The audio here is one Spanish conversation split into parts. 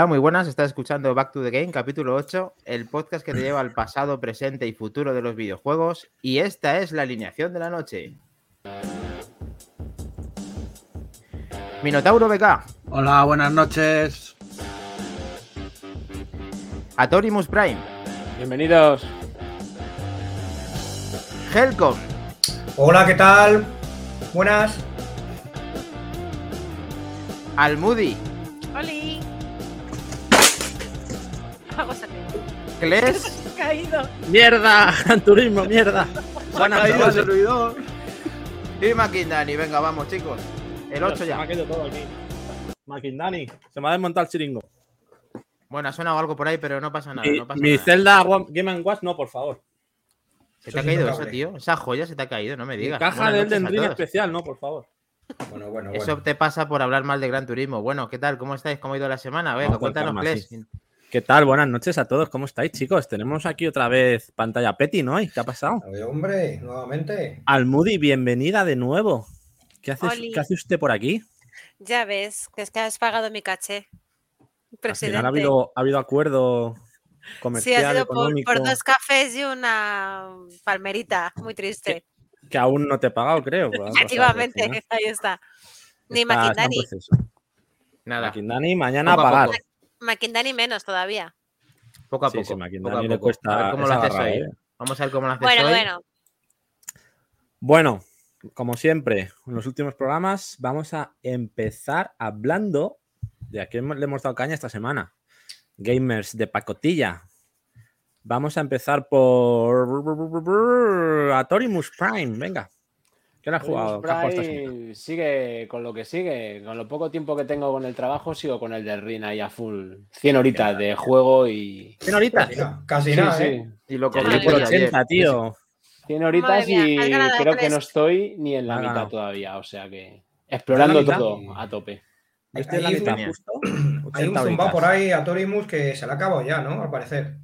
Hola, muy buenas. Estás escuchando Back to the Game, capítulo 8, el podcast que te lleva al pasado, presente y futuro de los videojuegos. Y esta es la alineación de la noche. Minotauro BK. Hola, buenas noches. Atorimus Prime. Bienvenidos. Helcom. Hola, ¿qué tal? Buenas. Almudi. ¡Oli! Vamos a caído. ¡Mierda! ¡Gran turismo, mierda! Buenas caído noches. el servidor. Y Maquindani. Venga, vamos, chicos. El 8 Se me ya. ha caído todo aquí. Maquindani, se me ha desmontado el chiringo. Bueno, ha sonado algo por ahí, pero no pasa nada. Mi, no pasa mi nada. Wa- Game Watch, no, por favor. Se te ha Eso caído eso, tío. Esa joya se te ha caído, no me Mi digas. caja Buenas de Elden Ring especial, no, por favor. Bueno, bueno, Eso bueno. te pasa por hablar mal de Gran Turismo. Bueno, ¿qué tal? ¿Cómo estáis? ¿Cómo ha ido la semana? Venga, cuéntanos, Kles. Sí. ¿Qué tal? Buenas noches a todos. ¿Cómo estáis, chicos? Tenemos aquí otra vez pantalla Petty, ¿no? ¿Y ¿Qué ha pasado? A ver, hombre, nuevamente. Almudi, bienvenida de nuevo. ¿Qué hace, Oli. ¿Qué hace usted por aquí? Ya ves, que es que has pagado mi caché. Al final ha habido, ha habido acuerdo sí, comercial, ha sido por, económico, por dos cafés y una palmerita. Muy triste. que aún no te he pagado, creo. Efectivamente, ahí está. Ni Maquindani. Nada, Maquindani, mañana a pagar. poco. Maquindani menos todavía. poco a Sí, poco. sí, poco a le cuesta A ver cómo lo haces hoy. ¿eh? Vamos a ver cómo lo haces Bueno, hoy. bueno. Bueno, como siempre, en los últimos programas vamos a empezar hablando de a quién le hemos dado caña esta semana. Gamers de pacotilla. Vamos a empezar por Atorimus Prime. Venga. ¿Qué le has jugado? ¿Qué has jugado esta semana? Prime sigue con lo que sigue. Con lo poco tiempo que tengo con el trabajo, sigo con el del Ring ahí a full. 100 horitas de juego y. ¿Cien horitas? Casi nada, Sí. ¿eh? Y lo cogí por por ayer. 80, tío. 100 horitas y creo que no estoy ni en la mitad todavía. O sea que. Explorando todo a tope. La mitad justo. Hay un 80 zumbao por ahí a Torimus que se le ha acabado ya, ¿no? Al parecer.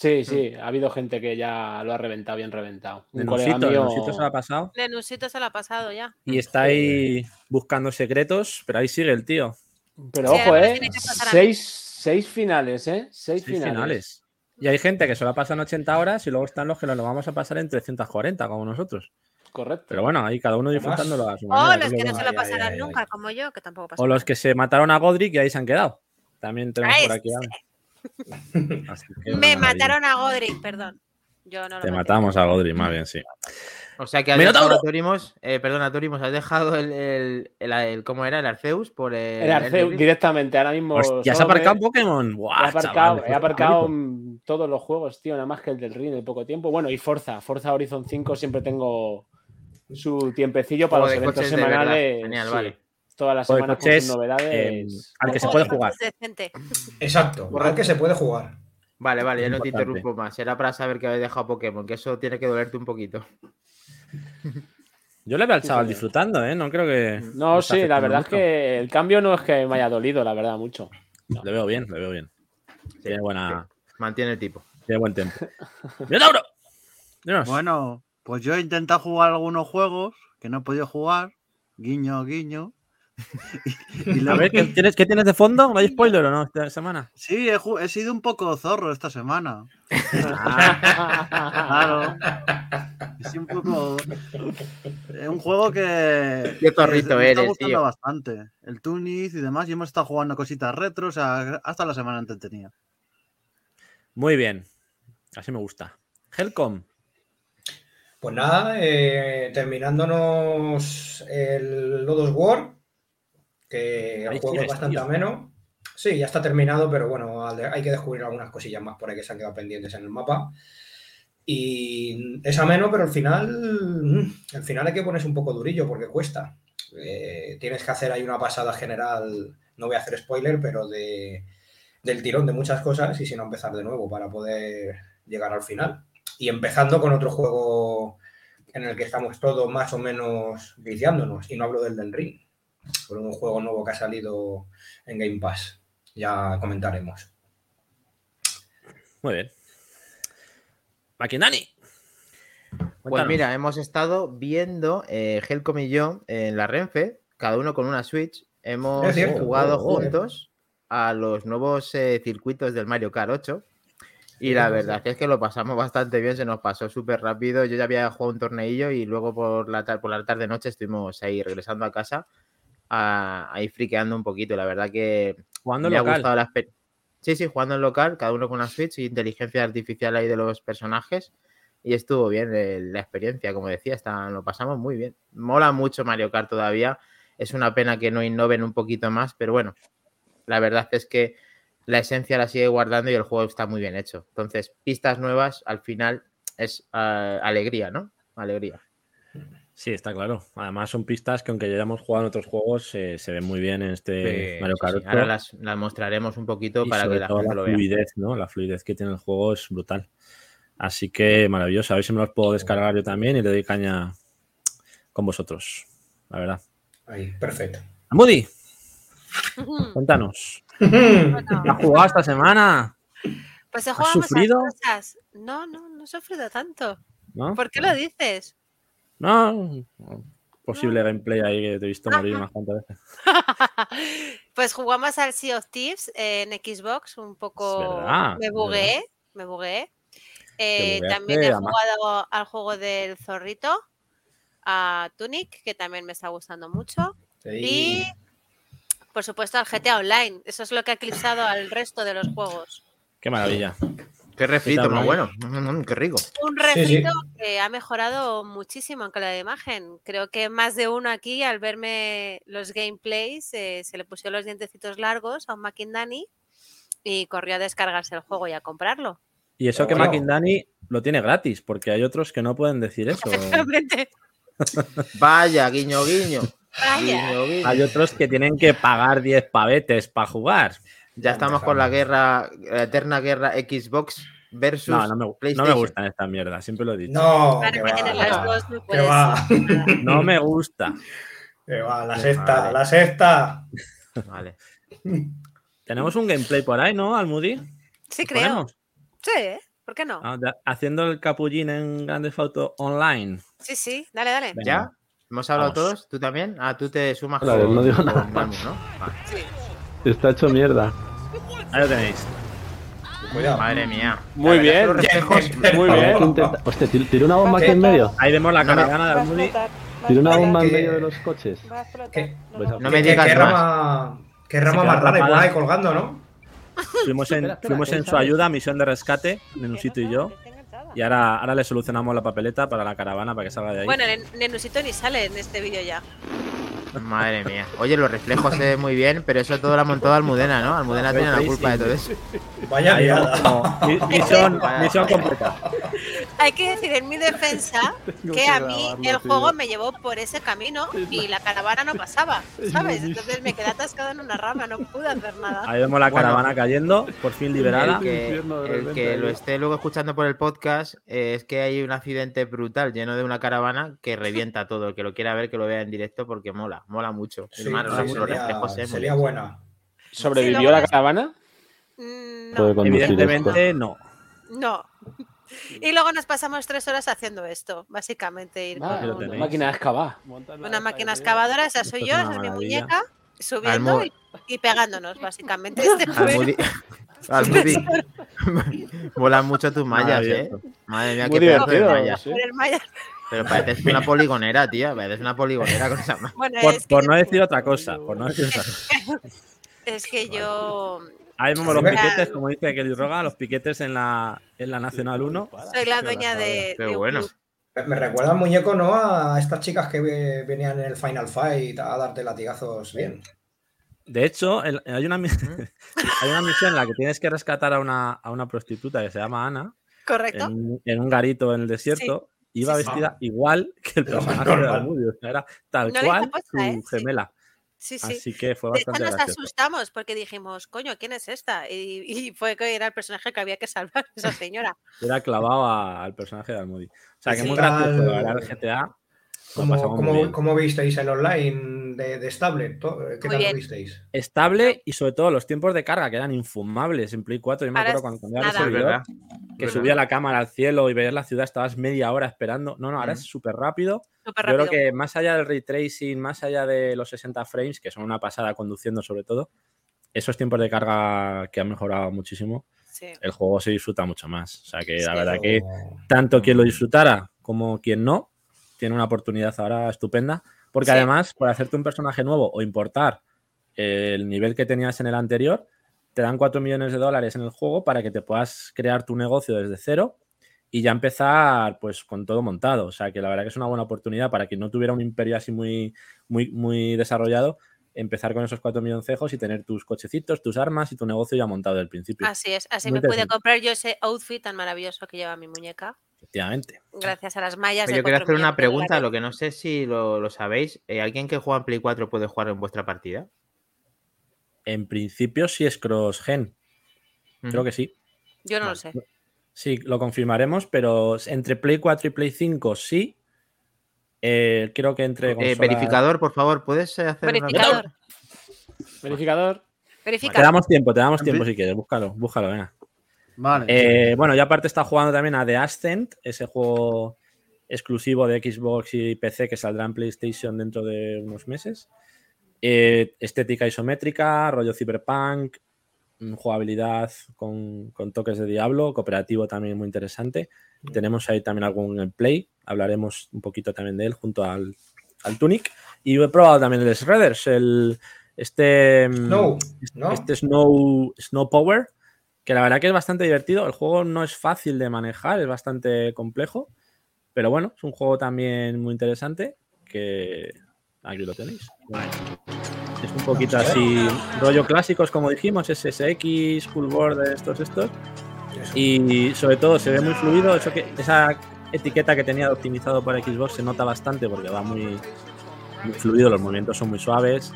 Sí, sí. Ha habido gente que ya lo ha reventado, bien reventado. Un colega Nenusito, mío. Nenusito se lo ha pasado. Nenusito se lo ha pasado ya. Y está ahí buscando secretos, pero ahí sigue el tío. Pero Sí, ojo, ¿eh? a. Seis, seis finales, ¿eh? Seis, Seis finales. finales. Y hay gente que se lo pasa en 80 horas y luego están los que nos lo vamos a pasar en 340, como nosotros. Correcto. Pero bueno, ahí cada uno disfrutándolo a su O manera. los es lo que no se lo pasarán nunca, como yo, que tampoco pasa O los que se mataron a Godric y ahí se han quedado. También tenemos por aquí. Me maravilla. mataron a Godric, perdón. Yo no lo Te maté. matamos a Godric, más bien, sí. O sea que has ¡Minotauro! dejado a Torimos, eh, perdón, a Torimos, has dejado el, el, el- el- ¿cómo era? El Arceus por el. El Arceus, directamente, ahora mismo. Hostia, ¿has me- aparcado Pokémon? He ¡Guau, aparcado, chaval, he aparcado todos los juegos, tío, nada más que el del Ring en poco tiempo. Bueno, y Forza, Forza Horizon 5 siempre tengo su tiempecillo para los eventos semanales. Genial, sí. vale. Todas las semanas con sus novedades. eh, al que se puede jugar. Exacto. Al que se puede jugar. Vale, vale, ya no te interrumpo más. Era para saber que habéis dejado Pokémon, que eso tiene que dolerte un poquito. Yo le veo al chaval disfrutando, ¿eh? No creo que. No, sí, la verdad mucho. es que el cambio no es que me haya dolido, la verdad, mucho. Le veo bien, le veo bien. Tiene, buena, Mantiene el tipo. tiene buen tiempo. ¡Minotauro! Dinos. Bueno, pues yo he intentado jugar algunos juegos que no he podido jugar. Guiño, guiño. Y, y A luego- ver, ¿qué tienes, ¿qué tienes de fondo? ¿No hay spoiler o no esta semana? Sí, he, sido un poco zorro esta semana. Claro. Es un poco. Es un juego que. Qué zorrito que me está eres, gustando tío. bastante. El Tunis y demás. Y hemos estado jugando cositas retro. O sea, hasta la semana entretenida. Muy bien. Así me gusta. Helcom. Pues nada, eh, terminándonos el Lodos War, que el juego es bastante tío. ameno. Sí, ya está terminado, pero bueno, hay que descubrir algunas cosillas más por ahí que se han quedado pendientes en el mapa. Y es ameno, pero al final, mm, al final hay que ponerse un poco durillo porque cuesta. Eh, tienes que hacer ahí una pasada general, no voy a hacer spoiler, pero de, del tirón de muchas cosas y si no empezar de nuevo para poder llegar al final. Y empezando con otro juego en el que estamos todos más o menos viciándonos, y no hablo del del Ring, por un juego nuevo que ha salido en Game Pass. Ya comentaremos. Muy bien. Maquinani. Pues Cuéntanos. mira, hemos estado viendo eh, Helcom y yo en la Renfe, cada uno con una Switch. Hemos jugado Oh, oh. juntos a los nuevos eh, circuitos del Mario Kart 8. Y la verdad es que lo pasamos bastante bien, se nos pasó súper rápido. Yo ya había jugado un torneillo y luego por la, tar- por la tarde-noche estuvimos ahí regresando a casa, a- ahí friqueando un poquito. La verdad que Jugando me ha local. gustado la Sí, sí, jugando en local, cada uno con una Switch y inteligencia artificial ahí de los personajes. Y estuvo bien eh, la experiencia, como decía, está, lo pasamos muy bien. Mola mucho Mario Kart todavía. Es una pena que no innoven un poquito más, pero bueno, la verdad es que la esencia la sigue guardando y el juego está muy bien hecho. Entonces, pistas nuevas al final es ah, alegría, ¿no? Alegría. Sí, está claro. Además son pistas que aunque ya hayamos jugado en otros juegos, eh, se ven muy bien en este Sí, Mario Kart sí. 8. Ahora las, las mostraremos un poquito y para sobre que la todo gente la lo vea. fluidez, ¿no? La fluidez que tiene el juego es brutal. Así que maravilloso. A ver si me los puedo descargar yo también y le doy caña con vosotros. La verdad. Ahí, perfecto. Moody, cuéntanos. ¿Has jugado esta semana? Pues he ¿Has jugado muchas sufrido? cosas. No, no, no he sufrido tanto. ¿No? ¿Por qué lo dices? No. Posible gameplay ahí que te he visto morir unas cuantas veces. pues jugamos al Sea of Thieves en Xbox, un poco verdad, me bugué, me bugué. Eh, bugueaste, también he además. jugado al juego del zorrito, a Tunic, que también me está gustando mucho. Y por supuesto al GTA Online. Eso es lo que ha eclipsado al resto de los juegos. Qué maravilla. Qué refrito, más bueno. Mm, mm, qué rico. Un Sí, sí. refrito que ha mejorado muchísimo en calidad de imagen. Creo que más de uno aquí, al verme los gameplays, eh, se le pusieron los dientecitos largos a un Mackindani y corrió a descargarse el juego y a comprarlo. Y eso que Bueno. Makindani lo tiene gratis, porque hay otros que no pueden decir eso. Efectivamente. Vaya, guiño, guiño. Vaya. Guiño, guiño. Hay otros que tienen que pagar 10 pavetes para jugar. Ya estamos con la guerra, la eterna guerra Xbox versus No, no me, no me PlayStation. gustan estas mierdas, siempre lo he dicho. No, Para que que tienes va, las dos no que puedes. va, No me gusta. que va, la Qué sexta, la sexta. Vale. Tenemos un gameplay por ahí, ¿no, Almudi? Sí, creo. ¿Ponemos? Sí, ¿eh? ¿por qué no? Ah, haciendo el capullín en Grande Auto Online. Sí, sí, dale, dale. Venga. ¿Ya? ¿Hemos hablado Vamos. todos? ¿Tú también? Ah, tú te sumas Claro, con, no digo con nada. Malmus, ¿no? Vale. Sí. Está hecho mierda. Ahí lo tenéis. Cuidado. Madre mía. Muy bien. los reflejos- Muy bien. ¿quién intenta- Hostia, tir- tiró una bomba aquí en medio. Ahí vemos la caravana de Almudi. Tiró una bomba en medio de los coches. ¿Qué? Pues, No me ¿Qué- digas qué más. rama, qué rama más rara hay por ahí colgando, ¿no? Fuimos en, Espera, espera, fuimos ¿qué en su ayuda, misión de rescate, Nenusito y yo. Y ahora, ahora le solucionamos la papeleta para la caravana para que salga de ahí. Bueno, Nen- Nenusito ni sale en este vídeo ya. Madre mía. Oye, los reflejos se ven muy bien, pero eso todo lo ha montado Almudena, ¿no? Almudena tiene la culpa de todo eso. Vaya misión, misión completa. Hay que decir en mi defensa que a mí el juego me llevó por ese camino y la caravana no pasaba, ¿sabes? Entonces me quedé atascado en una rama, no pude hacer nada. Ahí vemos la Bueno. caravana cayendo, por fin liberada. El que, el lo esté luego escuchando por el podcast eh, es que hay un accidente brutal lleno de una caravana que revienta todo. El que lo quiera ver, que lo vea en directo porque mola, mola mucho. Sí, los- sería, reflejos muy sería buena. ¿Sobrevivió Sí, la caravana? Mm, No, Evidentemente no. no. Y luego nos pasamos tres horas haciendo esto, básicamente. Ir Ah, con tenéis. máquina de excavar. una máquina excavadora, esa soy Esto yo, es esa una es mi muñeca, subiendo Almo- y, y pegándonos, básicamente. Este Almudi, molan mucho tus mallas, ¿eh? Madre mía, Muy qué pedazo de divertido. mallas. Pero pareces una poligonera, tía. Pareces una poligonera con esa ma- Bueno, Por, es, por que, no decir otra cosa. Por no decir otra cosa. es que yo Ahí vemos los piquetes, como dice Kelly Roga, los piquetes en la, en la Nacional 1. soy la dueña de, Qué bueno. club. Me- recuerda el muñeco, ¿no? A estas chicas que ve- venían en el Final Fight a darte latigazos bien. De hecho, el- hay, una, hay una misión en la que tienes que rescatar a una, a una prostituta que se llama Ana ¿Correcto? en, en un garito en el desierto. Iba Sí, sí. vestida igual que el personaje de o sea, era tal No cual su ¿eh? Gemela. Sí, sí. Así que fue De hecho, bastante nos gracioso. asustamos porque dijimos, coño, ¿quién es esta? Y, y fue que era el personaje que había que salvar, esa señora. Era clavado a- al personaje de Almudi. O sea, que Sí, muy gracioso. La verdad, el GTA. ¿Cómo, visteis el online de, de Stable? ¿Qué Muy tal lo visteis? Estable y sobre todo los tiempos de carga que eran infumables en Play 4. Yo me Ahora acuerdo cuando cambiaba el servidor, verdad. que verdad. subía la cámara al cielo y veías la ciudad, estabas media hora esperando. No, no, ahora es súper rápido. Súper Yo creo que más allá del ray tracing, más allá de los 60 frames, que son una pasada conduciendo sobre todo, esos tiempos de carga que han mejorado muchísimo, Sí. el juego se disfruta mucho más. O sea que la Sí. verdad que tanto quien lo disfrutara como quien no, tiene una oportunidad ahora estupenda. Porque Sí. además, por hacerte un personaje nuevo o importar el nivel que tenías en el anterior, te dan 4 millones de dólares en el juego para que te puedas crear tu negocio desde cero y ya empezar pues con todo montado. O sea que la verdad que es una buena oportunidad para quien no tuviera un imperio así muy, muy, muy desarrollado, empezar con esos 4 milloncejos y tener tus cochecitos, tus armas y tu negocio ya montado desde el principio. Así es, así Muy me pude comprar yo ese outfit tan maravilloso que lleva mi muñeca, Efectivamente. gracias a las mallas. Pero de yo quiero 4 hacer una pregunta, lo que no sé si lo, lo sabéis. eh, ¿Alguien que juega en Play 4 puede jugar en vuestra partida? En principio sí es cross-gen. Creo que sí. Yo no lo sé. Sí, lo confirmaremos, pero entre Play 4 y Play 5 sí. Eh, creo que entre Eh, verificador, por favor, ¿puedes hacer una Verificador. pregunta? Verificador. Verifica. Te damos tiempo, te damos tiempo si quieres. Búscalo, búscalo, venga. Vale. Eh, bueno, y aparte está jugando también a The Ascent, ese juego exclusivo de Xbox y PC que saldrá en PlayStation dentro de unos meses. Eh, estética isométrica, rollo cyberpunk, mm, jugabilidad con, con toques de Diablo, cooperativo también muy interesante. Tenemos ahí también algún gameplay, hablaremos un poquito también de él junto al, al Tunic. Y he probado también el Shredders, el, este, mm, No, ¿no? este Snow, Snow Power, que la verdad que es bastante divertido. El juego no es fácil de manejar, es bastante complejo, pero bueno, es un juego también muy interesante que aquí lo tenéis. Es un poquito así, rollo clásicos, como dijimos, SSX, Full Board, estos, estos. Y sobre todo se ve muy fluido. Eso que, esa etiqueta que tenía optimizado por Xbox se nota bastante porque va muy, muy fluido, los movimientos son muy suaves.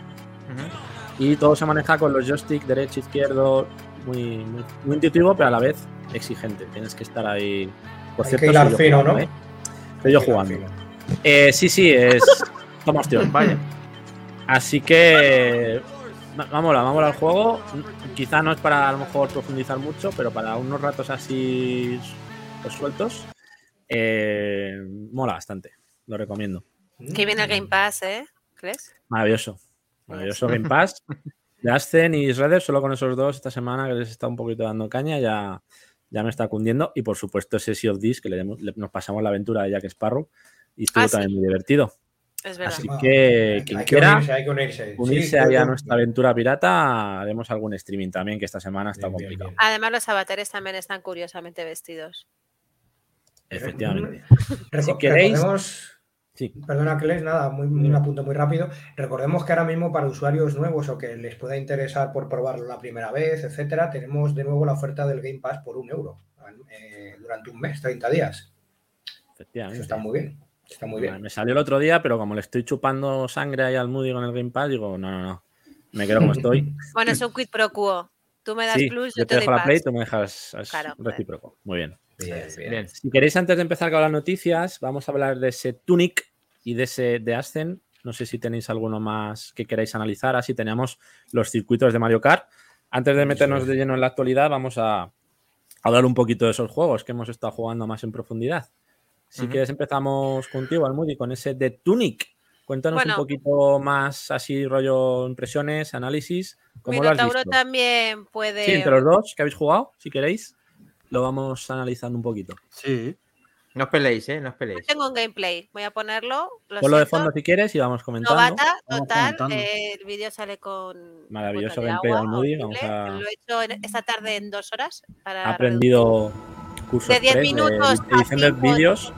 Y todo se maneja con los joystick derecho, izquierdo, muy, muy, muy intuitivo, pero a la vez exigente. Tienes que estar ahí. Por Hay cierto, que soy yo fino, jugando, ¿no? ¿eh? Estoy yo jugando. Eh, sí, sí, es. Toma opción. Vaya. Así que. Vámonos, vámonos al juego. Quizá no es para a lo mejor profundizar mucho, pero para unos ratos así pues, sueltos, eh, mola bastante. Lo recomiendo. Que viene el Game Pass, ¿eh? ¿Crees? Maravilloso. Maravilloso Game Pass. De Ascen y Shredder, solo con esos dos esta semana que les está un poquito dando caña, ya, ya me está cundiendo. Y por supuesto, ese Sea of This, que le nos pasamos la aventura de Jack Sparrow y estuvo Ah, sí. también muy divertido. Es verdad. Así que hay- quien hay que quiera unirse, hay que unirse. unirse Sí, ahí a nuestra aventura pirata, haremos algún streaming también, que esta semana está Bien, complicado. bien. Además, los avatares también están curiosamente vestidos. Efectivamente. Si queréis- recordemos- Sí. Perdona, que les nada, muy, un apunte muy rápido. Recordemos que ahora mismo para usuarios nuevos o que les pueda interesar por probarlo la primera vez, etcétera, tenemos de nuevo la oferta del Game Pass por un euro eh, durante un mes, 30 días. Eso está muy bien. Está muy bien. Me salió el otro día, pero como le estoy chupando sangre ahí al Moody con el Game Pass, digo, no, no, no. Me quedo como estoy. Bueno, es un quid pro quo. Tú me das Sí, plus, yo yo te te dejo doy la Play, pass. tú me dejas Claro. recíproco. Muy bien. Bien, bien. Bien. Si queréis, antes de empezar con las noticias, vamos a hablar de ese Tunic y de ese de Ascen. No sé si tenéis alguno más que queráis analizar. Así tenemos los circuitos de Mario Kart. Antes de meternos de lleno en la actualidad, vamos a hablar un poquito de esos juegos que hemos estado jugando más en profundidad. Si Ujú. quieres, empezamos contigo, Almudi, con ese de Tunic. Cuéntanos Bueno. un poquito más, así, rollo impresiones, análisis. ¿Cómo lo has visto? también puede. Sí, entre los dos que habéis jugado, si queréis, lo vamos analizando un poquito. Sí. No os peleéis, ¿eh? No os peleéis. tengo un gameplay. Voy a ponerlo. Lo Ponlo de siento. fondo si quieres y vamos comentando. Novata, Vamos total. comentando. eh, el vídeo sale con. Maravilloso de gameplay del Moody, vamos a- Lo he hecho en- esta tarde en dos horas. Para Ha aprendido cursos De 10 express minutos de de vídeos.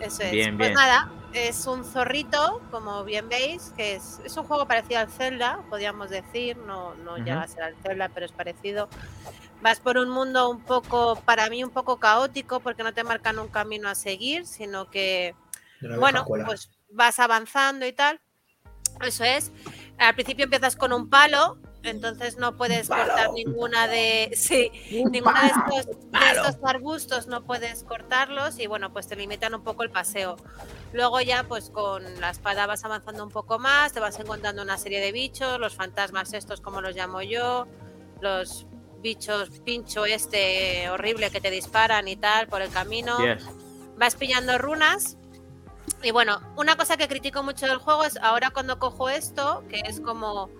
Eso es. Bien, pues bien. nada, es un zorrito, como bien veis, que es, es un juego parecido al Zelda, podríamos decir. No, no Ujú. llega a ser al Zelda, pero es parecido. Vas por un mundo un poco, para mí, un poco caótico, porque no te marcan un camino a seguir, sino que bueno, escuela. pues vas avanzando y tal. Eso es. Al principio empiezas con un palo, entonces no puedes cortar ninguna de. Sí, ninguno de estos, de estos arbustos no puedes cortarlos y bueno, pues te limitan un poco el paseo. Luego ya, pues con la espada vas avanzando un poco más, te vas encontrando una serie de bichos, los fantasmas estos, como los llamo yo, los bichos pincho este horrible que te disparan y tal por el camino Yes. vas pillando runas. Y bueno, una cosa que critico mucho del juego es ahora cuando cojo esto, que es como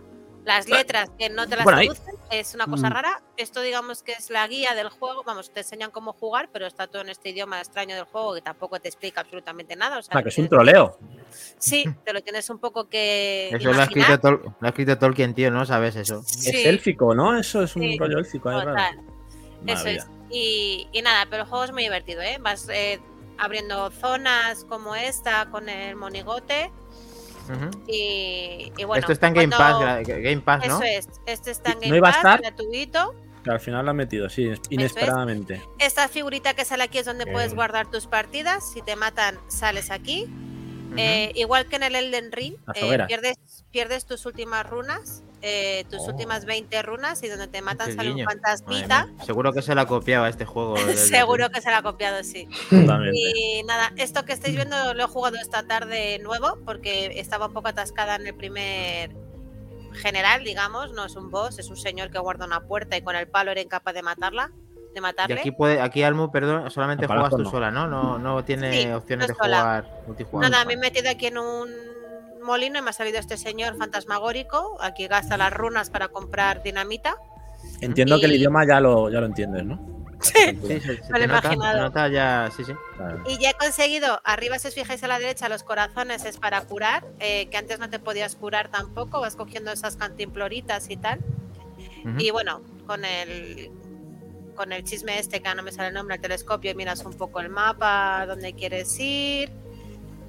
Las letras que no te las Bueno, ahí- traducen es una cosa Mm. rara. Esto digamos que es la guía del juego. Vamos, te enseñan cómo jugar, pero está todo en este idioma extraño del juego que tampoco te explica absolutamente nada. O sea, Ah, que es un troleo. Sí, te lo tienes un poco que Eso lo ha, escrito. Tol- lo ha escrito Tolkien, tío, ¿no? ¿Sabes eso? Sí, Es élfico, ¿no? Eso es un Sí, rollo élfico. ahí raro. total. Eso es. Y, y nada, pero el juego es muy divertido, ¿eh? Vas eh, abriendo zonas como esta con el monigote Y, y bueno. Esto está en Game cuando- Pass, Game Pass, ¿no? Eso es. Este está en ¿No Game iba a Pass, estar? gratuito. Que al final lo han metido, sí, inesperadamente. Esta figurita que sale aquí es donde puedes Bien. guardar tus partidas. Si te matan, sales aquí. Eh, igual que en el Elden Ring, eh, pierdes, pierdes tus últimas runas, eh, tus Oh. últimas 20 runas y donde te matan sale un fantasmita. Seguro que se la copiaba este juego. Seguro que se la ha copiado, sí. Totalmente. Y nada, esto que estáis viendo lo he jugado esta tarde nuevo porque estaba un poco atascada en el primer general, digamos. No es un boss, es un señor que guarda una puerta y con el palo era incapaz de matarla, de Y matarle. aquí, puede, aquí Almu, perdón, solamente juegas tú no. sola, ¿no? No, no tiene Sí, opciones no de sola. jugar multijugador. Nada, me he metido aquí en un molino y me ha salido este señor fantasmagórico. Aquí gasta las runas para comprar dinamita. Entiendo que el Y- idioma ya lo, ya lo entiendes, ¿no? Sí. Sí, Me lo he imaginado. nota ya, sí, sí. Claro. Y ya he conseguido, arriba si os fijáis a la derecha, los corazones es para curar, eh, que antes no te podías curar tampoco, vas cogiendo esas cantimploritas y tal. Y bueno, con el con el chisme este, que no me sale el nombre, el telescopio, miras un poco el mapa, dónde quieres ir.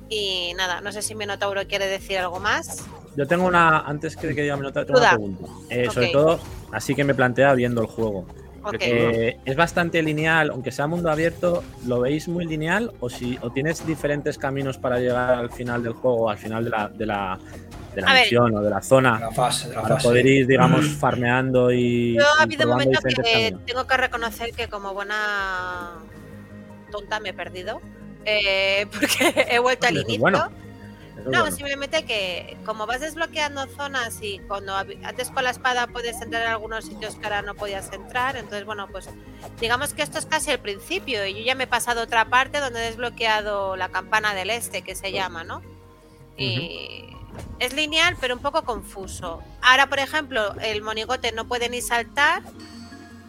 Y nada, no sé si Minotauro quiere decir algo más. Yo tengo una, antes que, diga mi nota, tengo una pregunta. Eh, Sobre todo, así que me plantea viendo el juego. Eh, es bastante lineal, aunque sea mundo abierto, ¿lo veis muy lineal o si o tienes diferentes caminos para llegar al final del juego, al final de la, de la, de la ver. misión o de la zona, La fase, la para fase. poder ir, digamos, farmeando y, Yo ha habido momentos que caminos? tengo que reconocer que como buena tonta me he perdido. eh, porque he vuelto al inicio. bueno. Eso No, bueno. simplemente que como vas desbloqueando zonas y cuando antes con la espada puedes entrar en algunos sitios que ahora no podías entrar, entonces bueno, pues digamos que esto es casi el principio y yo ya me he pasado a otra parte donde he desbloqueado la campana del este que se llama, ¿no? Y es lineal pero un poco confuso. Ahora, por ejemplo, el monigote no puede ni saltar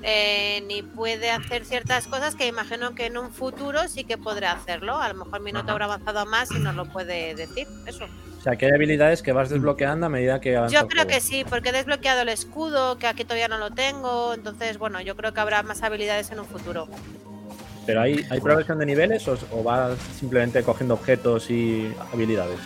eh, ni puede hacer ciertas cosas que imagino que en un futuro sí que podrá hacerlo. A lo mejor Minotauro ha avanzado más y nos lo puede decir. Eso. O sea, que hay habilidades que vas desbloqueando a medida que avanza Yo creo que sí, porque he desbloqueado el escudo, que aquí todavía no lo tengo. Entonces, bueno, yo creo que habrá más habilidades en un futuro. Pero hay, hay progresión de niveles o, o vas simplemente cogiendo objetos y habilidades.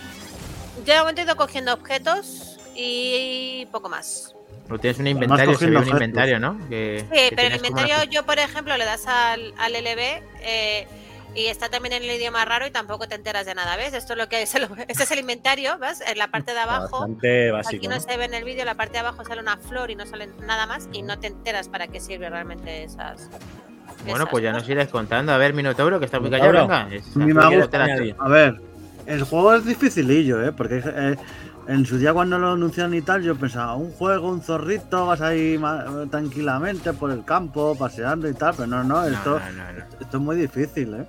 Yo de momento he ido cogiendo objetos y poco más. Tienes un inventario, se ve un inventario, ¿no? Que- Sí, que pero el una- inventario, yo por ejemplo, le das al, al LB eh, y está también en el idioma raro y tampoco te enteras de nada, ¿ves? Esto es lo que es el, este es el inventario, ¿ves? En la parte de abajo. Bastante Aquí básico. no ¿no? se ve en el vídeo, en la parte de abajo sale una flor y no sale nada más y no te enteras para qué sirve realmente esas. Bueno, esas pues ya nos irás contando. A ver, Minotauro, que está muy callado, venga. Es- aquí. A ver, el juego es dificilillo, ¿eh? Porque eh, en su día cuando lo anunciaron y tal, yo pensaba, un juego, un zorrito, vas ahí tranquilamente por el campo, paseando y tal, pero no, no, esto, no, no, no. esto es muy difícil, ¿eh?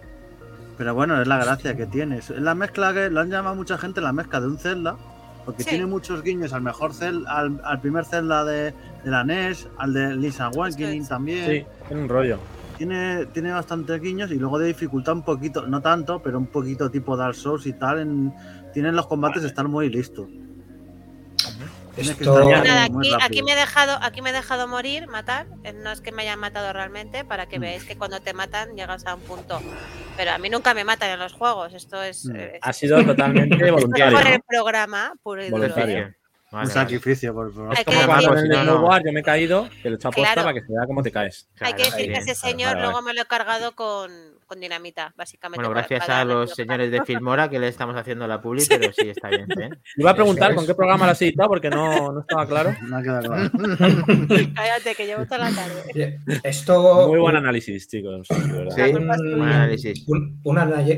Pero bueno, es la gracia que tiene. Es la mezcla que lo han llamado mucha gente la mezcla de un Zelda, porque Sí. tiene muchos guiños al mejor Zelda, al, al primer Zelda de, de la NES, al de Lisa es. también. Sí, tiene un rollo. Tiene, tiene bastantes guiños y luego de dificultad un poquito, no tanto, pero un poquito tipo Dark Souls y tal. En, tienen los combates estar muy listos. Esto- Nada, aquí, me he dejado, aquí me he dejado morir, matar. eh, No es que me hayan matado realmente, para que Mm. veáis que cuando te matan llegas a un punto. Pero a mí nunca me matan en los juegos. Esto es, Mm. Ha sido totalmente voluntario. por el programa puro y duro. Voluntario. ¿eh? Vale, un sacrificio por favor. Hay Es que como decir- cuando en el yo me he caído, que lo he hecho a posta Claro. para que se vea cómo te caes. Hay que decir que ese señor Vale, vale. luego me lo he cargado con, con dinamita, básicamente. Bueno, la gracias a los señores de Filmora que le estamos haciendo la publi, pero sí, está bien. ¿eh? Iba a preguntar con qué programa lo has editado porque no, no estaba claro. No ha quedado claro. Cállate, que llevo toda la tarde. Esto. Muy buen análisis, chicos. Sí, La un, buen análisis. un-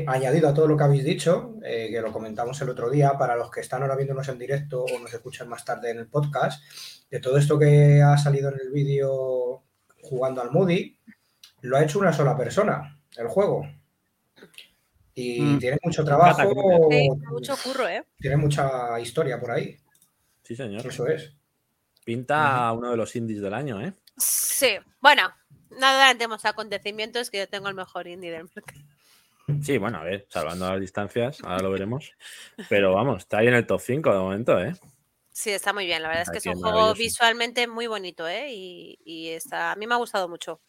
añadido a todo lo que habéis dicho, eh, que lo comentamos el otro día, para los que están ahora viéndonos en directo o nos escuchan más tarde en el podcast, de todo esto que ha salido en el vídeo jugando al Moody, lo ha hecho una sola persona, el juego. Y Mm. tiene mucho trabajo, Sí, mucho curro, ¿eh? tiene mucha historia por ahí, Sí, señor. eso es. pinta uno de los indies del año, ¿eh? Sí, bueno, no adelantemos acontecimientos que yo tengo el mejor indie del mercado. Sí, bueno, a ver, salvando las distancias, ahora lo veremos. Pero vamos, está ahí en el top 5 de momento, ¿eh? Sí, está muy bien. La verdad es que es un juego visualmente muy bonito, ¿eh? Y, y está, a mí me ha gustado mucho.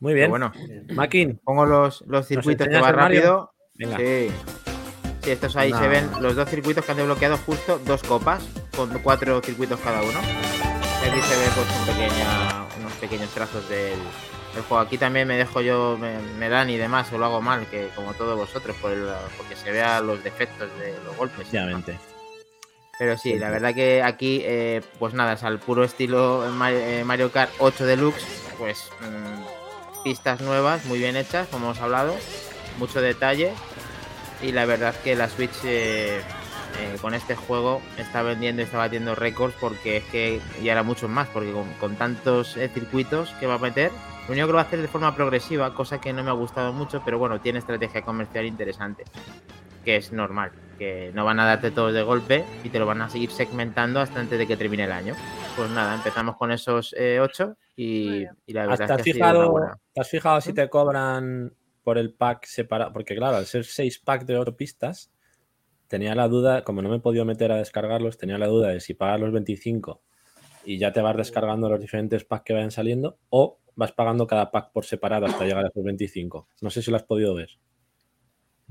Muy Pero bien. bueno, Makin, pongo los, los circuitos que va rápido. venga. Sí. Sí, estos ahí se ven los dos circuitos que han desbloqueado justo dos copas, con cuatro circuitos cada uno. Y aquí se ve pues un pequeña, unos pequeños trazos del, del juego. Aquí también me dejo yo, me, me dan y demás, o lo hago mal, que como todos vosotros, por el- porque se vean los defectos de los golpes. Pero sí, la verdad que aquí, eh, pues nada, es al puro estilo eh, Mario Kart 8 Deluxe, pues mm, pistas nuevas, muy bien hechas, como hemos hablado, mucho detalle. Y la verdad que la Switch eh, eh, con este juego está vendiendo y está batiendo récords porque es que y ahora muchos más, porque con, con tantos eh, circuitos que va a meter, lo único que lo va a hacer de forma progresiva, cosa que no me ha gustado mucho, pero bueno, tiene estrategia comercial interesante que es normal, que no van a darte todos de golpe y te lo van a seguir segmentando hasta antes de que termine el año. Pues nada, empezamos con esos 8 Muy y, y la verdad ¿Te es has que ha sido una fijado, buena. ¿te has fijado si te cobran por el pack separado? Porque claro, al ser 6 packs de 8 pistas, tenía la duda, como no me he podido meter a descargarlos, tenía la duda de si pagas los 25 y ya te vas descargando los diferentes packs que vayan saliendo o vas pagando cada pack por separado hasta llegar a esos 25. No sé si lo has podido ver.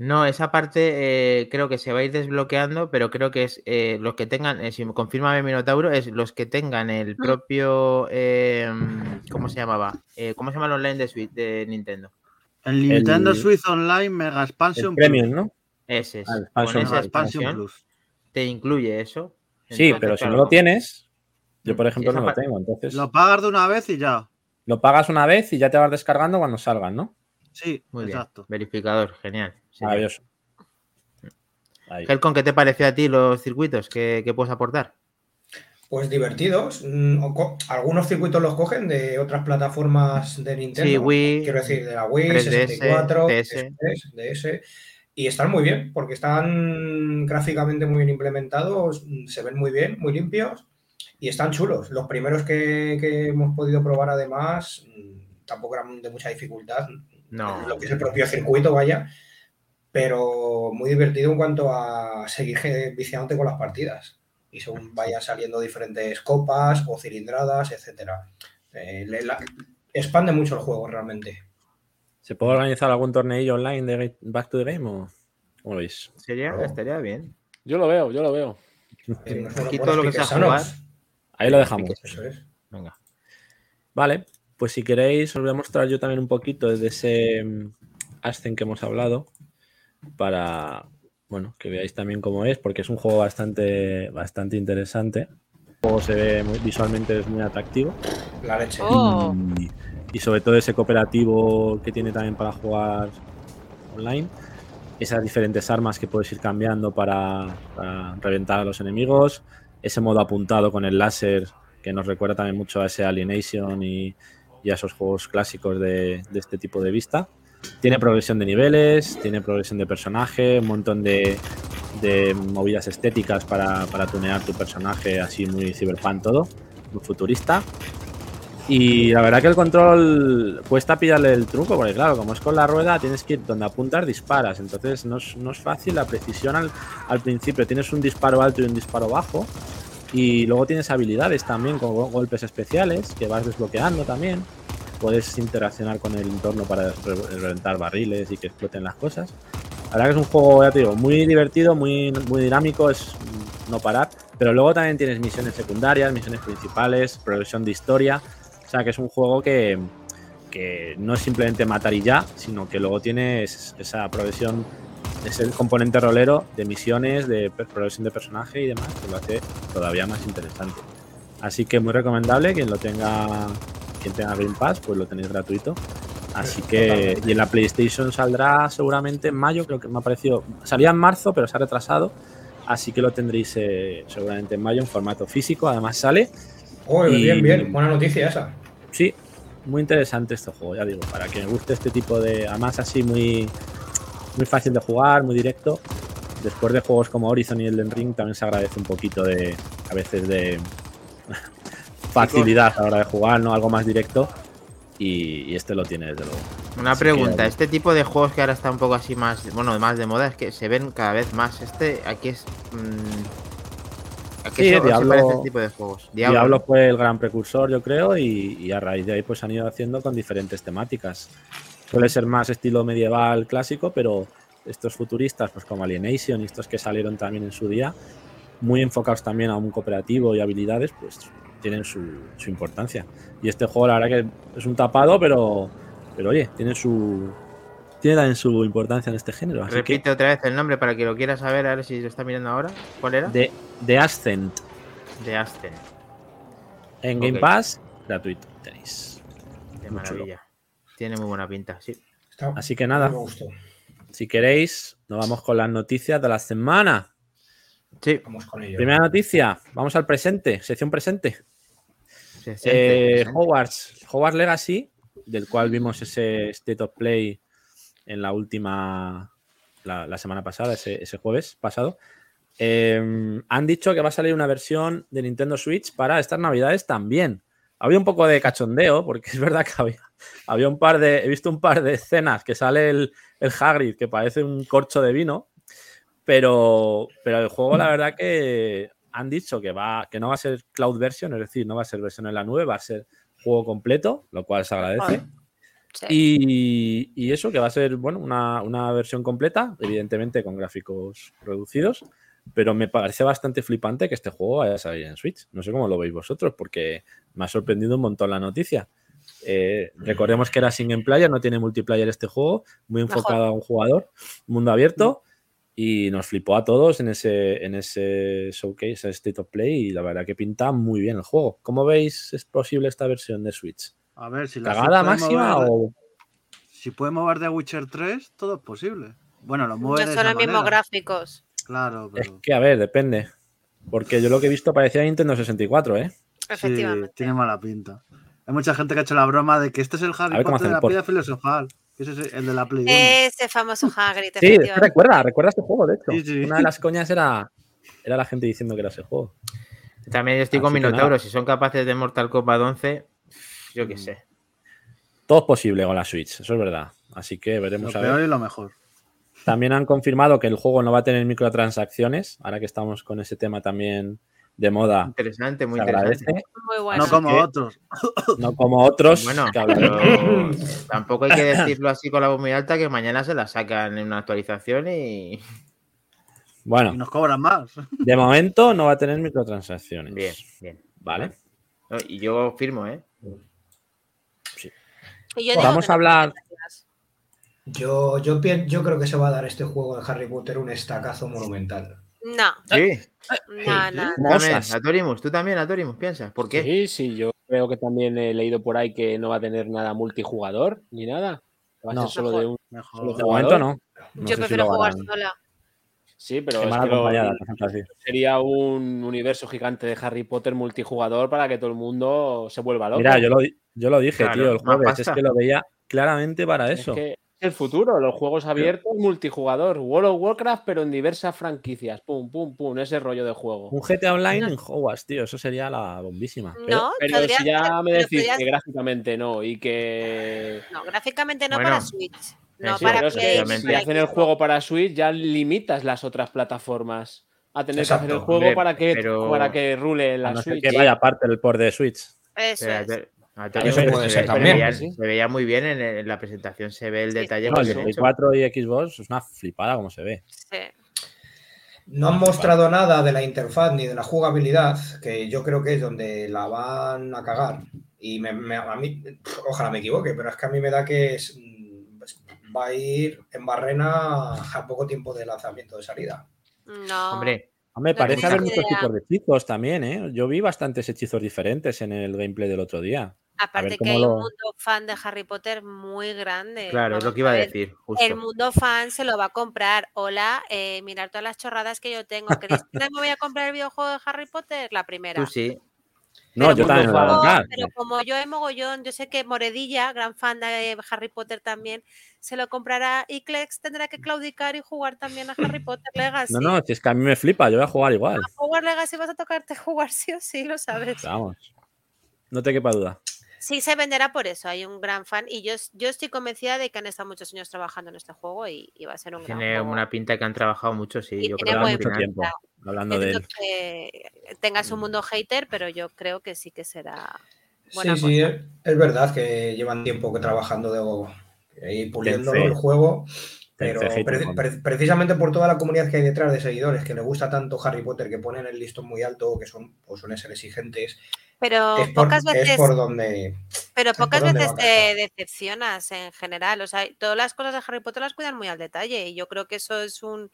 No, esa parte eh, creo que se va a ir desbloqueando, pero creo que es eh, los que tengan, eh, si me confirma mi Minotauro, es los que tengan el propio, eh, ¿cómo se llamaba? Eh, ¿Cómo se llama el online de, Switch, de Nintendo? El Nintendo El- Switch Online Mega El Expansion premium, ¿no? Ese es. Ah, el Con expansion esa Plus. Expansion expansión Plus. te incluye eso. Sí, Entonces, pero si claro, no lo tienes, yo por ejemplo no lo tengo, entonces Lo pagas de una vez y ya. lo pagas una vez y ya te vas descargando cuando salgan, ¿no? Sí, Muy bien. exacto. Verificador, genial. Sí, Maravilloso. Ahí. Helcon, ¿qué te pareció a ti los circuitos? ¿Qué, qué puedes aportar? Pues divertidos. Mm, Algunos circuitos los cogen de otras plataformas de Nintendo. Sí, Wii, Quiero decir, de la Wii, 3DS, 64, DS. DS, DS. Y están muy bien, porque están gráficamente muy bien implementados, mm, se ven muy bien, muy limpios y están chulos. Los primeros que, que hemos podido probar, además, mm, tampoco eran de mucha dificultad. No. Lo que es el propio circuito, vaya. Pero muy divertido en cuanto a seguir viciándote con las partidas. Y según vayan saliendo diferentes copas o cilindradas, etcétera. Eh, la- expande mucho el juego realmente. ¿Se puede organizar algún torneillo online de Back to the Game o cómo lo veis? Sería, No. estaría bien. Yo lo veo, yo lo veo. Eh, Aquí buenos todo lo que sea jugar. Ahí lo dejamos. Eso es. Venga. Vale, pues si queréis os voy a mostrar yo también un poquito de ese mm, Ascen que hemos hablado para, bueno, que veáis también cómo es, porque es un juego bastante, bastante interesante. El juego se ve muy- visualmente es muy atractivo La leche. Oh. y, y sobre todo ese cooperativo que tiene también para jugar online. Esas diferentes armas que puedes ir cambiando para, para reventar a los enemigos. Ese modo apuntado con el láser que nos recuerda también mucho a ese Alienation y, y a esos juegos clásicos de, este tipo de vista. Tiene progresión de niveles, tiene progresión de personaje, un montón de, movidas estéticas para, tunear tu personaje así muy cyberpunk todo, muy futurista. Y la verdad que el control cuesta pillarle el truco, porque claro, como es con la rueda, tienes que ir donde apuntas, disparas. Entonces no es, fácil la precisión al principio. Tienes un disparo alto y un disparo bajo. Y luego tienes habilidades también con go- golpes especiales que vas desbloqueando también. Puedes interaccionar con el entorno para re- reventar barriles y que exploten las cosas. La verdad que es un juego, ya te digo, muy divertido, muy, muy dinámico, es no parar. Pero luego también tienes misiones secundarias, misiones principales, progresión de historia. O sea que es un juego que, que no es simplemente matar y ya, sino que luego tienes esa progresión, ese componente rolero de misiones, de progresión de personaje y demás, que lo hace todavía más interesante. Así que muy recomendable, quien lo tenga, quien tenga Game Pass, pues lo tenéis gratuito. Así que, y en la PlayStation saldrá seguramente en mayo, creo que me ha parecido, salía en marzo, pero se ha retrasado. Así que lo tendréis eh, seguramente en mayo en formato físico. Además sale Oh, Y- bien, bien. Buena noticia esa. Sí, muy interesante este juego, ya digo, para quien guste este tipo de. Además, así muy, muy fácil de jugar, muy directo. Después de juegos como Horizon y Elden Ring, también se agradece un poquito de. A veces de. facilidad a la hora de jugar, ¿no? Algo más directo. Y, y este lo tiene, desde luego. Una Así pregunta, que- este tipo de juegos que ahora está un poco así más, bueno, más de moda, es que se ven cada vez más. Este aquí es... mm, ¿A qué Sí, Diablo- parece este tipo de juegos? Diablo, fue el gran precursor, yo creo, y, y a raíz de ahí pues han ido haciendo con diferentes temáticas. Suele ser más estilo medieval clásico, pero estos futuristas, pues como Alienation y estos que salieron también en su día, muy enfocados también a un cooperativo y habilidades, pues tienen su, su importancia. Y este juego, la verdad que es un tapado, pero, pero oye, tiene su tiene también su importancia en este género. Así Repite otra vez el nombre para que lo quiera saber, a ver si lo está mirando ahora. ¿Cuál era? de, de Ascent De Aston. en Game. Pass, gratuito tenéis. De maravilla. Tiene muy buena pinta, sí. Está- Así que nada. Me gustó. Si queréis, nos vamos con las noticias de la semana. Sí, Vamos con ello. Primera noticia, vamos al presente, sección presente. se siente, Eh, se siente. Hogwarts, Hogwarts Legacy, del cual vimos ese State of Play en la última, la, la semana pasada, ese, ese jueves pasado. Eh, han dicho que va a salir una versión de Nintendo Switch para estas navidades también. Había un poco de cachondeo, porque es verdad que había, había un par de. He visto un par de escenas que sale el, el Hagrid, que parece un corcho de vino. Pero, pero el juego, la verdad que han dicho que, va, que no va a ser cloud version, es decir, no va a ser versión en la nube, va a ser juego completo, lo cual se agradece. Sí. Y, y eso, que va a ser, bueno, una, una versión completa, evidentemente con gráficos reducidos, pero me parece bastante flipante que este juego vaya a salir en Switch. No sé cómo lo veis vosotros, porque me ha sorprendido un montón la noticia. Eh, recordemos que era single player, no tiene multiplayer este juego, muy Mejor. enfocado a un jugador, mundo abierto, y nos flipó a todos en ese, en ese showcase, ese State of Play, y la verdad que pinta muy bien el juego. ¿Cómo veis es posible esta versión de Switch? A ver, si la ¿Cagada máxima mover- o...? Si puede mover de Witcher 3, todo es posible. Bueno, lo No mueve de son los mismos gráficos. Claro, Es pero que, a ver, depende. Porque yo lo que he visto parecía Nintendo 64, ¿eh? sí, Efectivamente. tiene mala pinta. Hay mucha gente que ha hecho la broma de que este es el Harry ver cómo Potter de la piedra filosofal. que Ese es el de la Play 1. Ese famoso Hagrid, Sí, recuerda, recuerda este juego, de hecho. Sí, sí. Una de las coñas era, era la gente diciendo que era ese juego. También estoy con. Minotauro. Si son capaces de Mortal Kombat 11, yo Mm. qué sé. Todo es posible con la Switch, eso es verdad. Así que Lo veremos a peor ver. y lo mejor. También han confirmado que el juego no va a tener microtransacciones. Ahora que estamos con ese tema también de moda, Interesante, muy interesante. Muy bueno. no como que- otros. No como otros. Bueno, pero tampoco hay que decirlo así con la voz muy alta que mañana se la sacan en una actualización y Bueno, Y nos cobran más. de momento no va a tener microtransacciones. bien, bien. Vale. No, Y yo firmo, ¿eh? Y yo digo Vamos a hablar-. Yo, yo, pien- yo creo que se va a dar este juego de Harry Potter un estacazo monumental. No, Sí. no, no. Como También, osas. Atorimus, tú también, Atorimus, piensas. ¿Por qué? Sí, sí, yo creo que también he leído por ahí que no va a tener nada multijugador ni nada. Va a No. ser solo de un. Mejor. Solo De momento no. No Yo si prefiero jugar sola. Sí, pero Qué es mal que lo- acompañada, por ejemplo, así. sería un universo gigante de Harry Potter multijugador para que todo el mundo se vuelva loco. Mira, yo lo, di- yo lo dije, Claro, tío, el jueves. Es que lo veía claramente para Es eso. que el futuro, los juegos abiertos multijugador. World of Warcraft, pero en diversas franquicias. Pum, pum, pum, ese rollo de juego. Un GTA Online en Hogwarts, tío. Eso sería la bombísima. No, Pero si ya ser, me decís que gráficamente no y que. No, gráficamente no Bueno, para Switch. No, sí, para es que si hacen el juego para Switch, ya limitas las otras plataformas a tener que hacer el juego hombre, para, que, pero- para que rule la no ser Switch. que vaya aparte del port de Switch. Eso es. Eso se puede ve- ser se también, veía- sí. Se veía muy bien en, en la presentación, se ve el Sí, detalle. sí. No, el se de ha Play hecho. 4 y Xbox es una flipada como se ve. Sí. No han mostrado nada de la interfaz ni de la jugabilidad, que yo creo que es donde la van a cagar. Y me- me- a mí, ojalá me equivoque, pero es que a mí me da que es, mm, pues, va a ir en barrena a poco tiempo de lanzamiento de salida. No. Hombre, No parece haber muchos tipos de hechizos también, ¿eh? Yo vi bastantes hechizos diferentes en el gameplay del otro día. Aparte que hay lo- un mundo fan de Harry Potter muy grande. claro, es lo que iba a ver, decir, El mundo fan se lo va a comprar. Hola, eh, mirar todas las chorradas que yo tengo. Cristina, me voy a comprar el videojuego de Harry Potter, la primera. Tú sí. No, Pero yo también lo voy a comprar. Pero como yo he mogollón, yo sé que Moredilla, gran fan de Harry Potter también, se lo comprará y Clex tendrá que claudicar y jugar también a Harry Potter Legacy. No, no, si es que a mí me flipa, yo voy a jugar igual. A jugar Legacy vas a tocarte jugar sí o sí, lo sabes. Vamos. no te quepa duda. Sí se venderá por eso, hay un gran fan y yo, yo estoy convencida de que han estado muchos años trabajando en este juego y, y va a ser un gran Tiene una pinta que han trabajado mucho, sí. Y Yo tiene creo que mucho tiempo hablando de él. que tengas un mundo hater, pero yo creo que sí que será buena Sí, sí, cosa. es, es verdad que llevan tiempo que trabajando de y puliendo el juego, pero pre- pre- precisamente por toda la comunidad que hay detrás de seguidores que le gusta tanto Harry Potter, que ponen el listón muy alto, que son o suelen ser exigentes, Pero es por, pocas es veces, por donde pero pocas veces te decepcionas en general. O sea, todas las cosas de Harry Potter las cuidan muy al detalle y yo creo que eso es un,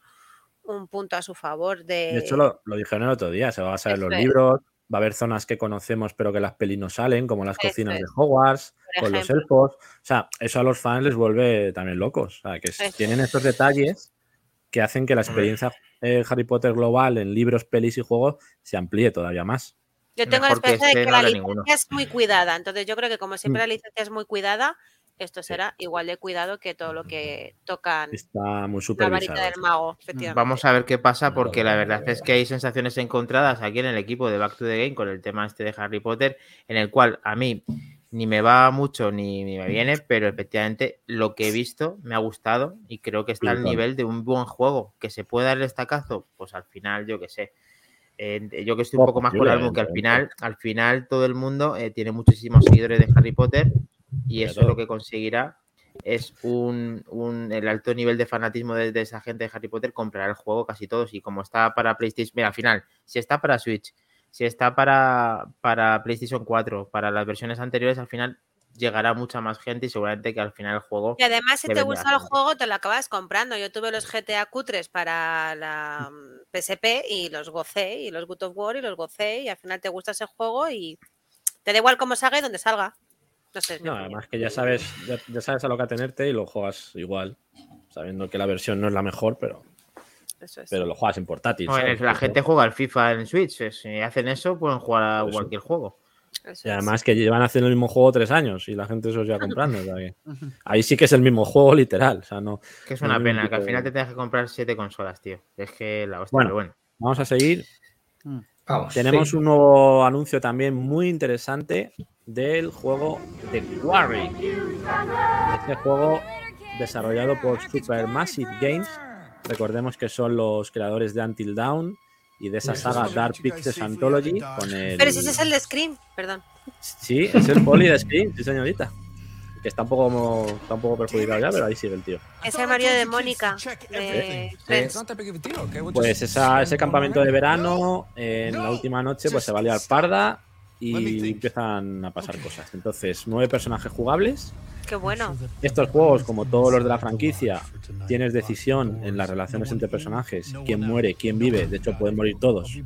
un punto a su favor. De, De hecho, lo, lo dijeron el otro día, se va a basar en los es. libros, va a haber zonas que conocemos pero que las pelis no salen, como las Eso cocinas de es. Hogwarts, con los elfos. O sea, eso a los fans les vuelve también locos. O sea, que es- tienen estos detalles que hacen que la experiencia eh, Harry Potter global en libros, pelis y juegos se amplíe todavía más. Yo tengo la que esperanza de que no la licencia ninguno. es muy cuidada. Entonces yo creo que como siempre Mm. la licencia es muy cuidada, esto será igual de cuidado que todo lo que tocan Está muy la varita supervisado. del mago, efectivamente. Vamos a ver qué pasa, porque la verdad es que hay sensaciones encontradas aquí en el equipo de Back to the Game con el tema este de Harry Potter, en el cual a mí ni me va mucho ni, ni me viene, pero efectivamente lo que he visto me ha gustado y creo que está al nivel de un buen juego. Que se puede dar el estacazo, pues al final, yo qué sé. Eh, yo que estoy un poco más con álbum, que al final, evidentemente. al final todo el mundo eh, tiene muchísimos seguidores de Harry Potter y eso Claro. lo que conseguirá es un, un- el alto nivel de fanatismo de, de esa gente de Harry Potter comprará el juego casi todos y como está para PlayStation, mira, al final, si está para Switch, si está para, para PlayStation 4, para las versiones anteriores, al final llegará mucha más gente y seguramente que al final el juego Y además, si te gusta el juego, te lo acabas comprando. Yo tuve los GTA cutres para la mm, PSP y los gocé, y los Good of War y los gocé, y al final te gusta ese juego y te da igual cómo salga y dónde salga. No sé. No, opinión. además que ya sabes, ya, ya sabes a lo que atenerte y lo juegas igual, sabiendo que la versión no es la mejor, pero, Eso es. pero lo juegas en portátil. La gente juega al FIFA en Switch. eh, Si hacen eso, pueden jugar a eso. cualquier juego. Eso Y es. además que llevan haciendo el mismo juego tres años y la gente se los lleva comprando. o sea que ahí sí que es el mismo juego literal. O sea, no. Que es No una pena, que al final de- te tengas que comprar siete consolas, tío. Es que la hostia, Bueno. pero bueno. Vamos a seguir. vamos. Tenemos sí. un nuevo anuncio también muy interesante del juego The Quarry. Este juego desarrollado por Supermassive Games. Recordemos que son los creadores de Until Dawn y de esa saga Dark Pictures Anthology con el... Pero si ese es el de Scream, perdón. Sí, es el poli de Scream, sí señorita. Que está un poco, está un poco perjudicado ya, pero ahí sigue el tío. Es el marido de Mónica. De. Pues esa- ese campamento de verano, en la última noche, pues se va a liar parda y empiezan a pasar cosas. Entonces, nueve personajes jugables. Qué bueno. Estos juegos, como todos los de la franquicia, tienes decisión en las relaciones entre personajes, quién muere, quién vive. De hecho, pueden morir todos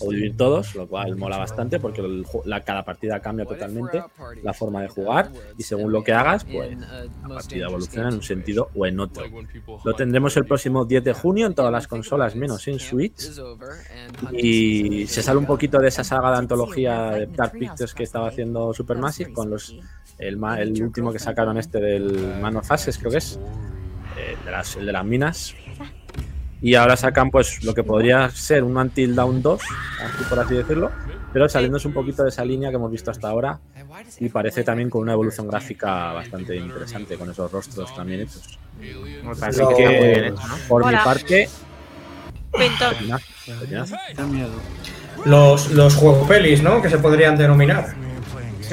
o vivir todos, lo cual mola bastante porque el la, cada partida cambia totalmente la forma de jugar y según lo que hagas, pues la partida evoluciona en un sentido o en otro. Lo tendremos el próximo 10 de junio en todas las consolas, menos en Switch. Y se sale un poquito de esa saga de antología de Dark Pictures que estaba haciendo Supermassive con los el, el último que sacaron este del Man of Ashes, creo que es, eh, el de las, el de las minas. Y ahora sacan pues lo que podría ser un Until Dawn 2, así por así decirlo, pero saliéndose un poquito de esa línea que hemos visto hasta ahora y parece también con una evolución gráfica bastante interesante con esos rostros también hechos. Lo- que por mi parte, Pintón. Los, los juego pelis, ¿no? Que se podrían denominar.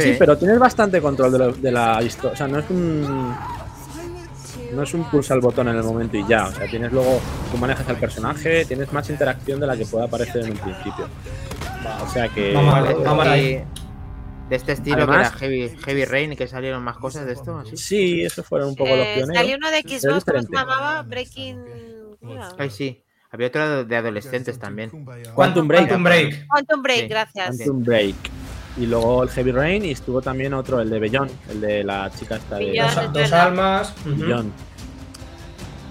Sí, pero tienes bastante control de, lo- de la historia. O sea, no es un. No es un pulsa el botón en el momento y ya. O sea, tienes luego. Tú manejas al personaje, tienes más interacción de la que pueda aparecer en un principio. O sea que. Vamos a ver, de, vamos este estilo Además- que era Heavy, Heavy Rain y que salieron más cosas de esto, así. Sí, esos fueron un poco los Eh, pioneros. salió uno de Xbox, ¿cómo se llamaba? Breaking. Ay, sí. Había otro de adolescentes también. Quantum Break. Quantum Break. Quantum Break, Sí. gracias. Quantum Break. Y luego el Heavy Rain y estuvo también otro, el de Beyond, el de la chica esta de. Dos, dos almas. Beyond.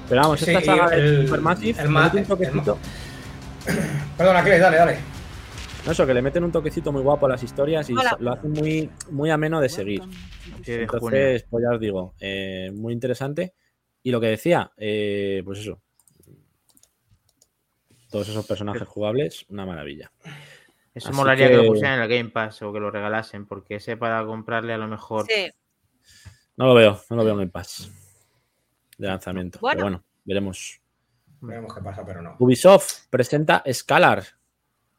Pero vamos, Sí, esta saga el- de Supermassive el le ma- mete un el toquecito. Perdona, Clay, dale, dale. No, eso, que le meten un toquecito muy guapo a las historias y Hola. lo hacen muy, muy ameno de seguir. Entonces, pues ya os digo, eh, muy interesante. Y lo que decía, eh, pues eso. Todos esos personajes jugables, una maravilla. Eso Así molaría que... que- lo pusieran en el Game Pass o que lo regalasen, porque ese para comprarle a lo mejor. Sí. No lo veo, no lo veo en el pass de lanzamiento. Bueno. Pero bueno, veremos. Veremos qué pasa, pero no. Ubisoft presenta Scalar.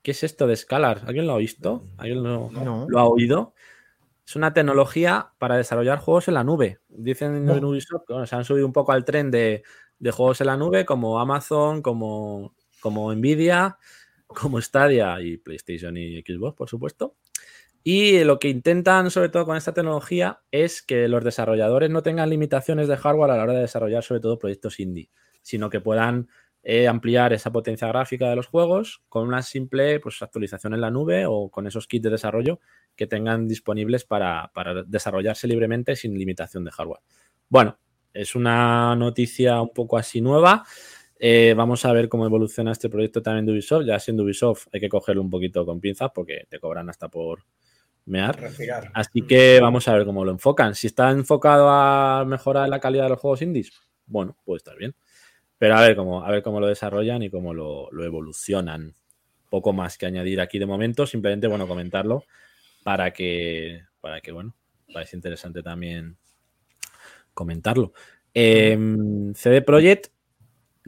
¿Qué es esto de Scalar? ¿Alguien lo ha visto? ¿Alguien lo, No. lo ha oído? Es una tecnología para desarrollar juegos en la nube. Dicen No. en Ubisoft que bueno, se han subido un poco al tren de, de juegos en la nube, como Amazon, como, como Nvidia, como Stadia y PlayStation y Xbox, por supuesto. Y lo que intentan, sobre todo con esta tecnología, es que los desarrolladores no tengan limitaciones de hardware a la hora de desarrollar, sobre todo, proyectos indie, sino que puedan eh, ampliar esa potencia gráfica de los juegos con una simple pues, actualización en la nube o con esos kits de desarrollo que tengan disponibles para, para desarrollarse libremente sin limitación de hardware. Bueno, es una noticia un poco así nueva. Eh, vamos a ver cómo evoluciona este proyecto también de Ubisoft. Ya siendo Ubisoft hay que cogerlo un poquito con pinzas porque te cobran hasta por mear. Respirar. Así que vamos a ver cómo lo enfocan. Si está enfocado a mejorar la calidad de los juegos indies, bueno, puede estar bien. Pero a ver cómo, a ver cómo lo desarrollan y cómo lo, lo evolucionan. Poco más que añadir aquí de momento, simplemente, bueno, comentarlo para que, para que bueno, parece interesante también comentarlo. Eh, CD Projekt,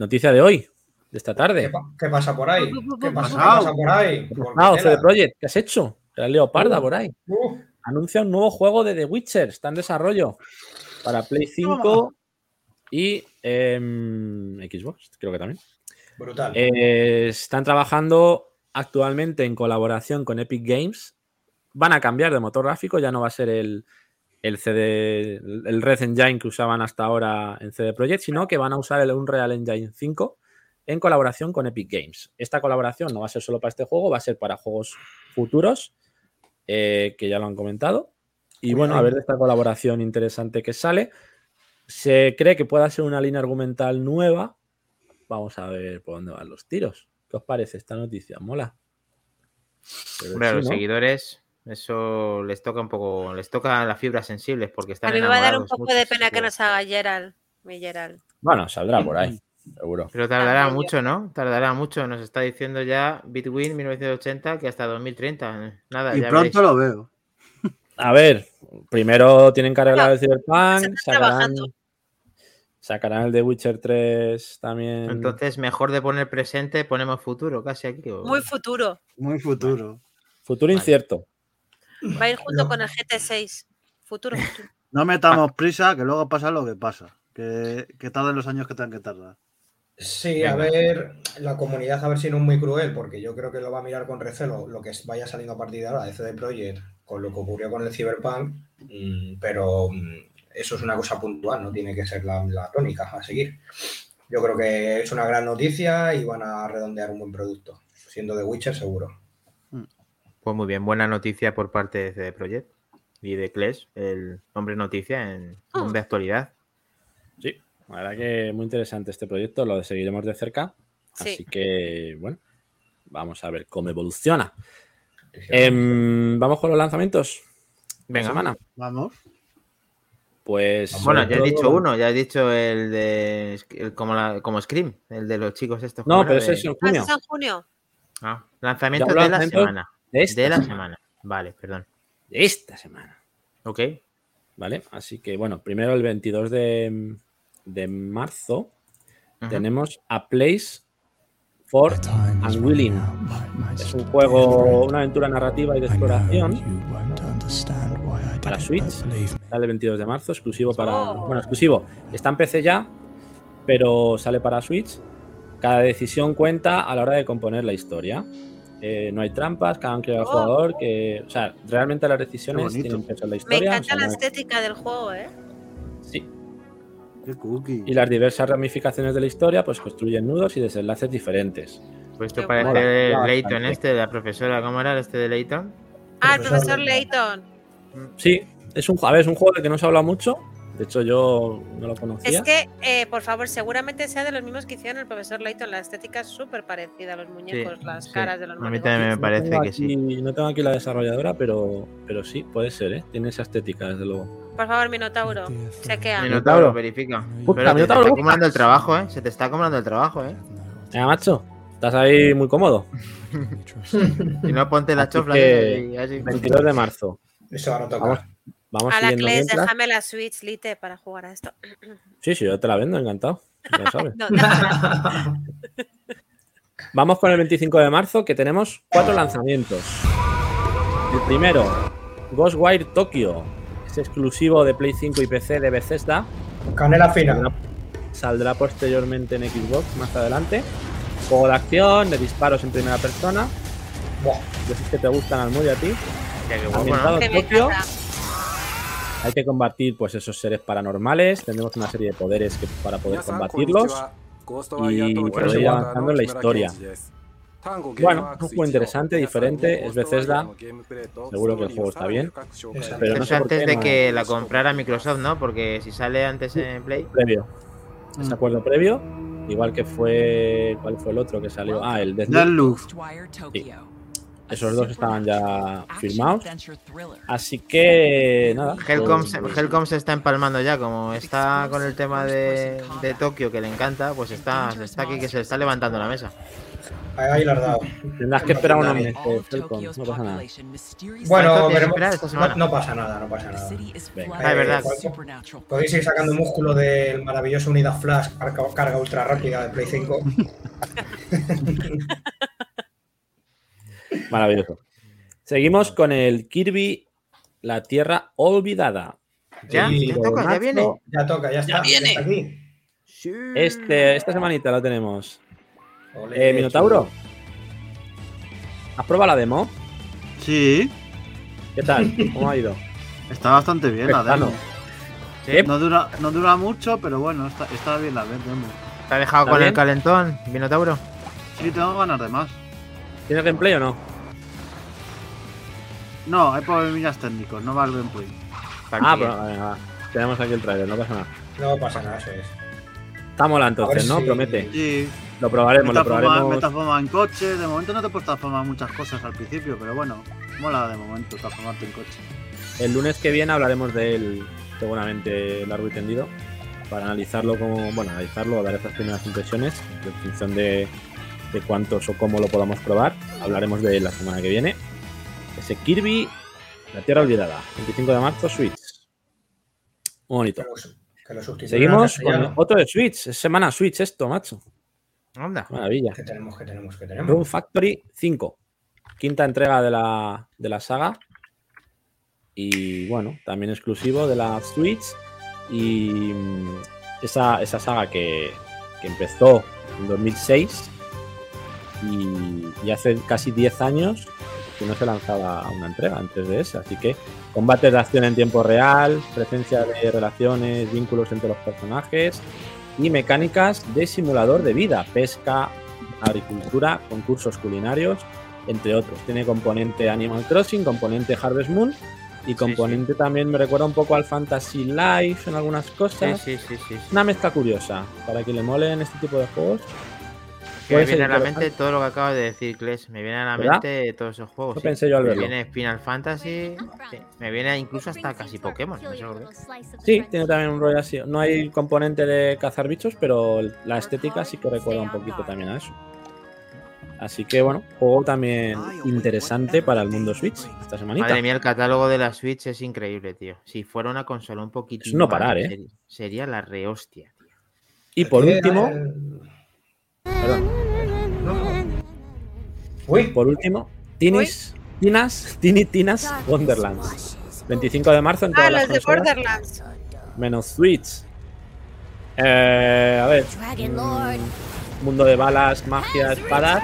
noticia de hoy, de esta ¿Qué, tarde. pa- qué pasa por ahí? ¿Qué pasa, ¿Qué pasa por ahí? ¿Qué tela. CD Projekt? ¿Qué has hecho? Te has liado parda por ahí. Uh, anuncia un nuevo juego de The Witcher, está en desarrollo para Play 5 y em, Xbox, creo que también. brutal. Eh, están trabajando actualmente en colaboración con Epic Games. Van a cambiar de motor gráfico, ya no va a ser el, el CD, el Red Engine que usaban hasta ahora en CD Projekt, sino que van a usar el Unreal Engine 5 en colaboración con Epic Games. Esta colaboración no va a ser solo para este juego, va a ser para juegos futuros, eh, que ya lo han comentado. Y bueno, a ver de esta colaboración interesante que sale. Se cree que pueda ser una línea argumental nueva. Vamos a ver por dónde van los tiros. ¿Qué os parece esta noticia? ¿Mola? Pero sí, los ¿no? seguidores, eso les toca un poco, les toca las fibras sensibles porque están A mí me va a dar un poco de pena que nos haga Gerald. Mi Gerald. Bueno, saldrá por ahí, seguro. Pero tardará mucho, ¿no? Tardará mucho. Nos está diciendo ya Bitwin 1980 que hasta 2030. Nada, Y ya pronto veréis. lo veo. A ver, primero tienen que arreglar el se Cyberpunk, está sacarán, trabajando. sacarán el de Witcher 3 también. Entonces, mejor de poner presente, ponemos futuro casi aquí. o- Muy futuro. Muy futuro. Futuro incierto. Va a ir junto No. con el GT6. Futuro, futuro. No metamos prisa, que luego pasa lo que pasa. Que, que tarden los años que tengan que tardar. Sí, a ver, la comunidad a ver si no es muy cruel, porque yo creo que lo va a mirar con recelo lo que vaya saliendo a partir de ahora de CD Projekt con lo que ocurrió con el Cyberpunk, mm, pero mm, eso es una cosa puntual, no tiene que ser la, la tónica a seguir. Yo creo que es una gran noticia y van a redondear un buen producto, siendo de Witcher seguro. Pues muy bien, buena noticia por parte de CD Projekt y de Clash, el hombre noticia en Ah. de actualidad. Sí, la verdad que muy interesante este proyecto, lo seguiremos de cerca. Sí. Así que, bueno, vamos a ver cómo evoluciona. Em, Vamos con los lanzamientos. Venga. semana. Vamos. Pues. Bueno, ya has dicho uno, ya has dicho el de el como, la- como Scream, el de los chicos estos. No, ¿cómo pero era? ese es en Ah, junio. ¿eso es en junio. Ah, lanzamiento de la semana. De esta, De la semana. semana. Vale, perdón. De esta semana. Ok. ¿Vale? Así que, bueno, primero el 22 de, de marzo tenemos A Place for Unwilling. Es un juego, una aventura narrativa y de exploración para Switch. Sale el 22 de marzo, exclusivo para. Oh. Bueno, exclusivo. Está en PC ya, pero sale para Switch. Cada decisión cuenta a la hora de componer la historia. Eh, no hay trampas, cada uno quiere al Oh. jugador. Que, o sea, realmente las decisiones tienen peso en la Me historia. o encanta sea, la no- estética del juego, ¿eh? sí. Qué cookie. Y las diversas ramificaciones de la historia, pues construyen nudos y desenlaces diferentes. Pues esto Qué parece mola, Layton bastante. este, de la profesora, ¿cómo era este de Layton? Ah, el Profesor Layton. Sí, es un, a ver, es un juego del que no se habla mucho. De hecho, yo no lo conocía. Es que, eh, por favor, seguramente sea de los mismos que hicieron el profesor Layton. La estética es súper parecida a los muñecos, las sí. caras de los A mí también me No parece tengo que sí. aquí- No tengo aquí la desarrolladora, pero, pero sí, puede ser, ¿eh? Tiene esa estética, desde luego. Por favor, Minotauro, chequea. Minotauro, verifica. Busca, Pero te Minotauro, está busca. acumulando el trabajo, ¿eh? Se te está acumulando el trabajo, ¿eh? Venga, macho, estás ahí muy cómodo. Y no ponte la chofla que, y así. 22 de marzo. Eso ahora toca. Vamos, vamos A la mientras. déjame la Switch Lite para jugar a esto. Sí, sí, yo te la vendo, encantado. Ya sabes. No, déjala. Vamos con el 25 de marzo, que tenemos cuatro lanzamientos. El primero, Ghostwire Tokyo. Es exclusivo de Play 5 y PC de Bethesda. Canela fina. Saldrá, saldrá posteriormente en Xbox más adelante. Juego de acción, de disparos en primera persona. Buah. Yo sé que te gustan al muy a ti. Ambientado en Tokio. encanta. Hay que combatir pues esos seres paranormales. Tendremos una serie de poderes que, para poder combatirlos. y poder ir avanzando en la historia. Bueno, un juego interesante, diferente, es Bethesda. Seguro que el juego está bien. Pero no Eso sé por antes qué de no- que la comprara Microsoft, ¿no? Porque si sale antes en Play. previo. Mm. Ese acuerdo previo. Igual que fue. ¿Cuál fue el otro que salió? Ah, el Deathloop. Deathloop. Sí. Esos dos estaban ya firmados. Así que nada. Helcom, pues, se- Helcom se está empalmando ya, como está con el tema de, de Tokio que le encanta, pues está, está aquí que se está levantando la mesa. Ahí, lo has dado. Tendrás que esperar unos meses, Helcom, no pasa nada. ¿Cuánto Bueno, veremos. No, no pasa nada, no pasa nada. Venga. Ah, es verdad. Podéis ir sacando músculo del maravilloso unidad flash, carga, carga ultra rápida de Play 5. Maravilloso. Seguimos con el Kirby La Tierra Olvidada. ¿Ya? ¿Ya toca? ¿Ya viene? Ya toca, ya está. Ya viene. está aquí. Este, esta semanita lo tenemos. Eh, Minotauro. ¿Has probado la demo? Sí, ¿Qué tal? ¿Cómo ha ido? está bastante bien la demo. ¿Sí? No dura, no dura mucho, pero bueno, está, está bien la demo. ¿Te ha dejado ¿Está con bien? el calentón, Minotauro? Sí, tengo ganas de más. ¿Tienes gameplay o no? No, hay problemillas técnicos, no va el gameplay. Ah, pero venga, tenemos aquí el trailer, no pasa nada. No pasa nada, eso es. Está mola entonces, ¿no? si- Promete. Sí, Lo probaremos, lo probaremos. metaforma en coche. De momento no te puedes transformar muchas cosas al principio, pero bueno, mola de momento transformarte en coche. El lunes que viene hablaremos de él seguramente largo y tendido para analizarlo como, bueno, analizarlo, dar estas primeras impresiones en función de, de cuántos o cómo lo podamos probar. Hablaremos de él la semana que viene. Ese Kirby, La Tierra Olvidada, 25 de marzo, Switch. Muy bonito. Que lo, que lo sustituyan Seguimos con otro de Switch. Es semana Switch esto, macho. Anda. Maravilla. Que tenemos, que tenemos, que tenemos. Room Factory 5. Quinta entrega de la, de la saga. Y bueno, también exclusivo de la Switch. Y mm, esa, esa saga que, que empezó en 2006 y, y hace casi 10 años que no se lanzaba una entrega antes de esa. Así que combates de acción en tiempo real, presencia de relaciones, vínculos entre los personajes y mecánicas de simulador de vida, pesca, agricultura, concursos culinarios, entre otros. Tiene componente Animal Crossing, componente Harvest Moon y componente también me recuerda un poco al Fantasy Life en algunas cosas. sí, sí, sí. sí. Una mezcla curiosa para que le molen este tipo de juegos. Que me viene a la mente todo lo que acabas de decir, Kles. Me viene a la ¿Verdad? mente todos esos juegos. Eso sí. pensé yo al Me verlo. viene Final Fantasy. Me viene incluso hasta casi Pokémon. No sé. Sí, tiene también un rollo así. No hay componente de cazar bichos, pero la estética sí que recuerda un poquito también a eso. Así que bueno, juego también interesante para el mundo Switch esta semanita. Madre mía, el catálogo de la Switch es increíble, tío. Si fuera una consola un poquito. Es no parar, ¿eh? Sería, sería la rehostia, tío. Y por último, perdón, Uy, por último, Tinis, Tinas, Tini Tinas Wonderlands. 25 de marzo en todas Ah, las los de consolas, Borderlands. menos Switch. Eh, a ver, mm, mundo de balas, magia, espadas,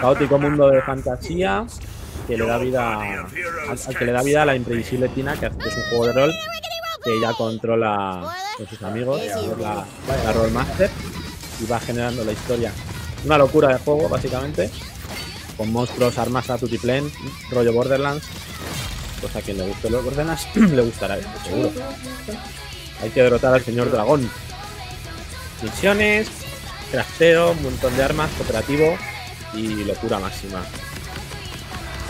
caótico mundo de fantasía que le da vida al, al que le da vida a la imprevisible Tina, que es un juego de rol que ella controla con sus amigos, es la, la Rollmaster, y va generando la historia. Una locura de juego, básicamente, con monstruos, armas a tutiplén, rollo Borderlands. Pues a quien le guste los Borderlands le gustará esto, seguro. Hay que derrotar al señor dragón. Misiones, crafteo, un montón de armas, cooperativo y locura máxima.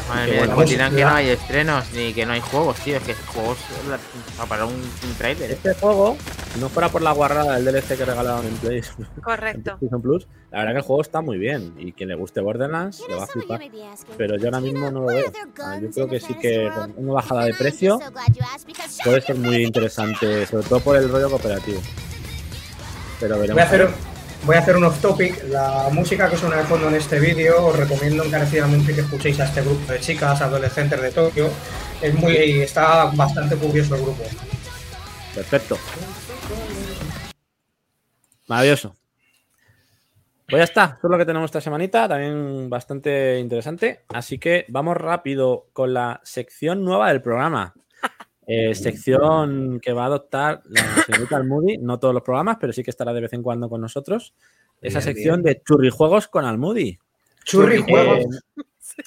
Madre mía, bueno. como dirán que no hay estrenos ni que no hay juegos, tío. Es que juegos la- para un, un trailer. Este juego si no fuera por la guarrada del DLC que regalaron en Play en Correcto. PlayStation Plus, la verdad que el juego está muy bien. Y quien le guste Borderlands le va a flipar. Pero yo ahora mismo no lo veo. Yo creo que sí que con una bajada de precio puede ser muy interesante, sobre todo por el rollo cooperativo. Pero veremos. Voy a hacer, voy a hacer un off topic. La música que suena de fondo en este vídeo, os recomiendo encarecidamente que escuchéis a este grupo de chicas adolescentes de Tokio. Es muy, está bastante curioso el grupo. Perfecto. Maravilloso. Pues ya está, eso es lo que tenemos esta semanita, también bastante interesante. Así que vamos rápido con la sección nueva del programa. Eh, sección que va a adoptar la señorita Almudi, no todos los programas, pero sí que estará de vez en cuando con nosotros. Esa Bien, sección de churrijuegos con Almudi. Churri Eh, juegos.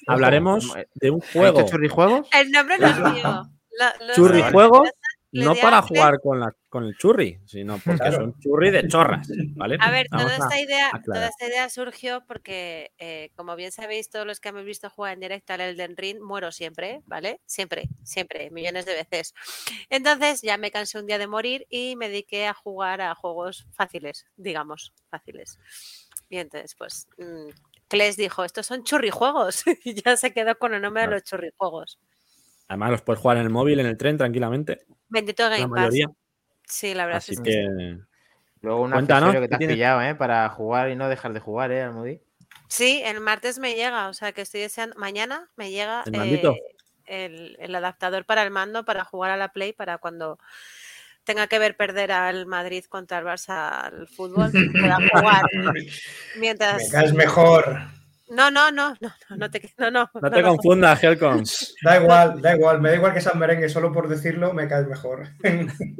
hablaremos de un ¿Hay juego. hecho churrijuegos? El nombre no es mío. Lo- lo- Churrijuego, Le no para jugar con, la, con el churri, sino porque Claro. son churri de chorras, ¿vale? A ver, toda a- esta, idea, toda esta idea surgió porque, eh, como bien sabéis, todos los que hemos visto jugar en directo al Elden Ring, muero siempre, ¿vale? Siempre, siempre, millones de veces. Entonces ya me cansé un día de morir y me dediqué a jugar a juegos fáciles, digamos, fáciles. Y entonces, pues, mm, Kles dijo, estos son churrijuegos. y ya se quedó con el nombre de los churrijuegos. Además, los puedes jugar en el móvil, en el tren, tranquilamente. Bendito La Game Pass. mayoría. Sí, la verdad Así es que. Luego un Cuéntanos, accesorio que ¿qué te has pillado, ¿eh? Para jugar y no dejar de jugar, ¿eh, Almudi? Sí, el martes me llega, o sea que estoy deseando. Mañana me llega eh, el, el adaptador para el mando para jugar a la Play para cuando tenga que ver perder al Madrid contra el Barça al fútbol, pueda jugar Me mientras. caes mejor. No, no, no, no, no, no te, no, no, No te no. confundas, Helcom. Da igual, da igual. Me da igual que sean merengue, solo por decirlo me caes mejor.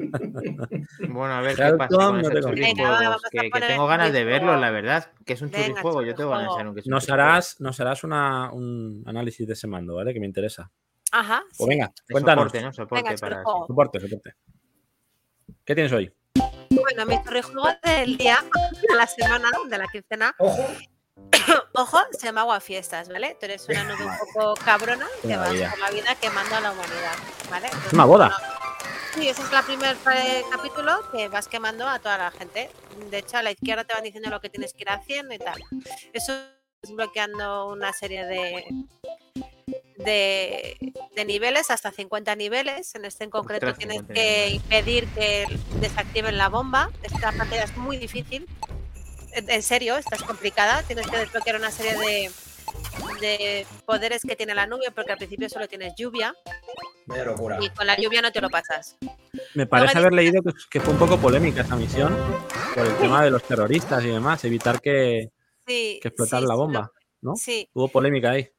Bueno, a ver qué Claro, pasa Tom, con churrijuegos. Que, tengo ganas de verlo, la verdad. Que es un churrijuego. Yo tengo ganas de saber un que Nos harás, nos harás una, un análisis de ese mando, ¿vale? Que me interesa. Ajá. Pues sí. venga, cuéntanos. soporte, ¿no? Soporte Venga, para... churrijuego. Soporte, soporte. ¿Qué tienes hoy? Bueno, mi churrijuego del día, de la semana, de la quincena, Ojo, Ojo, se llama Aguafiestas, ¿vale? Tú eres una nube un poco cabrona que vas maravilla. por la vida quemando a la humanidad, ¿vale? Es una boda. Sí, ese es el primer eh, capítulo que vas quemando a toda la gente. De hecho, a la izquierda te van diciendo lo que tienes que ir haciendo y tal. Eso es bloqueando una serie de, de, de niveles, hasta 50 niveles. En este en concreto Ostras, tienes 50 que impedir que desactiven la bomba. Esta pantalla es muy difícil. En serio, esta es complicada. Tienes que desbloquear una serie de, de poderes que tiene la nube, porque al principio solo tienes lluvia vaya locura. y con la lluvia no te lo pasas. Me parece haber leído que, que fue un poco polémica esta misión por el tema de los terroristas y demás, evitar que, Sí, que explotara sí, la bomba, ¿no? Sí, Hubo polémica ahí.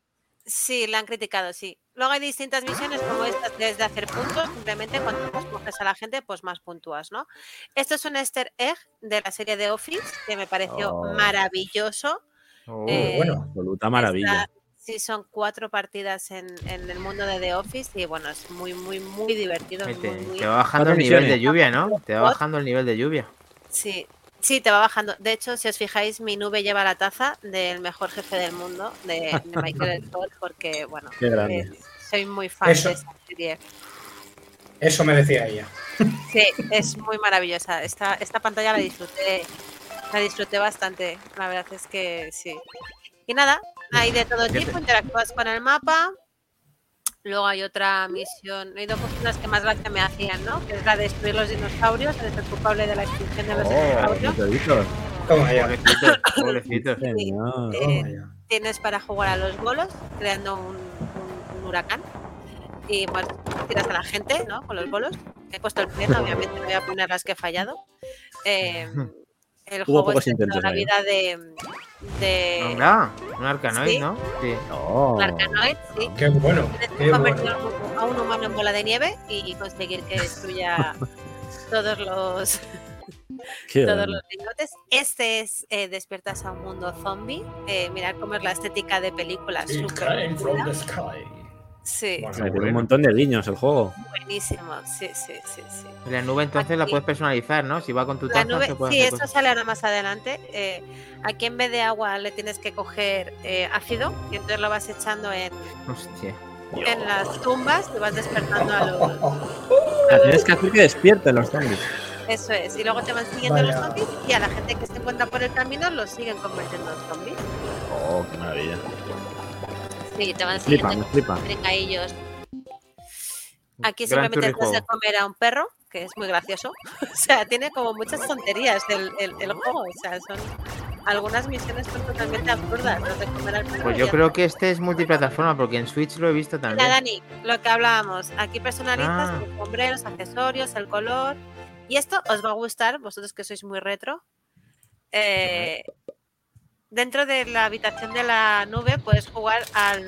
sí, la han criticado, sí. Luego hay distintas misiones como esta, desde hacer puntos, simplemente cuanto más coges a la gente, pues más puntúas, ¿no? Esto es un easter egg de la serie de Office, que me pareció Oh. maravilloso. Oh, Eh, bueno. Absoluta maravilla. Está- sí, son cuatro partidas en, en el mundo de The Office y bueno, es muy, muy, muy divertido. muy, te, muy- te va bajando el nivel de lluvia, ¿no? Te va bajando el nivel de lluvia. Sí, sí, te va bajando. De hecho, si os fijáis, mi nube lleva la taza del mejor jefe del mundo, de, de Michael Scott, porque, bueno, Qué grande. eh, soy muy fan Eso. de esa serie. Eso me decía ella. Sí, es muy maravillosa. Esta, esta pantalla la disfruté, la disfruté bastante. La verdad es que sí. Y nada, hay de todo ¿Qué tipo, interactúas con el mapa. Luego hay otra misión, hay dos cosas que más gracia me hacían, ¿no? Que es la de destruir los dinosaurios, eres el culpable de la extinción de los Oh, dinosaurios. Eh, tienes para jugar a los bolos, creando un, un- un huracán. Y pues tiras a la gente, ¿no? Con los bolos. He puesto el pleno, obviamente no voy a poner las que he fallado. Eh, el Hubo juego pocos es dentro de intentos la ahí. vida de. de un arcanoid, Sí. ¿no? Sí. No. un Arkanoid, sí. Qué bueno. Qué convertir bueno. a un humano en bola de nieve y, y conseguir que destruya todos los Qué todos los lingotes. Este es eh, Despiertas a un mundo zombie. Eh, mirad cómo es la estética de película. It's súper crying from the sky. Sí, Bueno, O sea, tiene bueno. un montón de guiños el juego. buenísimo. Sí, sí, sí, sí. La nube entonces la puedes personalizar, ¿no? Si va con tu La taza, nube, se puede sí, hacer cosas. sale ahora más adelante. Eh, aquí en vez de agua le tienes que coger eh, ácido y entonces lo vas echando en, Hostia. en las tumbas y vas despertando a los. Sea, tienes que hacer que despierten los zombies. Eso es. Y luego te van siguiendo los Vaya. zombies y a la gente que se encuentra por el camino los siguen convirtiendo en zombies. Oh, qué maravilla. Sí, te van flipa, me flipa. brincaillos. Aquí Gran simplemente de churrijuego. comer a un perro, que es muy gracioso. O sea, tiene como muchas tonterías el, el, el juego. O sea, son algunas misiones son totalmente absurdas. Los de comer al perro. Pues yo creo que este es multiplataforma, porque en Switch lo he visto Mira, también. Dani, lo que hablábamos. Aquí personalizas Ah. los sombreros, accesorios, el color. Y esto os va a gustar, vosotros que sois muy retro. Eh, dentro de la habitación de la nube puedes jugar al,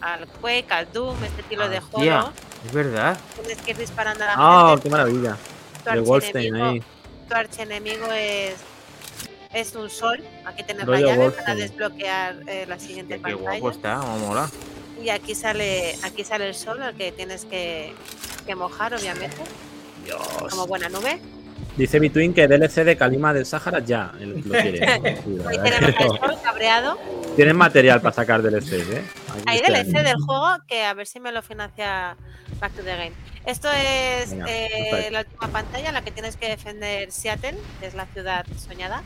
al Quake, al Doom, este estilo de juego. Es verdad. Tienes que ir disparando a la Oh, gente. qué maravilla. Tu De Wolfenstein ahí. tu archienemigo es, es un sol. Aquí tienes la llave para desbloquear eh, la siguiente Qué, qué pantalla. guapo está, mola. Y aquí sale, aquí sale el sol, al que tienes que, que mojar, obviamente, como buena nube. Dice Between que DLC de Kalima del Sahara ya lo quiere. Tenemos no. sol cabreado. Tienen material para sacar DLC, ¿eh? Aquí Hay está. DLC del juego que a ver si me lo financia Back to the Game. Esto es Venga, eh, la última pantalla en la que tienes que defender Seattle, que es la ciudad soñada.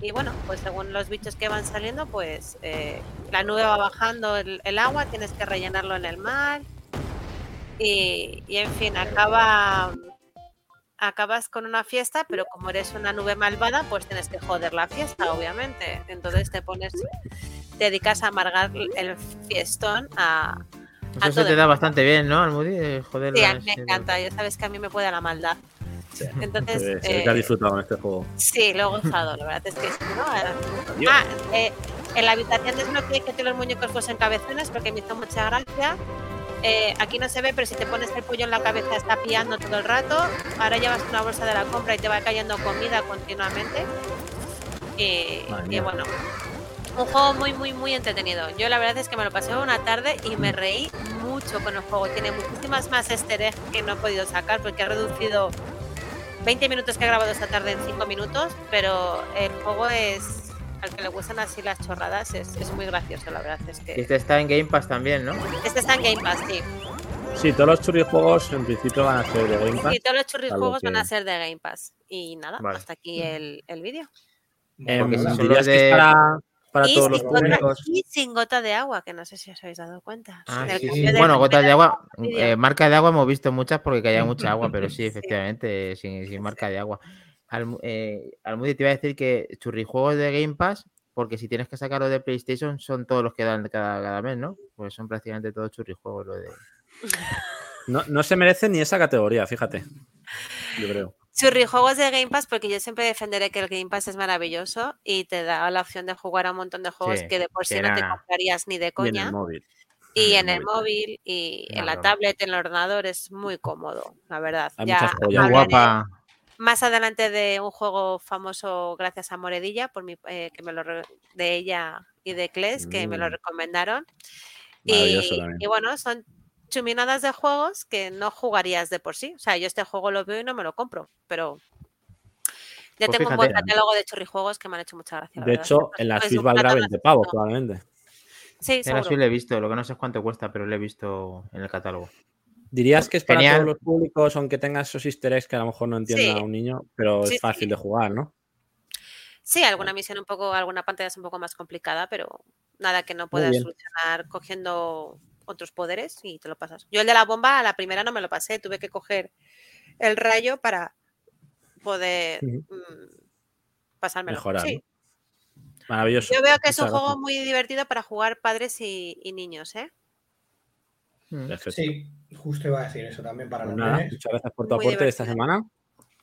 Y bueno, pues según los bichos que van saliendo, pues eh, la nube va bajando el, el agua, tienes que rellenarlo en el mar. Y, y, en fin, acaba acabas con una fiesta, pero como eres una nube malvada, pues tienes que joder la fiesta, obviamente. Entonces te pones, te dedicas a amargar el fiestón a, a Eso se te da bastante bien, ¿no? Almudi, Eh, joder. Sí, a mí me encanta, ya sabes que a mí me puede la maldad. Entonces, se ve que has eh, disfrutado en este juego. sí, lo he gozado, la verdad es que sí, ¿no? Ah, eh, en la habitación desbloqueé que todos los muñecos fuesen cabezones porque me hizo mucha gracia. Eh, aquí no se ve, pero si te pones el pollo en la cabeza está pillando todo el rato. Ahora llevas una bolsa de la compra y te va cayendo comida continuamente. Y, bueno, un juego muy, muy, muy entretenido. Yo la verdad es que me lo pasé una tarde y me reí mucho con el juego. Tiene muchísimas más easter que no he podido sacar porque he reducido 20 minutos que he grabado esta tarde en 5 minutos, pero el juego es, al que le gustan así las chorradas, es, es muy gracioso, la verdad es Y que... este está en Game Pass también, ¿no? Este está en Game Pass, sí. Sí, todos los churrijuegos en principio van a ser de Game Pass. Y todos los churris juegos van que- a ser de Game Pass. Y nada, Vale. hasta aquí el, el vídeo. Porque si son dirías los que es de- para, para Y todos los sin, gota, públicos. y sin gota de agua, que no sé si os habéis dado cuenta. Ah, sí, sí. Bueno, gotas de agua. eh, marca de agua hemos visto muchas porque caía mucha agua, pero sí, Sí. efectivamente, sin, sin marca de agua. Almu- eh, te iba a decir que churrijuegos de Game Pass, porque si tienes que sacarlo de PlayStation, son todos los que dan cada, cada mes, ¿no? Pues son prácticamente todos churrijuegos. Lo de... No, no se merece ni esa categoría, fíjate. Yo creo. Churrijuegos de Game Pass, porque yo siempre defenderé que el Game Pass es maravilloso y te da la opción de jugar a un montón de juegos Sí, que de por sí no te comprarías ni de Y en coña. el móvil. Y en en el móvil y en la tablet, en el ordenador es muy cómodo, la verdad. Hay Ya muchas joyas. Guapa. Más adelante de un juego famoso gracias a Moredilla, por mi, eh, que me lo de ella y de Kles, que me lo Mm. recomendaron. Y, bueno, son chuminadas de juegos que no jugarías de por sí. O sea, yo este juego lo veo y no me lo compro, pero ya Pues tengo un buen catálogo de churrijuegos que me han hecho mucha gracia. la De verdad. hecho, en la Switch valdrá buscarlas 20 pavos, no. probablemente. Sí, seguro. Switch lo he visto, lo que no sé es cuánto cuesta, pero lo he visto en el catálogo. Dirías que es para Genial. todos los públicos, aunque tenga esos easter eggs que a lo mejor no entienda Sí. un niño, pero Sí, es fácil sí. de jugar, ¿no? Sí, alguna misión un poco, alguna pantalla es un poco más complicada, pero nada que no puedas solucionar cogiendo otros poderes y te lo pasas. Yo el de la bomba, a la primera no me lo pasé, tuve que coger el rayo para poder mm, pasármelo. Mejorar. Sí. ¿no? Maravilloso. Yo veo que es un juego muy divertido para jugar padres y, y niños, ¿eh? Mm. Perfecto. Sí, justo iba a decir eso también para Pues los nada, muchas gracias por tu Muy aporte de esta semana.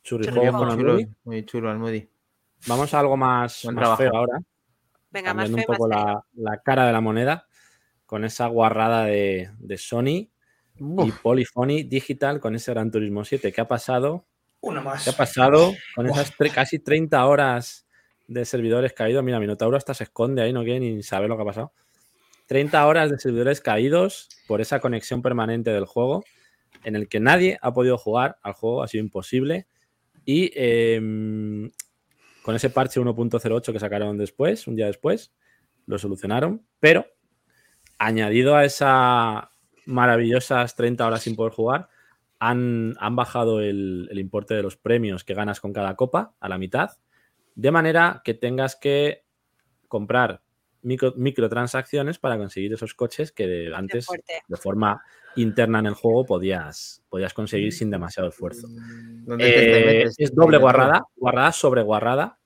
Churrijuegos. con Muy chulo, Almudi. muy chulo, Almudi. Vamos a algo más, Buen más trabajo. feo ahora. Venga, más cambiando feo, un poco más feo. la, la cara de la moneda con esa guarrada de, de Sony y Polyphony Digital con ese Gran Turismo 7. ¿Qué ha pasado? Una más. ¿Qué ha pasado con esas tre- casi 30 horas de servidores caídos? Mira, Minotauro hasta se esconde ahí, no quiere ni saber lo que ha pasado. 30 horas de servidores caídos por esa conexión permanente del juego en el que nadie ha podido jugar al juego, ha sido imposible. Y em, con ese parche 1.08 que sacaron después, un día después, lo solucionaron, pero añadido a esas maravillosas 30 horas sin poder jugar, han, han bajado el, el importe de los premios que ganas con cada copa a la mitad, de manera que tengas que comprar micro- microtransacciones para conseguir esos coches que de- antes de forma interna en el juego podías, podías conseguir sin demasiado esfuerzo. ¿Dónde te- te Eh, metes? es doble guarrada, guarrada sobre guarrada.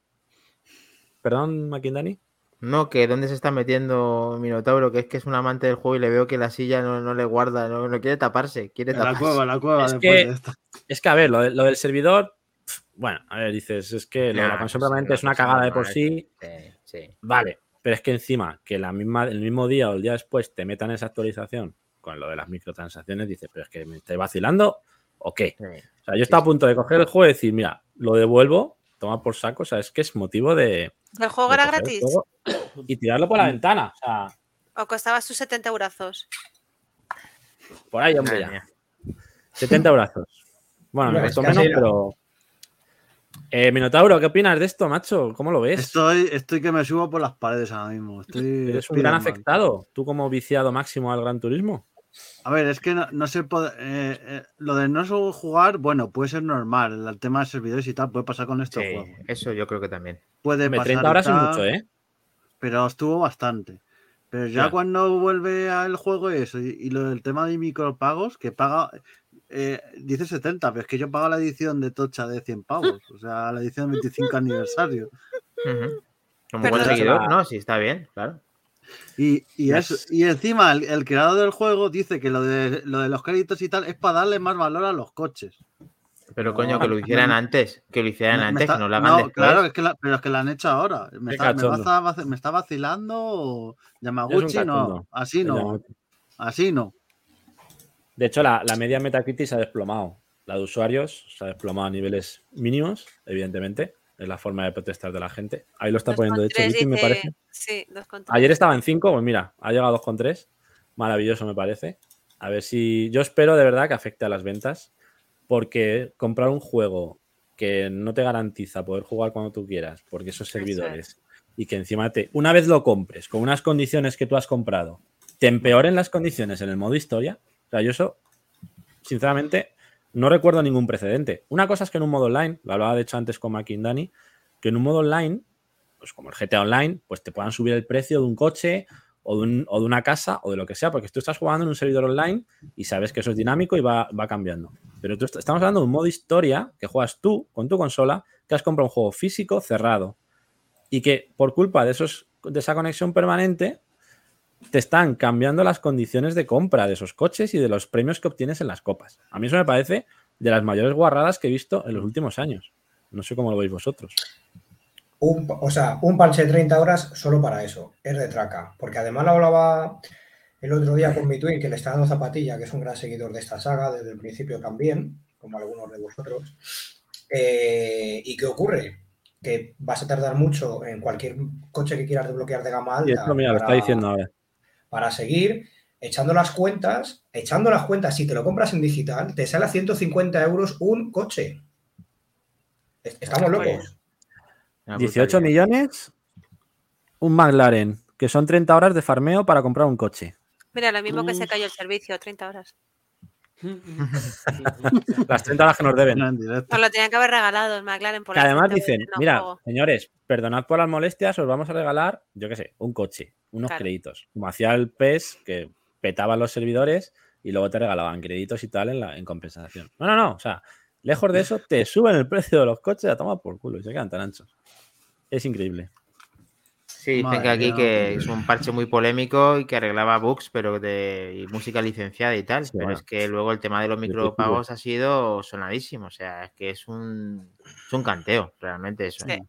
Perdón, Maquindani. No, que dónde se está metiendo Minotauro, que es que es un amante del juego y le veo que la silla no, no le guarda, no, no quiere taparse, quiere En la taparse. cueva, la cueva, Es después que- de esto. Es que, a ver, lo, de- lo del servidor, pf, bueno, a ver, dices, es que lo de la consola pues, permanente es una cagada de por normal. sí, Sí, sí. vale, pero es que encima, que la misma, el mismo día o el día después te metan esa actualización con lo de las microtransacciones, dices, pero es que me estáis vacilando o qué. sí. O sea, yo estaba a punto de coger el juego y decir, mira, lo devuelvo, toma por saco, o sea, es que es motivo de. ¿El juego de era gratis? juego Y tirarlo por la ventana, o sea, ¿O costaba sus 70 eurazos? por ahí, hombre, ya. mía. 70 brazos. Bueno, me costó menos, pero. Eh, Minotauro, ¿qué opinas de esto, macho? ¿Cómo lo ves? Estoy, estoy que me subo por las paredes ahora mismo. Estoy Eres un gran afectado. Tú, como viciado máximo al Gran Turismo. A ver, es que no, no se puede. eh, eh, lo de no solo jugar, bueno, puede ser normal. El tema de servidores y tal puede pasar con estos Sí, juegos. eso yo creo que también. Puede Hombre, pasar. 30 y horas es mucho, ¿eh? Pero estuvo bastante. Pero ya Ya. cuando vuelve al juego eso y, y lo del tema de micropagos, que paga. Eh, dice 70, pero es que yo pago la edición de Tocha de 100 pavos. O sea, la edición 25 aniversario. Ujú. Como buen seguidor, La- no, sí, está bien, claro. Y, y, eso, es- y encima el, el creador del juego dice que lo de, lo de los créditos y tal es para darle más valor a los coches. Pero No, coño, que lo hicieran antes, que lo hicieran Me- me antes, está- que no lo hagan no, después. Claro, es que la- pero es que lo han hecho ahora. Me, está, me, está vacilando o Yamaguchi, no. Así no, así no. De hecho, la, la media Metacritic se ha desplomado. La de usuarios se ha desplomado a niveles mínimos, evidentemente. Es la forma de protestar de la gente. Ahí lo está poniendo, de hecho, 2,3 Vicky, me dice- parece. Sí, 2,3. Ayer estaba en 5, pues mira, ha llegado a 2,3. Maravilloso, me parece. A ver si. Yo espero de verdad que afecte a las ventas, porque comprar un juego que no te garantiza poder jugar cuando tú quieras, porque esos Eso es. servidores, y que encima te. Una vez lo compres, con unas condiciones que tú has comprado, te empeoren las condiciones en el modo historia. Sea, yo eso, sinceramente, no recuerdo ningún precedente. Una cosa es que en un modo online, lo hablaba de hecho antes con Dani, que en un modo online, pues como el GTA Online, pues te puedan subir el precio de un coche o de, una casa o de lo que sea, porque tú estás jugando en un servidor online y sabes que eso es dinámico y va, va cambiando. Pero tú est- estamos hablando de un modo historia que juegas tú con tu consola, que has comprado un juego físico cerrado y que por culpa de, esos, de esa conexión permanente te están cambiando las condiciones de compra de esos coches y de los premios que obtienes en las copas. A mí eso me parece de las mayores guarradas que he visto en los últimos años. No sé cómo lo veis vosotros. Un, o sea, un parche de 30 horas solo para eso. Es de traca. Porque además lo hablaba el otro día con mi twin, que le está dando zapatilla, que es un gran seguidor de esta saga desde el principio también, como algunos de vosotros. Eh, ¿Y qué ocurre? Que vas a tardar mucho en cualquier coche que quieras desbloquear de gama alta. Y esto, mira, lo está diciendo ahora. Para seguir echando las cuentas, echando las cuentas, si te lo compras en digital, te sale a 150 euros un coche. Es- Estamos locos. Una 18 brutalidad. millones, un McLaren, que son 30 horas de farmeo para comprar un coche. Mira, lo mismo que se cayó el servicio, 30 horas. Las 30 horas que nos deben. Nos lo tenían que haber regalado el McLaren por Que además 30 dicen, no mira, juego". señores, perdonad por las molestias, os vamos a regalar, yo qué sé, un coche, unos Claro. créditos. Como hacía el PES, que petaban los servidores y luego te regalaban créditos y tal en, la, en compensación. No, no, no, o sea, lejos de eso, te suben el precio de los coches a tomar por culo y se quedan tan anchos. Es increíble. Sí, dicen que aquí que es un parche muy polémico y que arreglaba bugs, pero de y música licenciada y tal. Sí, pero bueno. es que luego el tema de los micropagos ha sido sonadísimo. O sea, es que es un, es un canteo, realmente eso. Sí. ¿eh?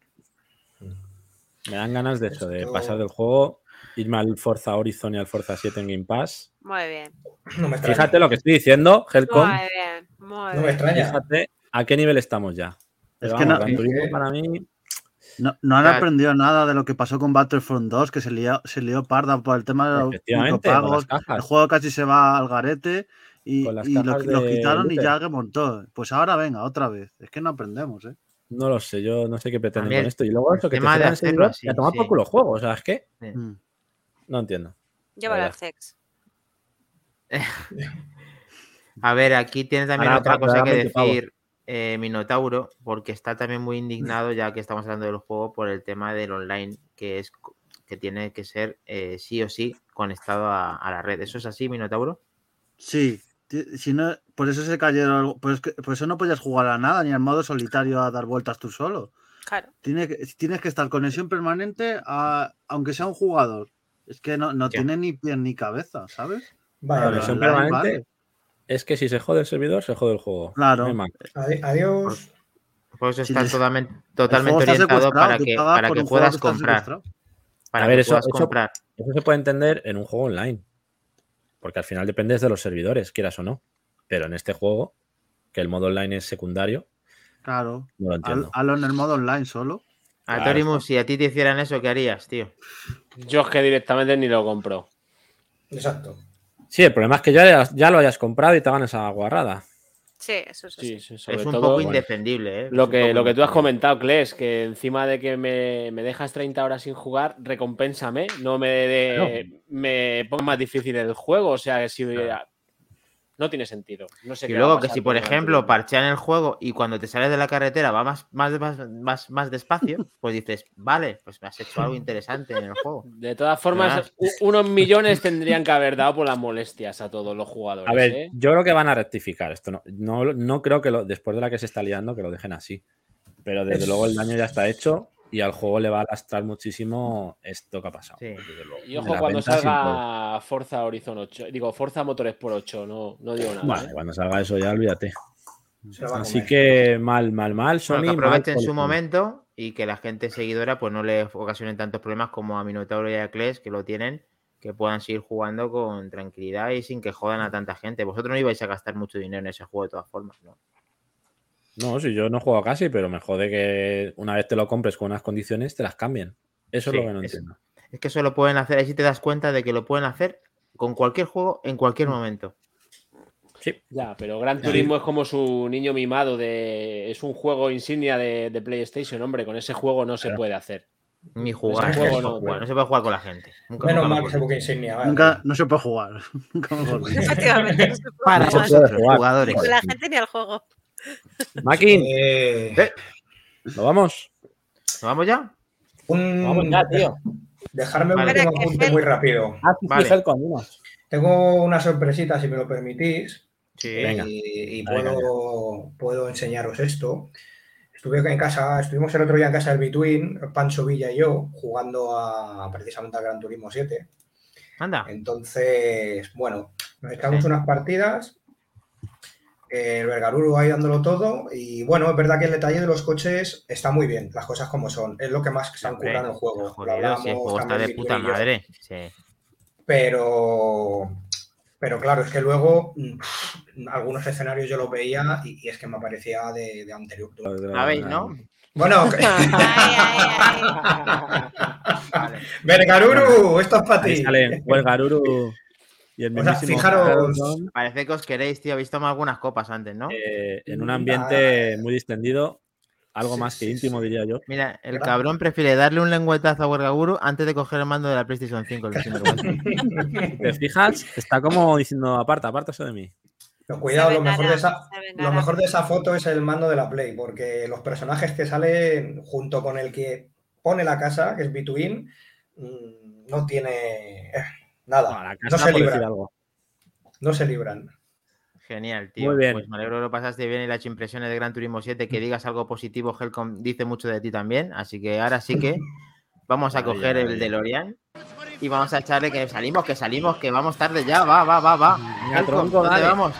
Me dan ganas de eso, de pasar del juego, irme al Forza Horizon y al Forza 7 en Game Pass. Muy bien. No me extraña. Fíjate lo que estoy diciendo, Helcom. Muy bien. Muy No me bien. extraña. Fíjate a qué nivel estamos ya. Pero Es que vamos, no- Gran Turismo es que- para mí No, no han aprendido nada de lo que pasó con Battlefront 2, que se lió, se lió parda por el tema de los micropagos. El juego casi se va al garete y, y lo, quitaron y ya remontó. Pues ahora venga, otra vez. Es que no aprendemos, ¿eh? No lo sé, yo no sé qué pretenden También con esto. Y luego eso que te hacerlo servidor así, y a tomar por sí. culo juego. O sea, es que Mm. no entiendo. Llévalo al sex. A ver, aquí tiene también Ahora, otra cosa que para 20 pavos. decir eh, Minotauro, porque está también muy indignado, ya que estamos hablando del juego, por el tema del online, que es que tiene que ser eh, sí o sí conectado a, a la red. ¿Eso es así, Minotauro? Sí, si no, por eso se cayeron. Por, es que- por eso no podías jugar a nada, ni al modo solitario a dar vueltas tú solo. Claro. Tiene que- tienes que estar conexión permanente, a- aunque sea un jugador. Es que no, no tiene ni pie ni cabeza, ¿sabes? Claro, Conexión online, permanente vale. Es que si se jode el servidor, se jode el juego. Claro. No adiós. Si está les- totalmente, totalmente orientado para que, para que puedas comprar. Para A ver, que eso- puedas eso- comprar. Eso se puede entender en un juego online. Porque al final dependes de los servidores, quieras o no. Pero en este juego, que el modo online es secundario, Claro. no lo entiendo. Hazlo en el modo online solo. A Claro. Torimus, si a ti te hicieran eso, ¿qué harías, tío? Yo es que directamente ni lo compro. Exacto. Sí, el problema es que ya, ya lo hayas comprado y te hagan esa guarrada. Sí, eso es Sí, así. sí, sobre es un todo poco bueno, indefendible, ¿eh? lo que, poco lo que tú has comentado, Kles, que encima de que me, me dejas 30 horas sin jugar, recompénsame, no me, de- me ponga más difícil el juego. O sea, si no tiene sentido. No sé Y qué luego que si, por ejemplo, parchean el juego y cuando te sales de la carretera va más, más, más, más, más despacio, pues dices, vale, pues me has hecho algo interesante en el juego. De todas formas, unos millones tendrían que haber dado por las molestias a todos los jugadores. A ver, ¿eh? yo creo que van a rectificar esto. No, no, no creo que lo, después de la que se está liando, que lo dejen así. Pero desde Es- luego el daño ya está hecho y al juego le va a lastrar muchísimo esto que ha pasado. Sí. Y ojo cuando salga Forza Horizon 8. Digo, Forza Motores por 8, no, no digo nada. Vale, ¿eh? cuando salga eso ya olvídate. Así que mal, mal, mal. Sony, Bueno, que mal aprovechen su momento y que la gente seguidora pues no le ocasionen tantos problemas como a Minotauro y a Kles, que lo tienen, que puedan seguir jugando con tranquilidad y sin que jodan a tanta gente. Vosotros no ibais a gastar mucho dinero en ese juego de todas formas, ¿no? No, si yo no juego casi, pero me jode que una vez te lo compres con unas condiciones, te las cambien. Eso Sí, es lo que no es- entiendo. Es que eso lo pueden hacer, ahí sí te das cuenta de que lo pueden hacer con cualquier juego en cualquier momento. Sí. Ya, pero Gran Turismo es como su niño mimado de. Es un juego insignia de, de PlayStation, hombre. Con ese juego no se Claro. puede hacer. Ni jugar, Ese no, juego se puede no, jugar, tío. no se puede jugar con la gente. Nunca, Menos mal que busca insignia. vale. Nunca, no se puede jugar. Efectivamente. no se puede Para vosotros. Con la gente ni al juego. Makin, Eh, Eh. ¿lo vamos? ¿Nos vamos ya? un- Vamos ya, tío. Dejarme un Vale. último apunte muy rápido. Ah, sí, Vale. Tengo una sorpresita, si me lo permitís. Sí. Venga. y, puedo, puedo enseñaros esto. Estuve en casa, estuvimos el otro día en casa del Between, Pancho Villa y yo, jugando a precisamente al Gran Turismo 7. Anda. Entonces, bueno, nos echamos Sí. unas partidas. El Vergaruru ahí dándolo todo. Y bueno, es verdad que el detalle de los coches está muy bien, las cosas como son. Es lo que más se han currado en el juego. Lo Jodido, si el hablamos juego está de puta madre. Sí. Pero, pero claro, es que luego mm, algunos escenarios yo los veía y, y es que me parecía de, de anterior. ¿Sabéis, no? Bueno, Ay, ay, ay. Vale. Vergaruru, esto es para ti. salen o el Garuru y el O sea, fijaros- Parece que os queréis, tío. Habéis tomado algunas copas antes, ¿no? eh, en un ambiente muy distendido, algo Sí, más que sí, íntimo, sí. diría yo. Mira, el cabrón prefiere darle un lengüetazo a Wergaburu antes de coger el mando de la PlayStation 5. el sinvergüenza. ¿Te fijas? Está como diciendo, aparta, aparta eso de mí. Pero cuidado, lo mejor, de esa, lo mejor de esa foto es el mando de la Play, porque los personajes que salen junto con el que pone la casa, que es Between, mm, no tiene eh, nada. No, la no casa se libran. algo. No se libran. Genial, tío. Muy bien. Pues me alegro que lo pasaste bien y las impresiones de Gran Turismo 7. Que digas algo positivo, Helcom dice mucho de ti también. Así que ahora sí que vamos a coger el. DeLorean y vamos a echarle que salimos, que salimos, que vamos tarde ya. Va, va, va, va. Venga, Helcom, tronco, ¿dónde dale. vamos?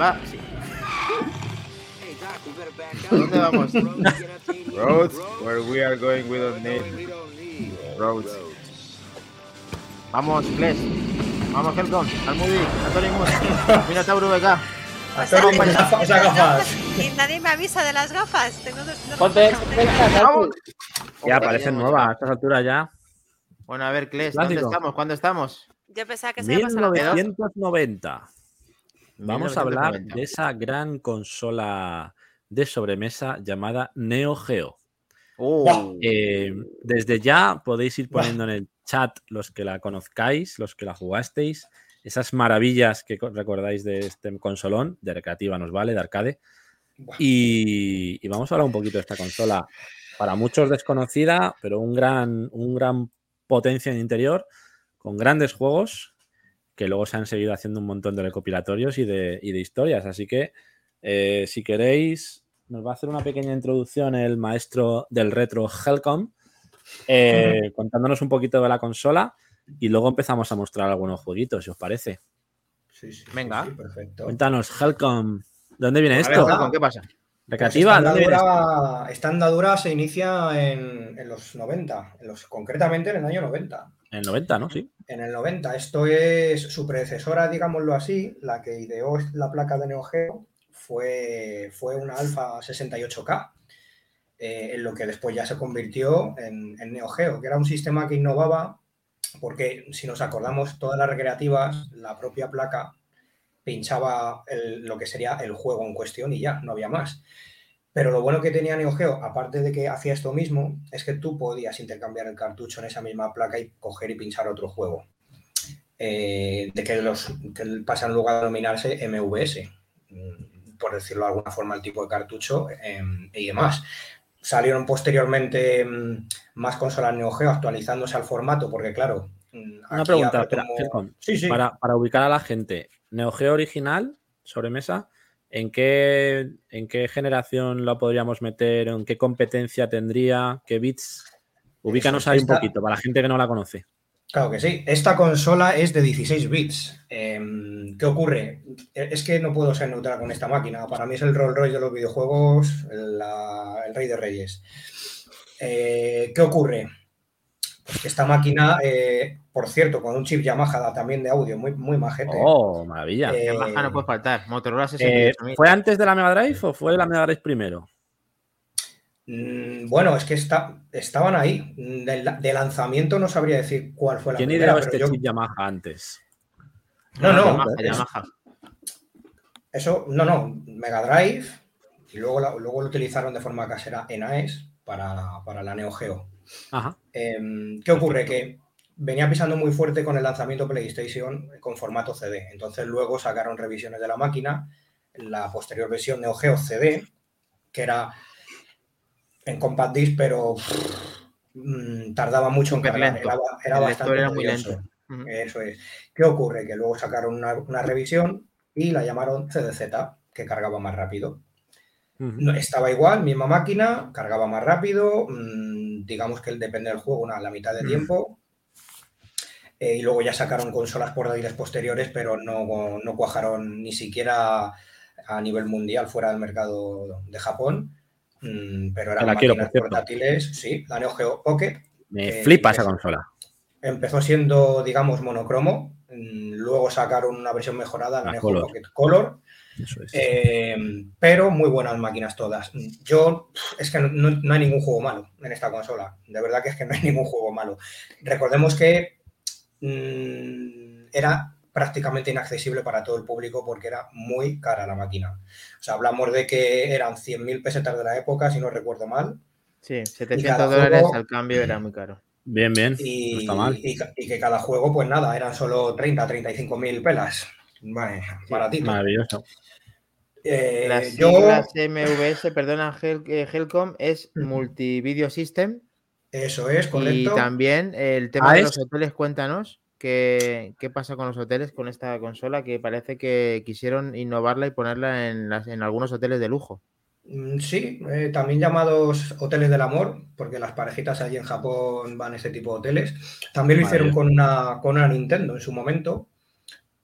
Va, sí. ¿Dónde vamos? Roads, where we are going, we don't need roads. Vamos, Flesh. Vamos, Helcom, al movie, a Tony Moon. Mira, Tauro BK. Hasta Tengo ahora, esa- esas gafas. Y nadie me avisa de las gafas. Tengo dos, Ponte. Ya parecen nuevas a estas alturas ya. Bueno, a ver, Kles, ¿dónde Clásico. estamos? ¿Cuándo estamos? Yo pensaba que se iba a pasar la 1990. Vamos a hablar 1990. de esa gran consola de sobremesa llamada Neo Geo. Oh, Eh, desde ya podéis ir poniendo en el chat los que la conozcáis, los que la jugasteis, esas maravillas que co- recordáis de este consolón, de recreativa nos vale, de arcade. Y, y vamos a hablar un poquito de esta consola. Para muchos desconocida, pero un gran, un gran potencia en interior, con grandes juegos que luego se han seguido haciendo un montón de recopilatorios y de, y de historias. Así que, eh, si queréis, nos va a hacer una pequeña introducción el maestro del retro Helcom, eh, contándonos un poquito de la consola y luego empezamos a mostrar algunos jueguitos, si os parece. Sí, sí, sí, Venga. sí, perfecto. Cuéntanos, Helcom, ¿de dónde viene A ver, esto? ¿qué pasa? Pues ¿Recreativa? esta, esta andadura se inicia en, en los 90, en los, concretamente en el año 90. En el 90, ¿no? Sí. En el 90, esto es su predecesora, digámoslo así, la que ideó la placa de Neo Geo, fue, fue una Alpha 68K, eh, en lo que después ya se convirtió en, en Neo Geo, que era un sistema que innovaba, porque si nos acordamos, todas las recreativas, la propia placa pinchaba lo que sería el juego en cuestión y ya, no había más. Pero lo bueno que tenía Neo Geo, aparte de que hacía esto mismo, es que tú podías intercambiar el cartucho en esa misma placa y coger y pinchar otro juego. Eh, de que los que pasan luego a denominarse MVS, mm, por decirlo de alguna forma, el tipo de cartucho eh, y demás. Salieron posteriormente mm, más consolas Neo Geo actualizándose al formato, porque claro. mm, Una pregunta, espera, como- Helcom, Sí, sí. Para, para ubicar a la gente, Neo Geo original, sobremesa, ¿en qué, ¿en qué generación lo podríamos meter? ¿En qué competencia tendría? ¿Qué bits? Ubícanos ahí un poquito, para la gente que no la conoce. Claro que sí. Esta consola es de 16 bits. Em, ¿Qué ocurre? E- Es que no puedo ser neutral con esta máquina. Para mí es el Rolls Royce de los videojuegos, la- el rey de reyes. Eh, ¿Qué ocurre? Pues que esta máquina, eh, por cierto, con un chip Yamaha también de audio, muy, muy majete. Oh, maravilla. Eh, Yamaha no puede faltar. Motorola Eh, 68000. ¿Fue antes de la Mega Drive o fue la Mega Drive primero? Mm, Bueno, es que está- estaban ahí. De, la- de lanzamiento no sabría decir cuál fue la ¿Quién primera, ideó pero este yo- chip Yamaha antes? No, no, Yamaha, es- Yamaha. Eso, no, no, Mega Drive y luego, la- luego lo utilizaron de forma casera en AES para, para la Neo Geo. Ajá. Em, ¿Qué ocurre? Que venía pisando muy fuerte con el lanzamiento PlayStation con formato CD. Entonces luego sacaron revisiones de la máquina, la posterior versión Neo Geo CD, que era en compact disc, pero mm, tardaba mucho en cargar. Era, era bastante era muy lento. Eso es. ¿Qué ocurre? Que luego sacaron una, una revisión y la llamaron CDZ, que cargaba más rápido. No, estaba igual, misma máquina, cargaba más rápido, mm, digamos que depende del juego, una, la mitad de tiempo. Eh, y luego ya sacaron consolas portátiles posteriores, pero no, no cuajaron ni siquiera a nivel mundial fuera del mercado de Japón. Mm, pero eran la quiero, portátiles, sí, la Neo Geo Pocket, Me flipa esa es- consola. empezó siendo, digamos, monocromo. mm, Luego sacaron una versión mejorada, la Neo. Geo Pocket Color. Eso es. Eh, pero muy buenas máquinas todas. Yo, es que no, no hay ningún juego malo en esta consola. De verdad que es que no hay ningún juego malo. Recordemos que mm, era prácticamente inaccesible para todo el público porque era muy cara la máquina. O sea, hablamos de que eran 100.000 pesetas de la época, si no recuerdo mal, Sí, cada 700 dólares juego- al cambio era muy caro. Bien, bien. no y, está mal. y ca- y que cada juego, pues nada, eran solo 30, 35 mil pelas. Vale, baratito. Maravilloso. Eh, Las yo, siglas MVS, perdona, Hel- eh, Helcom, es. Multivideo System. eso es, Y correcto. también el tema de Ah, los es- hoteles, cuéntanos. ¿Qué, ¿Qué pasa con los hoteles con esta consola? Que parece que quisieron innovarla y ponerla en, las, en algunos hoteles de lujo. Mm, Sí, eh, también llamados hoteles del amor, porque las parejitas allí en Japón van a este tipo de hoteles. También lo hicieron con una, con una Nintendo en su momento,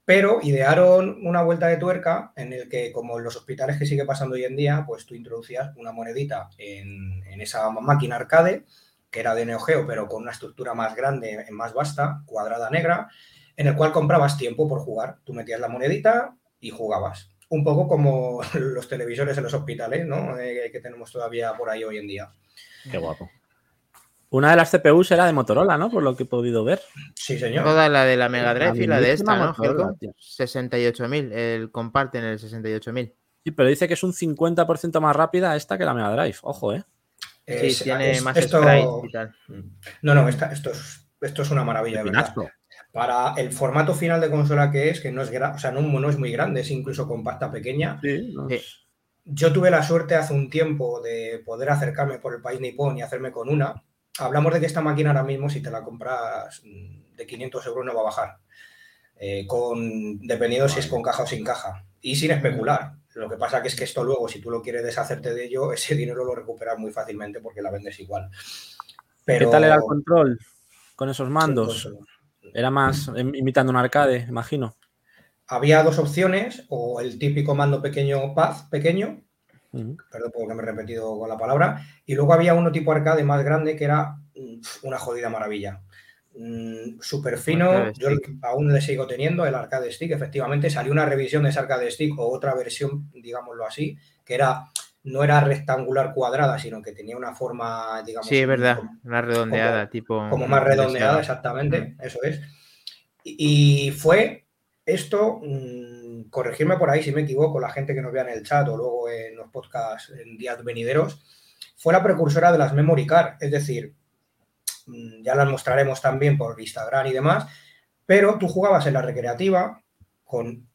pero idearon una vuelta de tuerca en el que, como en los hospitales que sigue pasando hoy en día, pues tú introducías una monedita en, en esa máquina arcade, que era de Neo Geo, pero con una estructura más grande, más vasta, cuadrada negra, en el cual comprabas tiempo por jugar. Tú metías la monedita y jugabas. Un poco como los televisores en los hospitales, ¿no? Eh, que tenemos todavía por ahí hoy en día. Qué guapo. Una de las CPUs era de Motorola, ¿no? Por lo que he podido ver. Sí, señor. Toda la de la Mega Drive y la de esta, ¿no? Motorola, Helcom? tío. 68.000. El comparten el 68.000. Sí, pero dice que es un 50% más rápida esta que la Mega Drive. Ojo, ¿eh? Sí, Es- tiene es- más esto- sprites y tal. No, no, esta- esto, es, esto es una maravilla, de verdad. Pepinazo. para el formato final de consola que es, que no es, o sea, no, no es muy grande, es incluso compacta pequeña. Sí, no. Sí. Yo tuve la suerte hace un tiempo de poder acercarme por el país nipón y hacerme con una. Hablamos de que esta máquina ahora mismo, si te la compras mm, de 500 euros, no va a bajar. Eh, con, dependiendo si es con caja o sin caja. Y sin especular. Lo que pasa que es que esto luego, si tú lo quieres deshacerte de ello, ese dinero lo recuperas muy fácilmente porque la vendes igual. Pero, ¿Qué tal era el control con esos mandos? pues, Era más im- imitando un arcade, imagino. había dos opciones, o el típico mando pequeño paz pequeño, Ujú. perdón porque me he repetido con la palabra, y luego había uno tipo arcade más grande que era mm, una jodida maravilla. Mm, Súper fino, yo aún le sigo teniendo el arcade stick, efectivamente, salió una revisión de ese arcade stick o otra versión, digámoslo así, que era no era rectangular cuadrada, sino que tenía una forma, digamos, Sí, es verdad. como- Una redondeada, tipo. como más redondeada, exactamente, eso es. Y y fue esto, mm, corregirme por ahí si me equivoco, la gente que nos vea en el chat o luego en los podcasts en días venideros, fue la precursora de las memory card, es decir, ya las mostraremos también por Instagram y demás, pero tú jugabas en la recreativa con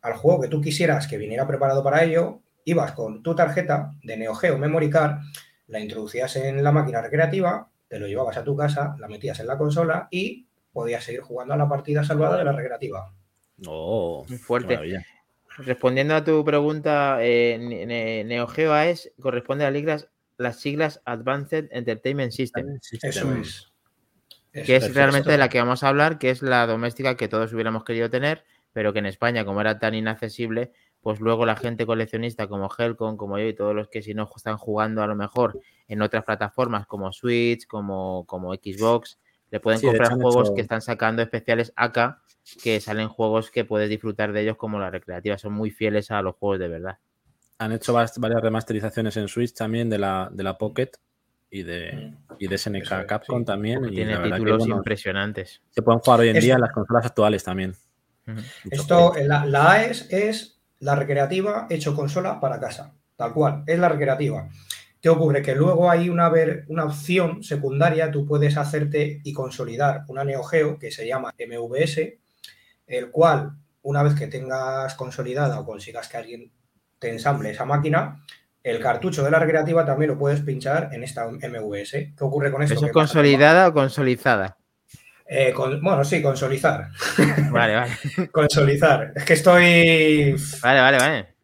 al juego que tú quisieras que viniera preparado para ello, ibas con tu tarjeta de Neo Geo Memory Card, la introducías en la máquina recreativa, te lo llevabas a tu casa, la metías en la consola y podías seguir jugando a la partida salvada de la recreativa. Oh, Muy fuerte. maravilla. Respondiendo a tu pregunta, eh, Ne- Ne- Neo Geo AES corresponde a las las siglas Advanced Entertainment System, Eso es. que es perfecto. realmente de la que vamos a hablar, que es la doméstica que todos hubiéramos querido tener, pero que en España, como era tan inaccesible, pues luego la gente coleccionista como Helcon, como yo y todos los que si no están jugando a lo mejor en otras plataformas como Switch, como, como Xbox, le pueden Sí, comprar hecho juegos hecho- que están sacando especiales acá, que salen juegos que puedes disfrutar de ellos como la recreativa, son muy fieles a los juegos de verdad. Han hecho varias remasterizaciones en Switch también de la, de la Pocket y de, y de SNK Capcom sí. también. y Tiene la verdad que, títulos bueno, impresionantes. se pueden jugar hoy en día en las consolas actuales también. Esto, juego. la, la AES es la recreativa hecho consola para casa, tal cual, es la recreativa. ¿Qué ocurre? Que luego hay una, ver- una opción secundaria, tú puedes hacerte y consolidar una Neo Geo que se llama MVS, el cual, una vez que tengas consolidada o consigas que alguien te ensamble esa máquina, el cartucho de la recreativa también lo puedes pinchar en esta MVS. ¿Qué ocurre con esto? ¿Eso es pasa? consolidada o consolizada? Eh, con- bueno, sí, consolizar. Vale, vale. Consolizar. Es que estoy Vale, vale, vale.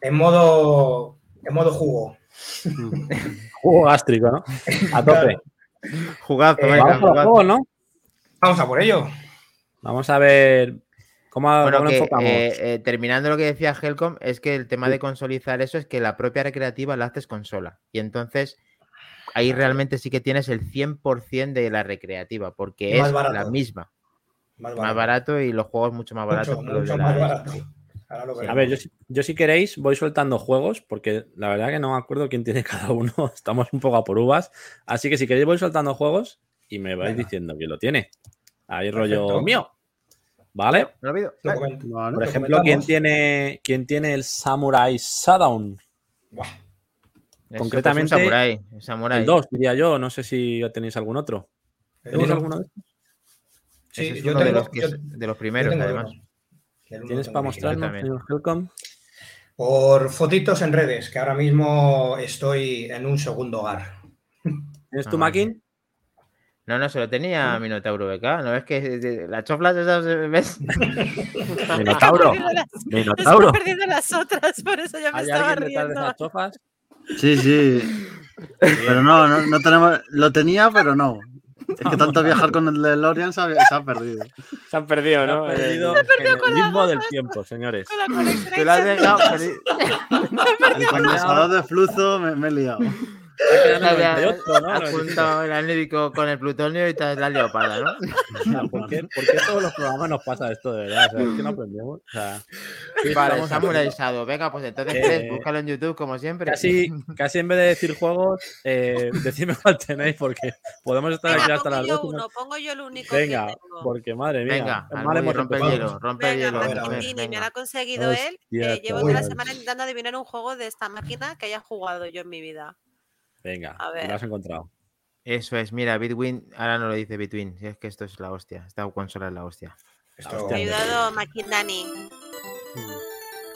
en modo, en modo jugo. Juego gástrico, ¿no? A tope. Jugazo, Eh, Vamos a ¿no? Vamos a por ello. Vamos a ver cómo, Bueno, cómo lo que, enfocamos. eh, eh, terminando lo que decía Helcom, es que el tema de consolizar eso es que la propia recreativa la haces consola. Y entonces ahí realmente sí que tienes el 100% de la recreativa, porque más es barato. la misma. Más Más barato y los juegos mucho más baratos. Mucho, que los mucho de la más barato. Ahora lo A ver, yo, si- yo si queréis voy soltando juegos, porque la verdad que no me acuerdo quién tiene cada uno. Estamos un poco a por uvas. Así que si queréis voy soltando juegos y me vais Venga. diciendo quién lo tiene. Ahí Perfecto. rollo mío. ¿Vale? Por Lo ejemplo, ¿quién tiene, quién tiene el Samurai pues, concretamente, un samurai, un samurai. El 2, diría yo. No sé si tenéis algún otro. ¿Tenéis uno. alguno de estos? Sí, Ese es yo uno de tengo- los, que- yo- de los primeros, además. ¿Tienes para mostrarnos, también. señor Helcom? Por fotitos en redes, que ahora mismo estoy en un segundo hogar. ¿Tienes tu Ah, Makin? No, no, se lo tenía Minotauro BK. ¿No ves que las choflas esas, ves? Minotauro. Estaba perdiendo las- Minotauro. estaba perdiendo las otras, por eso ya me ¿Hay estaba riendo. Sí, sí. Pero no, no, no tenemos. Lo tenía, pero no. Es que tanto viajar con el DeLorean se ha, se ha perdido. Se han perdido, ¿no? Ha Eh, perdido el ritmo del tiempo, señores. Con la has dejado. El condensador de flujo me, me he liado. Ha quedado en el 98, ¿no? Has juntado el anédico con el plutonio y la leoparda, ¿no? O sea, ¿por, qué, por qué todos los programas nos pasa esto de verdad? O sea, es que no aprendemos. O sea, ¿qué Vale, estamos Samurai? Shadow. Venga, pues entonces, Eh, búscalo en YouTube como siempre. Casi, casi en vez de decir juegos, eh, decidme cuál tenéis, porque podemos estar aquí Venga, hasta pongo las yo dos. y no- uno, pongo yo el único Venga, que tengo. porque madre mía. Venga, mal Almudi, hemos rompe el hielo, rompe el hielo. me lo ha conseguido él. Eh, llevo toda la semana intentando adivinar un juego de esta máquina que haya jugado yo en mi vida. Venga, A ver. lo has encontrado. Eso es, mira, Bitwin, ahora no lo dice Bitwin, si es que esto es la hostia, esta consola es la hostia. Esto- ha ayudado Makindani.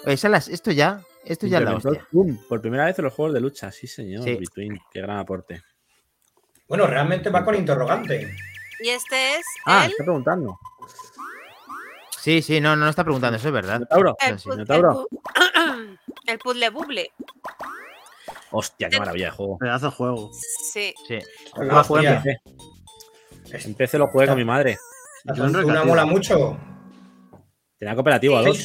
Oye, esa las- esto ya, esto ya es la hostia. Por primera vez en los juegos de lucha. Sí, señor. Sí. Between. Qué gran aporte. Bueno, realmente va con interrogante. Y este es Ah, él, está preguntando. Sí, sí, no, no está preguntando, eso es verdad. Minotauro. el, sí, pu- el Minotauro. pu- el puzzle buble. Hostia, qué maravilla de juego. Pedazo de juego. Sí. Sí. Lo jugué en. PC. En PC lo jugué con mi madre. Recreativo. mola mucho. Tenía cooperativo a dos.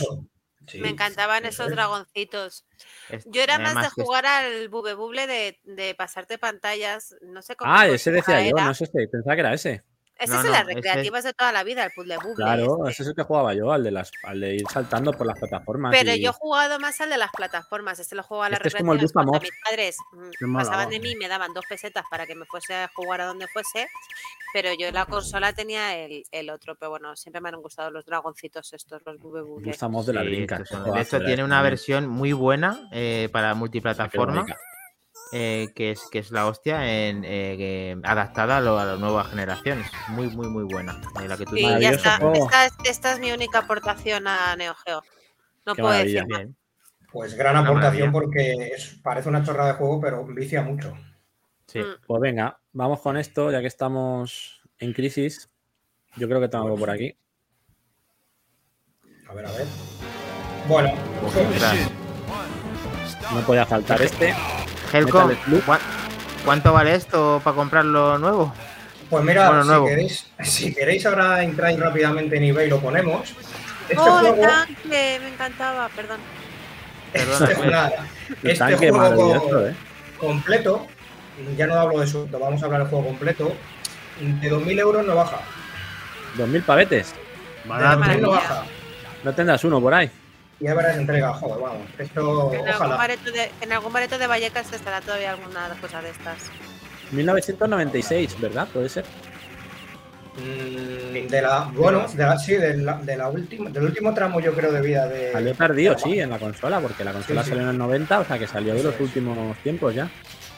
Sí, Me encantaban eso esos es. dragoncitos. Es- Yo era más de que es- jugar al bube buble de, de pasarte pantallas. No sé cómo. Ah, ese decía yo, no sé si pensaba que era ese. Ese No, es no, las ese es- recreativas de toda la vida, el puzzle buble. Claro, este. ese es el que jugaba yo, al de las, al de ir saltando por las plataformas. Pero y- yo he jugado más al de las plataformas. Este lo jugaba a las Este es como el mis padres mm, Qué pasaban de mí y me daban dos pesetas para que me fuese a jugar a donde fuese. Pero yo en la consola tenía el, el otro. Pero bueno, siempre me han gustado los dragoncitos estos, los bube buble. Gustamos de la Sí, son- Joder, de hecho, tiene una versión muy buena eh, para Qué multiplataforma. Eh, que, es, que es la hostia, en, eh, adaptada a, lo- a las nuevas generaciones. Muy, muy, muy buena. eh, la que tú dices. ya está. juego. Esta es, esta es mi única aportación a Neo Geo. No Qué puedo maravilla. decir más. Pues gran Una aportación maravilla. porque es- parece una chorrada de juego, pero vicia mucho. Sí. Mm. Pues venga, vamos con esto, ya que estamos en crisis. Yo creo que tengo algo por aquí. A ver, a ver. Bueno, Ostras. No podía faltar este. Helcom, Metal Slug. ¿cuá- ¿cuánto vale esto para comprarlo nuevo? pues mira, Bueno, si, nuevo. queréis, si queréis ahora entráis rápidamente en eBay y lo ponemos. Este ¡Oh, el tanque! Me encantaba, perdón. Perdona, este, nada, este tanque juego ¿eh? completo, ya no hablo de su, vamos a hablar del juego completo, de 2.000 euros no baja. 2.000 pavetes. De Barato. 2.000 no baja. No tendrás uno por ahí. Y ya verás entrega, joder, vamos. Esto, En algún, ojalá. bareto de, en algún bareto de Vallecas estará todavía alguna cosa de estas. 1996, ¿verdad? Puede ser. Mm, De la, bueno, de la, sí, de la, de la última, del último tramo yo creo de vida de... Salió tardío, sí, en la consola, porque la consola sí. salió en el 90, o sea que salió de los últimos tiempos ya.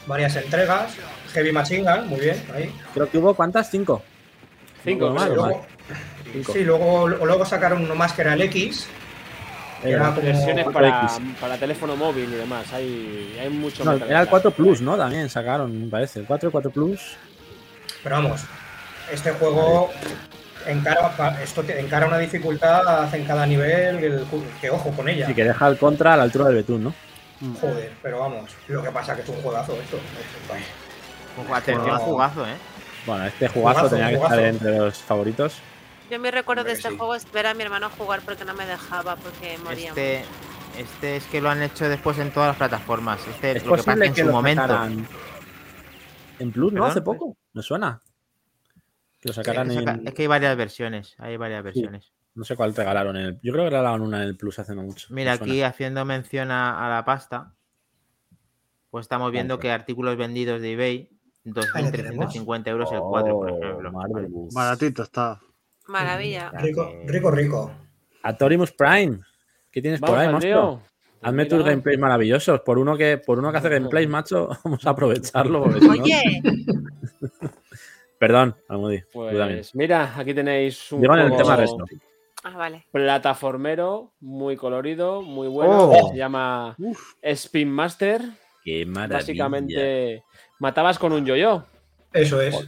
varias entregas. Heavy Machine Gun, muy bien, ahí. Creo que hubo, ¿cuántas? Cinco. Cinco, No, Cinco. sí, luego, luego sacaron uno más que era el X. Versiones 4X. para, para teléfono móvil y demás. Hay, hay mucho No, era el Slug. 4 Plus, ¿no? También sacaron, me parece. El 4 y 4 Plus. Pero vamos, este juego encara, esto te- encara una dificultad en cada nivel el- que ojo con ella. Sí, que deja el contra a la altura del Betún, ¿no? Joder, pero vamos, lo que pasa que es un juegazo esto. Ojo, Atención, Bueno. jugazo, ¿eh? Bueno, este jugazo, Jugazo, tenía que jugazo. estar entre los favoritos. Yo mi recuerdo de este sí. juego es ver a mi hermano jugar porque no me dejaba, porque moría. Este, este es que lo han hecho después en todas las plataformas. Este, Es lo que pasa que, en su momento. sacaran en Plus, ¿no? ¿Perdón? Hace poco. Me suena. Que lo sacaran Es que saca- en... es que hay varias versiones. Hay varias versiones. No sé cuál regalaron en el... Yo creo que regalaron una en el Plus hace no mucho. Mira, me aquí haciendo mención a, a la pasta, pues estamos viendo que artículos vendidos de eBay, 2.350 euros el 4, por Oh, ejemplo. Marvelous. Baratito está. Maravilla. Ya Rico, rico, rico. Atorimus Prime. ¿Qué tienes por ahí, monstruo? lío. Hazme tus gameplays maravillosos. Por uno que, por uno que hace gameplays, macho, vamos a aprovecharlo. porque si no- Oye, Perdón, Almudi. Pues mira, aquí tenéis un el tema resto. ah, vale. plataformero muy colorido, muy bueno. Oh. Se llama Spin Master. Qué maravilla. Básicamente matabas con un yo-yo. Eso es.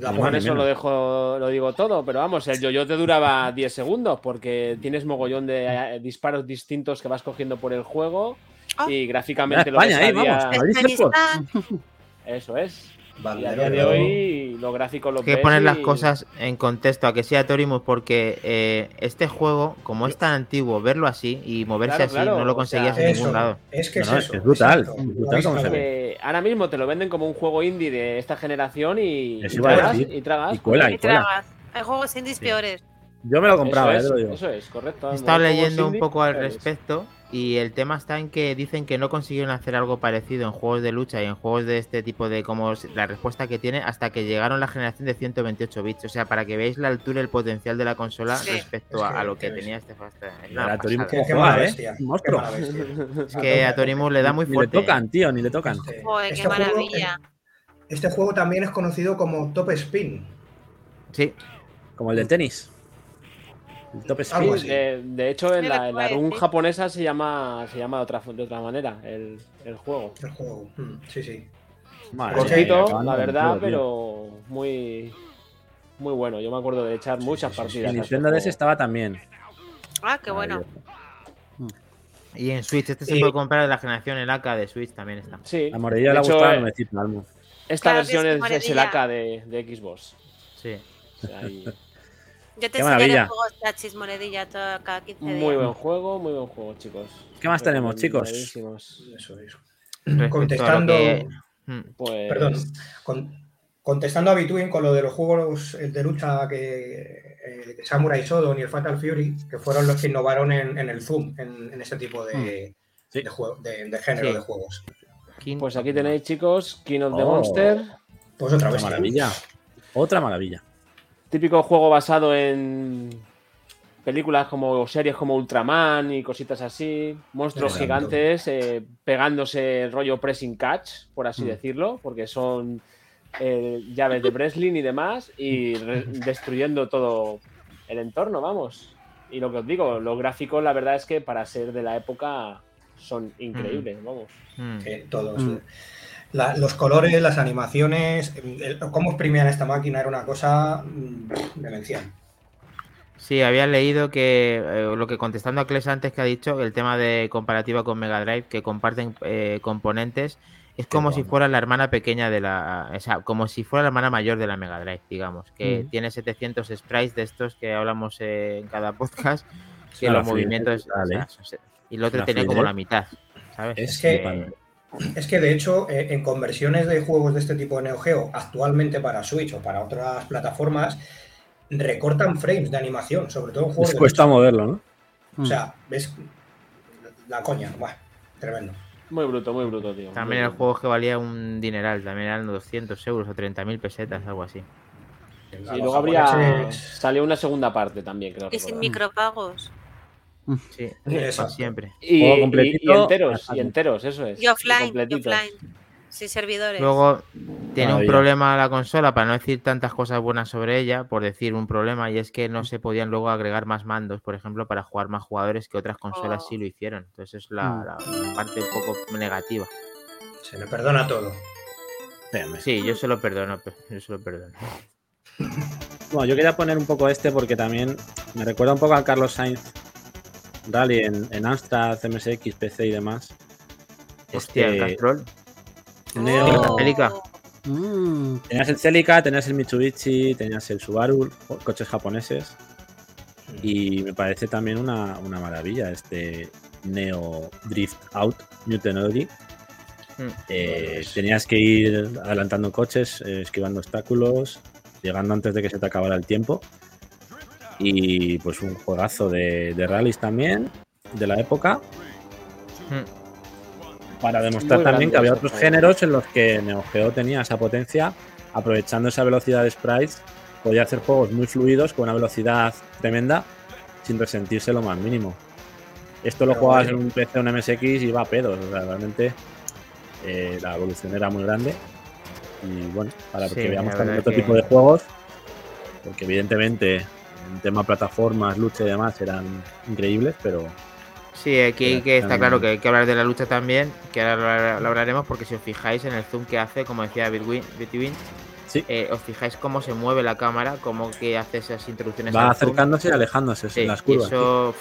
La Con eso lo dejo, lo digo todo, pero vamos, el yo-yo te duraba 10 segundos porque tienes mogollón de eh, disparos distintos que vas cogiendo por el juego Ah. y gráficamente Mira, lo que España, salía- vamos. Madrid Afganistán. Eso es. Y a día de hoy los gráficos los Hay que poner las cosas en contexto a que sea Torimus porque eh, este juego, como es tan antiguo, verlo así y moverse Claro, así claro, no lo o conseguías sea, en Eso, ningún lado. es que No, es eso. es brutal, es brutal cómo se ve. Eh, ahora mismo te lo venden como un juego indie de esta generación y, y tragas, y tragas. Y cuela, Y y cuela. tragas. Hay juegos indies Sí. peores. Yo me lo compraba, eso, eh, te lo digo. eso es, correcto. He estado leyendo un poco al respecto y el tema está en que dicen que no consiguieron hacer algo parecido en juegos de lucha y en juegos de este tipo de como la respuesta que tiene hasta que llegaron la generación de 128 bits. O sea, para que veáis la altura y el potencial de la consola Sí. respecto Es a, que- a lo que tenía este Fast. Es que a Torimus le da muy Ni le fuerte. tocan, tío, ni le tocan. Este- Joder, este qué juego maravilla. este juego también es conocido como Top Spin. Sí, Como el del tenis. El top. De, de hecho, en Me la, en la puede RUN decir. japonesa se llama, se llama de, otra, de otra manera el, el juego. El juego. Mm, Sí, sí. Madre Cortito, la verdad, tío. pero muy, muy bueno. Yo me acuerdo de echar muchas partidas. En a este Nintendo DS estaba también. Ah, qué bueno. y en Switch, este se puede comprar de la generación el AK de Switch también está. Sí, La mordilla de le ha hecho, gustado eh, nuevecito, Almo. esta Claro versión es es, el. AK de, de Xbox. Sí. O sea, ahí- Yo te Qué enseñaré maravilla. juegos todo- cada 15 días. muy buen juego, muy buen juego, chicos. ¿Qué más tenemos, chicos? Eso, lo Contestando. que- Mm, Pues, Perdón. Con- contestando a Between con lo de los juegos de lucha que eh, Samurai Shodown y el Fatal Fury, que fueron los que innovaron en, en el Zoom, en, en ese tipo de, Sí. de, juego- de- de género Sí. de juegos. Pues aquí tenéis, chicos, King of the Oh. Monster. Pues otra Otra vez. maravilla. Otra maravilla. Típico juego basado en películas como o series como Ultraman y cositas así. Monstruos gigantes eh, pegándose el rollo pressing catch, por así Mm. decirlo, porque son eh, llaves de wrestling y demás, y destruyendo todo el entorno, vamos. Y lo que os digo, los gráficos, la verdad es que para ser de la época son increíbles, vamos. mm. todos. Mm. La- los colores, las animaciones, el- cómo exprimían esta máquina era una cosa mm, demencial. Sí, había leído que eh, lo que contestando a Kles antes que ha dicho, el tema de comparativa con Mega Drive, que comparten eh, componentes, es como si fuera la hermana pequeña de la. O sea, como si fuera la hermana mayor de la Mega Drive, digamos. Que Mm. tiene 700 sprites de estos que hablamos eh, en cada podcast, que los movimientos. o sea, ¿eh? y el otro tenía como la mitad, ¿sabes? Es Es que-. Es que de hecho, eh, en conversiones de juegos de este tipo de Neo Geo, actualmente para Switch o para otras plataformas, recortan frames de animación, sobre todo en juegos Les cuesta moverlo, ¿no? O sea, ves la coña, buah, tremendo. Muy bruto, muy bruto, tío. También muy el bruto. juego que valía un dineral, también eran 200 euros o 30.000 pesetas, algo así. Y luego habría. Salió una segunda parte también, creo. Y sin recordar. micropagos. Sí, para siempre. Y, Juego y- completito, y enteros, y enteros, eso es. Y offline, y offline. Sin servidores. Luego tiene un problema la consola, para no decir tantas cosas buenas sobre ella, por decir un problema, y es que no se podían luego agregar más mandos, por ejemplo, para jugar más jugadores que otras consolas Oh. sí lo hicieron. Entonces es la, la parte un poco negativa. Se le perdona todo. Espérame. Sí, yo se lo perdono, pe- yo se lo perdono. Bueno, yo quería poner un poco este porque también me recuerda un poco al Carlos Sainz Rally en, en Amstrad, MSX, PC y demás. Hostia, el Este, Castrol. Neo- Oh. Celica. Mm, Tenías el Celica, tenías el Mitsubishi, tenías el Subaru, co- coches japoneses. Y me parece también una, una maravilla este Neo Drift Out New Technology. Mm. Eh, tenías que ir adelantando coches, eh, esquivando obstáculos, llegando antes de que se te acabara el tiempo. Y pues un juegazo de, de rallies también, de la época. Mm. Para demostrar Muy también que había otros géneros en los que Neo Geo tenía esa potencia, aprovechando esa velocidad de sprites, podía hacer juegos muy fluidos con una velocidad tremenda sin resentirse lo más mínimo. Esto lo Pero jugabas bueno. en un PC un MSX y iba a pedos, o sea, realmente eh, la evolución era muy grande. Y bueno, para Sí, que veamos también otro que- tipo de juegos, porque evidentemente en tema plataformas, lucha y demás eran increíbles, pero Sí, aquí que está también- claro que hay que hablar de la lucha también, que ahora lo- lo hablaremos porque si os fijáis en el zoom que hace, como decía Bitwin, Bitwin, sí, eh, os fijáis cómo se mueve la cámara, cómo que hace esas introducciones va zoom. acercándose y alejándose Sí, en las y curvas. eso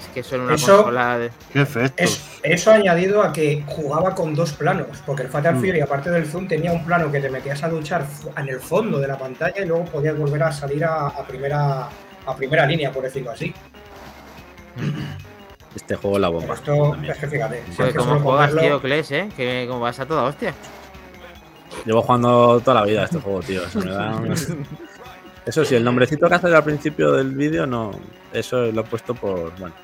es que son una Eso- consola de... qué. Es- eso añadido a que jugaba con dos planos, porque el Fatal Mm. Fury, aparte del zoom, tenía un plano que te metías a duchar en el fondo de la pantalla y luego podías volver a salir a, a primera a primera línea, por decirlo así. Este juego es la Pero bomba. esto, es que fíjate, si Joder, es que ¿Cómo solo juegas, tío, Kles, eh? Que como vas a toda hostia. Llevo jugando toda la vida a este juego, tío. Eso, me da un- Eso sí, el nombrecito que haces al principio del vídeo, no. Eso lo he puesto por. Bueno,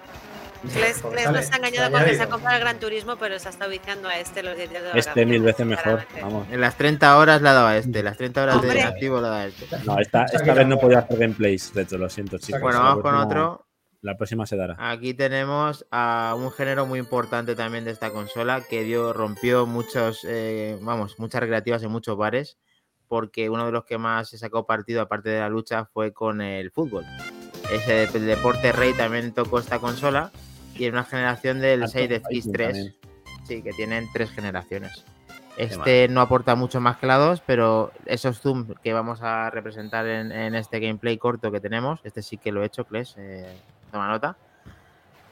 Kles sale- nos ha engañado que se ha comprado el Gran Turismo, pero se está viciando a este los 10 días de este vacaciones, mil veces mejor. Vamos. En las 30 horas la daba este, las 30 horas de activo la da este. No, esta, esta vez no podía hacer gameplays, retro, lo siento, chicos. Bueno, La vamos con otro. La próxima se dará. Aquí tenemos a un género muy importante también de esta consola que dio, rompió muchos, eh, vamos, muchas recreativas en muchos bares, porque uno de los que más se sacó partido, aparte de la lucha, fue con el fútbol. Ese el deporte rey también tocó esta consola y en una generación del Art of 6 de Fighting X3. también. Sí, que tienen tres generaciones. Este no aporta mucho más que la 2, pero esos zooms que vamos a representar en, en este gameplay corto que tenemos, este sí que lo he hecho, Kles, eh, toma nota.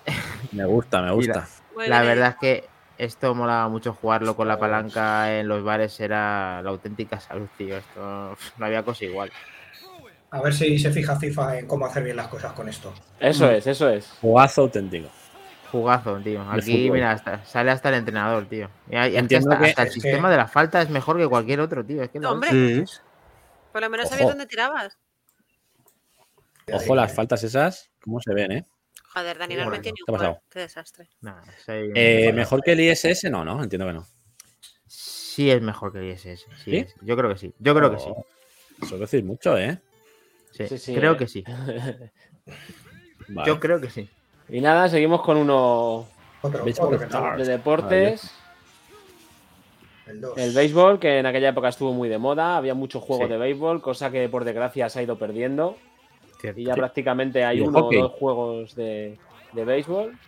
Me gusta, me gusta. La verdad es que esto molaba mucho jugarlo con la palanca en los bares, era la auténtica salud, tío. Esto no había cosa igual. A ver si se fija FIFA en cómo hacer bien las cosas con esto. Eso es, eso es. Jugazo auténtico. Jugazo, tío. Aquí, mira, hasta- sale hasta el entrenador, tío. Y, Entiendo hasta, que- hasta el sistema de la falta es mejor que cualquier otro, tío. Es que lo Hombre. Sí. Por lo menos Ojo. sabías dónde tirabas. Ojo, las faltas esas, ¿cómo se ven, eh? Joder, Dani, no tiene igual. Qué desastre. Nah, soy un- Eh, ¿Mejor que el ISS? No, no, entiendo que no. Sí es mejor que el ISS. Sí, ¿Sí? es. Yo creo que sí. Yo creo que sí. Oh, Eso decir mucho, ¿eh? Sí, Sí, sí, creo eh. que sí. Vale. Yo creo que sí. Y nada, seguimos con uno Otro, otro de deportes. el 2. El béisbol, que en aquella época estuvo muy de moda, había muchos juegos Sí. de béisbol, cosa que por desgracia se ha ido perdiendo. Cierto. Y ya prácticamente hay uno hockey. o dos juegos de, de béisbol.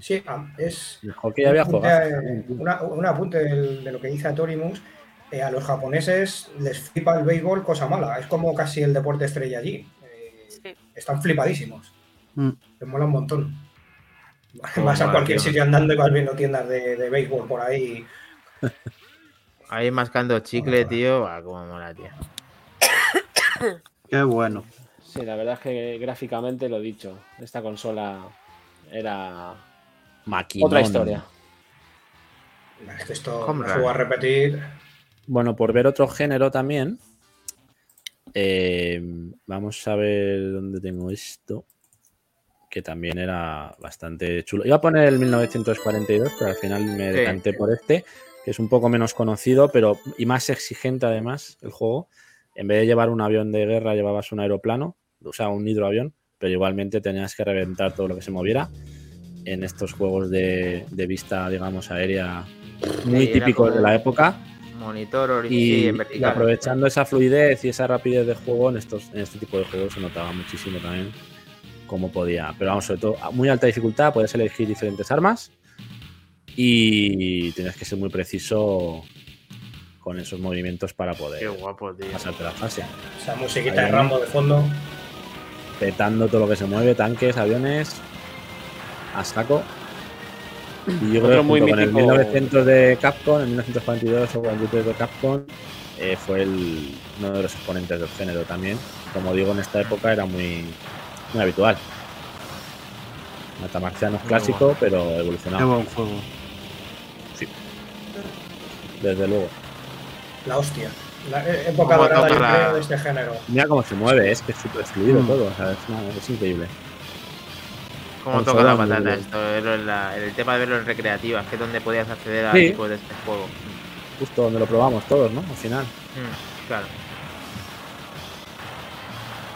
Sí, ah, es El hockey había un apunte, eh, una- un apunte de lo que dice Atorimus. eh, a los japoneses les flipa el béisbol, cosa mala. Es como casi el deporte estrella allí. Eh, Sí. Están flipadísimos. Mm. Les mola un montón. Vas a cualquier sitio andando y vas viendo tiendas de, de béisbol por ahí. Ahí mascando chicle, tío. Ah, cómo mola, tío. Qué bueno. Sí, la verdad es que gráficamente lo dicho, esta consola era Maquinón. otra historia. Es que esto se va a repetir. Bueno, por ver otro género también. eh, vamos a ver dónde tengo esto. Que también era bastante chulo. Iba a poner el 1942, pero al final me Sí. decanté por este, que es un poco menos conocido, pero y más exigente además el juego. En vez de llevar un avión de guerra, llevabas un aeroplano, o sea, un hidroavión, pero igualmente tenías que reventar todo lo que se moviera. En estos juegos de, de vista, digamos, aérea muy Sí, típicos de la época. Monitor Y, en y aprovechando esa fluidez y esa rapidez de juego en estos en este tipo de juegos se notaba muchísimo también cómo podía. Pero vamos, sobre todo a muy alta dificultad, puedes elegir diferentes armas y tienes que ser muy preciso con esos movimientos para Qué poder guapo, tío. pasarte la fase. Esa musiquita Ahí de. Rambo de fondo. Petando todo lo que se mueve, tanques, aviones, a saco. Y yo creo que muy junto con el mítico- 1900 de Capcom, el 1942 o 43 de Capcom, eh, fue el- uno de los exponentes del género también. Como digo, en esta época era muy, muy habitual. Matamarciano es Muy clásico, pero Qué evolucionado, buen juego. desde luego. La hostia. La eh, época dorada, yo toca la- creo, de este género. Mira cómo se mueve, es que es súper fluido Mm. todo, o sea, es, una- es increíble. Como toca la patata esto, en la- el tema de verlo en recreativas, que es donde podías acceder a Sí. tipos de este juego. Justo donde lo probamos todos, ¿no? Al final. Mm, claro.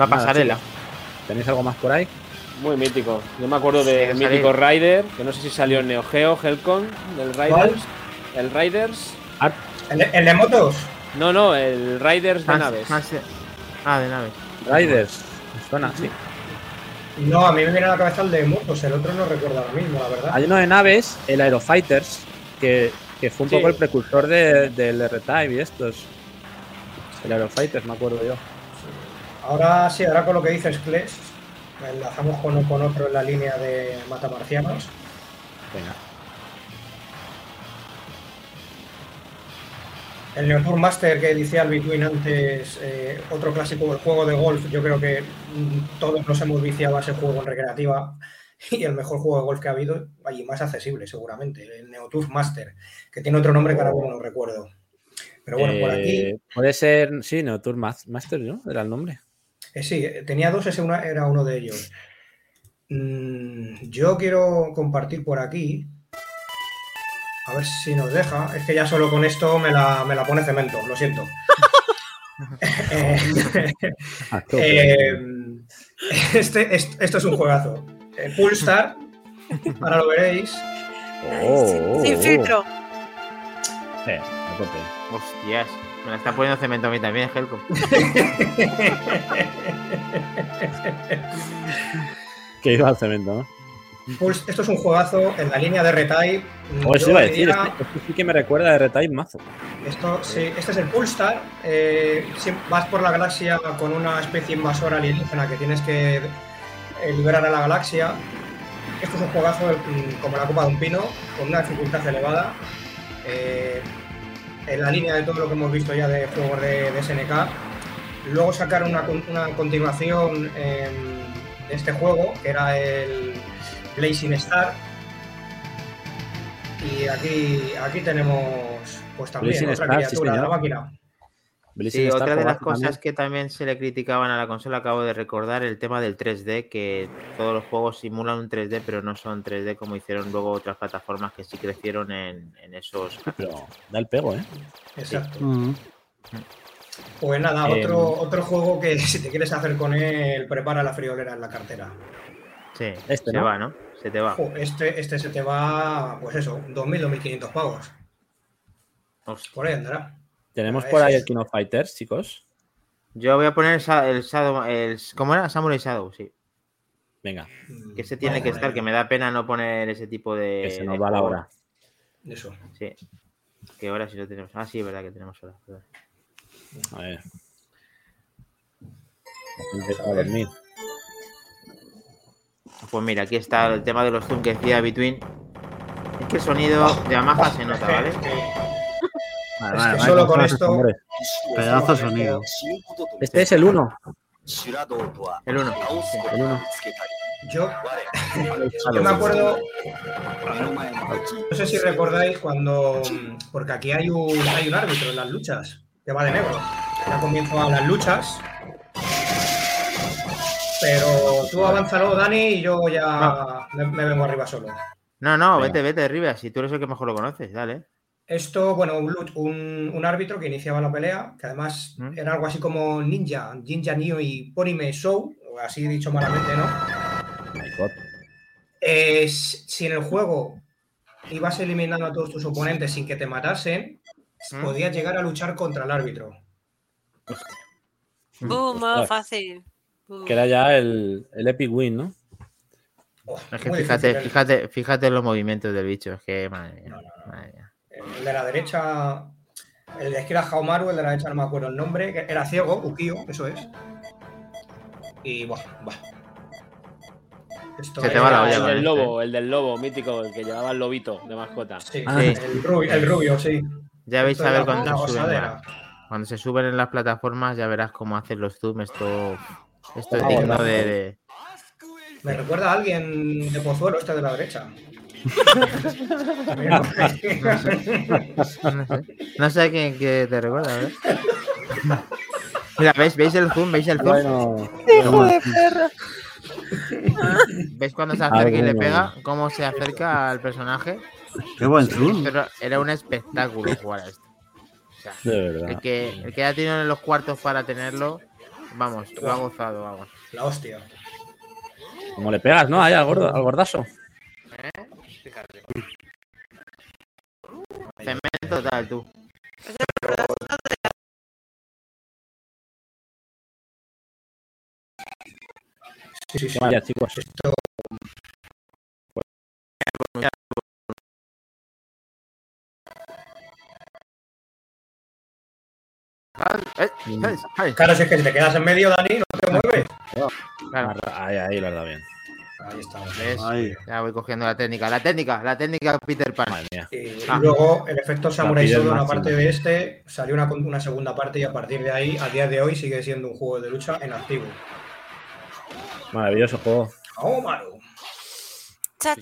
Va a Nada, pasarela. chicos. ¿Tenéis algo más por ahí? Muy mítico. Yo me acuerdo Sí, del que mítico. Rider, que no sé si salió en Neo Geo, Hellcon, del Riders. El Riders. ¿El, el de motos? No, no, el Riders de naves. ah, de naves. Riders, ¿os suena? Sí. No, a mí me viene a la cabeza el de motos. El otro no recuerdo ahora mismo, la verdad. Hay uno de naves, el Aerofighters, que, que fue un Sí. poco el precursor de- del R-Type y estos. El Aerofighters, me acuerdo yo. Ahora sí, ahora con lo que dices, Kles, enlazamos con, con otro en la línea de matamarcianos. Venga. El Neotour Master que decía el antes, eh, otro clásico del juego de golf. Yo creo que mm, todos nos hemos viciado a ese juego en recreativa y el mejor juego de golf que ha habido, y más accesible seguramente, el Neotour Master, que tiene otro nombre que ahora no recuerdo. Pero bueno, por aquí, Eh, Puede ser, sí, no, Tour Mas- Master, ¿no? Era el nombre. Eh, sí, eh, tenía dos, ese una- era uno de ellos. Mm, yo quiero compartir por aquí, a ver si nos deja. Es que ya solo con esto me la, me la pone cemento, lo siento. Eh, este, est- esto es un juegazo. Eh, Pulstar, ahora lo veréis. Oh, sin, oh, sin oh. filtro. Sí, a tope. Hostias. Me la está poniendo cemento a mí también, Helcom. Que iba al cemento, ¿no? Pues esto es un juegazo en la línea de eso Yo iba a decir, diría- este, este sí que me recuerda de Retype mazo. Esto, sí, este es el Pulsar. eh, vas por la galaxia con una especie invasora alienígena que tienes que eh, liberar a la galaxia. Esto es un juegazo mm, como la copa de un pino, con una dificultad elevada. eh, en la línea de todo lo que hemos visto ya de juegos de, de SNK. Luego sacaron una, con- una continuación em, de este juego, que era el Blazing Star. Y aquí, aquí tenemos pues también Blazing otra Star, sí, criatura, la máquina. Sí, Star otra de las cosas también. que también se le criticaban a la consola, acabo de recordar, el tema del 3D, que todos los juegos simulan un 3D, pero no son 3D como hicieron luego otras plataformas que sí crecieron en, en esos. Pero da el pego, ¿eh? Exacto. Mm. Pues nada, Em. otro, otro juego que si te quieres hacer con él, prepara la friolera en la cartera. Sí, Este, se ¿no? va, ¿no? Se te va. Este, este se te va, pues eso, 2.000 o 1.500 pavos. Hostia. Por ahí andará. Tenemos por ahí el King of Fighters, chicos. Yo voy a poner el, Shadow. El, ¿Cómo era? Samurai Shadow, sí. Venga, Que ese tiene que estar, que me da pena no poner ese tipo de. que se de nos va la hora. Eso. Sí. Que ahora sí lo tenemos. Ah, sí, es verdad que tenemos hora. A ver. Empieza a dormir. Pues mira, aquí está el tema de los zoom que decía Between. Es que el sonido de Yamaha se nota, ¿vale? Es que- Vale, Es vale, que vale, solo con esto-. Pedazo de sonido. Este es el 1. El 1. El 1. Yo, yo me acuerdo, no sé si recordáis cuando, porque aquí hay un, hay un árbitro en las luchas, que va de negro. Ya comienzo a las luchas. Pero tú avánzalo, Dani, y yo ya me, me vengo arriba solo. No, no, Venga. vete, vete, Rivas. Si tú eres el que mejor lo conoces, dale. Esto, bueno, un, un, un árbitro que iniciaba la pelea, que además ¿Mm? era algo así como Ninja, Ninja Neo y Porime Show, así dicho malamente, ¿no? My God. Eh, si en el juego ibas eliminando a todos tus oponentes sin que te matasen, ¿Mm? podías llegar a luchar contra el árbitro. Boom, Ostras. fácil. Boom. Que era ya el, el Epic Win, ¿no? Oh, Es que fíjate, difícil. fíjate, fíjate en los movimientos del bicho. Es que, madre mía. madre mía. El de la derecha, el de izquierda Jaumaru, el de la derecha no me acuerdo el nombre, que era ciego, Ukio, eso es. Y buah, buah. Esto Se te va la olla el del este. lobo, el del lobo mítico, el que llevaba el lobito de mascota. Sí, Ah. el, rubio, el rubio, sí. Ya veis a ver cuando suben, cuando se suben en las plataformas, ya verás cómo hacen los zoom. Esto, esto es Ah, digno de, de- Me recuerda a alguien de Pozuelo, este de la derecha. ¿No? No sé, no sé a quién qué te recuerda, ¿verdad? Mira, ¿veis, ¿veis el zoom? ¿Veis el zoom? Bueno, ¿Veis cuando se acerca y le pega? ¿Cómo se acerca al personaje? Qué buen zoom. Pero era un espectáculo jugar a esto. O sea, de el que, el que ya tiene los cuartos para tenerlo, vamos, lo ha gozado, vamos. La hostia. Como le pegas, ¿no? Ahí al, gordo, al gordazo. Fíjate. Cemento total, tú. Sí, sí, sí. Vaya, chicos. Ay, Claro, si es que si te quedas en medio, Dani, no te mueves. claro, Ahí, ahí lo has dado bien. Ahí estamos. ¿ves? Ahí. Ya voy cogiendo la técnica. La técnica, la técnica Peter Pan. Madre mía. Y Ah. luego el efecto Samurai Shodown, máxima. aparte de este, salió una, una segunda parte y a partir de ahí, a día de hoy, sigue siendo un juego de lucha en activo. Maravilloso juego. ¡Oh, Maru!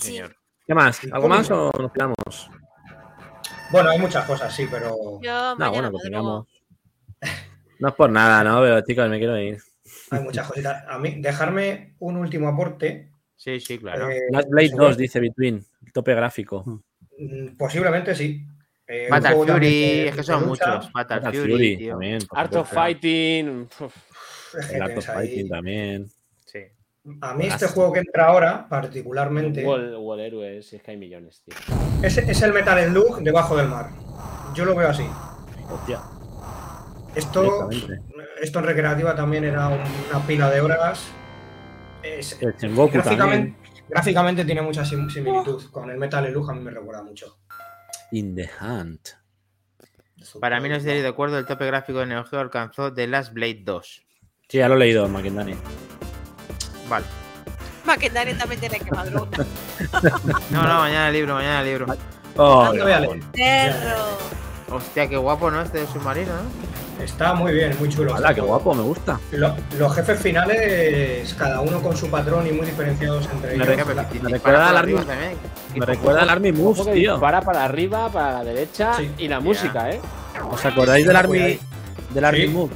Sí. ¿Qué más? ¿Algo más o nos quedamos? Bueno, hay muchas cosas, sí, pero Yo No, bueno, tengamos. No es por nada, ¿no? Pero chicos, me quiero ir. hay muchas cositas. A mí, dejarme un último aporte. Sí, sí, claro. eh, Last Blade seguro- 2, dice Between. El tope gráfico. mm, Posiblemente sí. Eh, Fatal también Fury, es que son muchos. Fatal, Fatal Fury, Fury tío. también. Art of. Fighting. El Art of ahí- Fighting también. Sí. A mí este juego que entra ahora, particularmente, Wall, Wall Heroes, si es que hay millones, tío. es, es el Metal Slug debajo del mar. Yo lo veo así. Hostia. Esto, esto en recreativa también era una pila de horas. Es- El Sengoku también. gráficamente, gráficamente tiene mucha sim- similitud. Con el Metal Slug a mí me recuerda mucho. In the Hunt. Para mí no estoy de acuerdo, el tope gráfico de Neo Geo alcanzó The Last Blade 2. Sí, ya lo he leído, Maquindani. Vale. Maquinaria también tiene que madrugar. No, no, mañana el libro, mañana el libro. Oh, No voy a leer. Hostia, qué guapo, ¿no? Este submarino, ¿no? Está muy bien, muy chulo. Hola, qué guapo, me gusta. Lo- los jefes finales, cada uno con su patrón y muy diferenciados entre Me ellos. recuerda- me recuerda al Army-. Me recuerda al Army Moves, tío. dispara para arriba, para la derecha Sí. y la música, ¿eh? ¿Os acordáis del Army, del Army Sí. Move?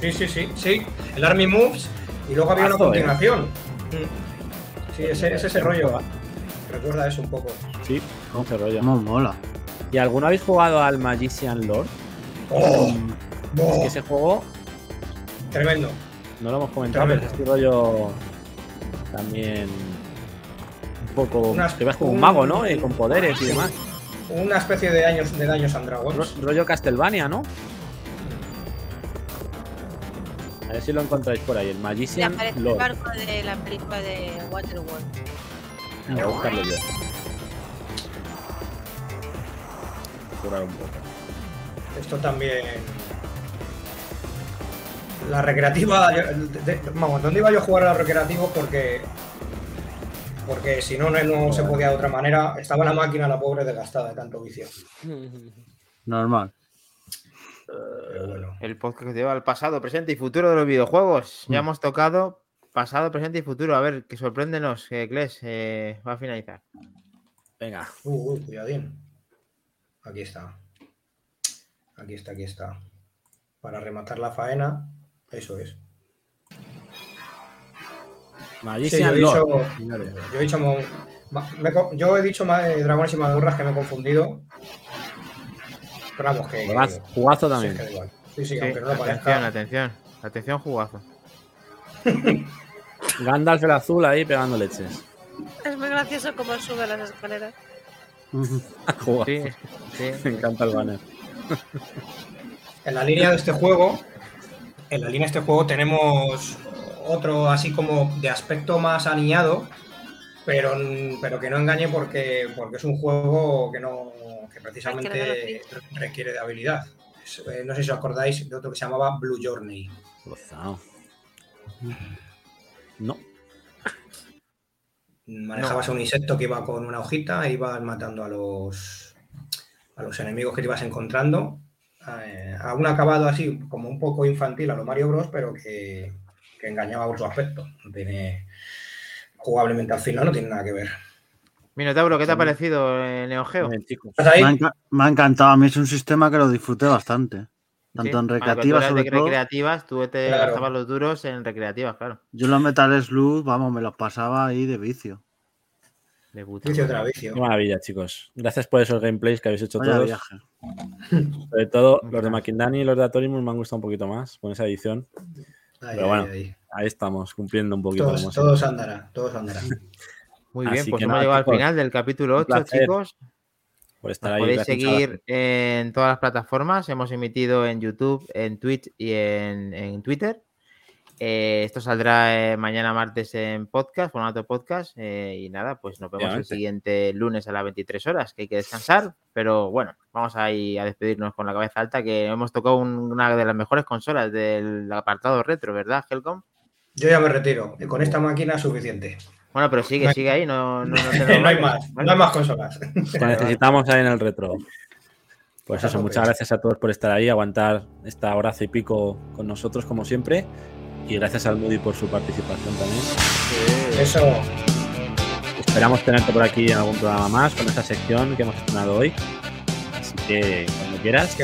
Sí, sí, sí, sí. El Army Moves y luego había una Mazo, eh. continuación. Sí, ese, ese, ese rollo. Recuerda eso un poco. Sí, con ese rollo. Cómo mola. ¿Y alguno habéis jugado al Magician Lord? ¡Oh! Es ¡Oh! que ese juego Tremendo. no lo hemos comentado, pero es este rollo también un poco. Unas- que vas como un un- mago, ¿no? Y con poderes y demás. Una especie de años de daños and Ro- rollo Castlevania, ¿no? A ver si lo encontráis por ahí, el Le Magician aparece el barco de la película de Waterworld. Voy a buscarlo yo. Curar un poco. Esto también. La recreativa. yo- de- de- vamos, ¿dónde iba yo a jugar a los recreativos? Porque. Porque si no, no, no se podía de otra manera. Estaba la máquina, la pobre, desgastada de tanto vicio. Normal. Pero bueno. El podcast que lleva al pasado, presente y futuro de los videojuegos. Ya Mm. hemos tocado pasado, presente y futuro. A ver, que sorpréndenos, que Kles eh, va a finalizar. Venga. Uh, uy, cuidadín. Aquí está. Aquí está, aquí está. Para rematar la faena. Eso es. Sí, yo he dicho, yo he dicho, me yo he dicho ma- eh, dragones y mazmorras que me he confundido. Pero vamos, que. Jugazo, también. Sí, sí, Sí, aunque no lo atención, parezca. atención. Atención, jugazo. Gandalf el azul ahí pegando leches. Es muy gracioso cómo sube las escaleras. Jugazo. Sí, sí. Me encanta el banner. En la línea de este juego, en la línea de este juego tenemos otro así como de aspecto más aniñado, pero, pero que no engañe porque, porque es un juego que no que precisamente requiere de habilidad. Es, eh, no sé si os acordáis de otro que se llamaba Blue Journey. No. Manejabas un insecto que iba con una hojita e ibas matando a los a los enemigos que te ibas encontrando. Eh, a un acabado así, como un poco infantil a lo Mario Bros, pero que, que engañaba por su aspecto. No tiene. Jugablemente al final no tiene nada que ver. Minotauro, ¿qué te ha parecido eh, Neo Geo? Bien, chicos. ¿Estás ahí? Me ha, enca- me ha encantado. A mí es un sistema que lo disfruté bastante. Tanto Sí. en recreativas, sobre de todo. recreativas, tú te Claro. gastabas los duros en recreativas, claro. Yo los Metal Slug, vamos, me los pasaba ahí de vicio. Vicio vicio. Qué maravilla, chicos. Gracias por esos gameplays que habéis hecho Vaya todos. viaje. Sobre todo los de Makindani y los de Atorimus me han gustado un poquito más con esa edición. Ahí, Pero bueno, ahí, ahí. Ahí estamos, cumpliendo un poquito. Todos, todos andará, todos andará. Muy Así bien, pues hemos llegado al final del capítulo un 8, placer. chicos. siempre, por estar Nos ahí. podéis seguir en todas las plataformas. Hemos emitido en YouTube, en Twitch y en, en Twitter. Eh, esto saldrá eh, mañana martes en podcast, formato podcast. eh, y nada, pues nos vemos el siguiente lunes a las 23 horas, que hay que descansar. Pero bueno, vamos ahí a despedirnos con la cabeza alta, que hemos tocado un- una de las mejores consolas del apartado retro, ¿verdad, Helcom? Yo ya me retiro. y Con esta máquina es suficiente. Bueno, pero sigue, No hay- sigue ahí, no, no, no te no hay más, no hay más consolas. Te necesitamos ahí en el retro. Pues eso, muchas gracias a todos por estar ahí, aguantar esta horaza y pico con nosotros, como siempre. Y gracias al Moody por su participación también. Eso, Esperamos tenerte por aquí en algún programa más con esa sección que hemos estrenado hoy. Así que cuando quieras.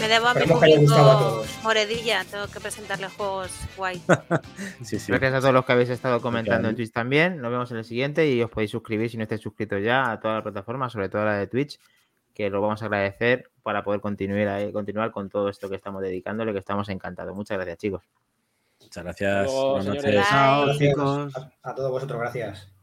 Me debo a mi público gustado a todos. Moredilla. Tengo que presentarle juegos guay. Sí, sí. Gracias a todos los que habéis estado comentando en. Twitch también. Nos vemos en el siguiente y os podéis suscribir si no estáis suscritos ya a todas las plataformas, sobre todo a la de Twitch, que lo vamos a agradecer para poder continuar, eh, continuar con todo esto que estamos dedicándole, que estamos encantados. Muchas gracias, chicos. Muchas gracias. Luego, señores. Chao, chicos. A todos vosotros, gracias.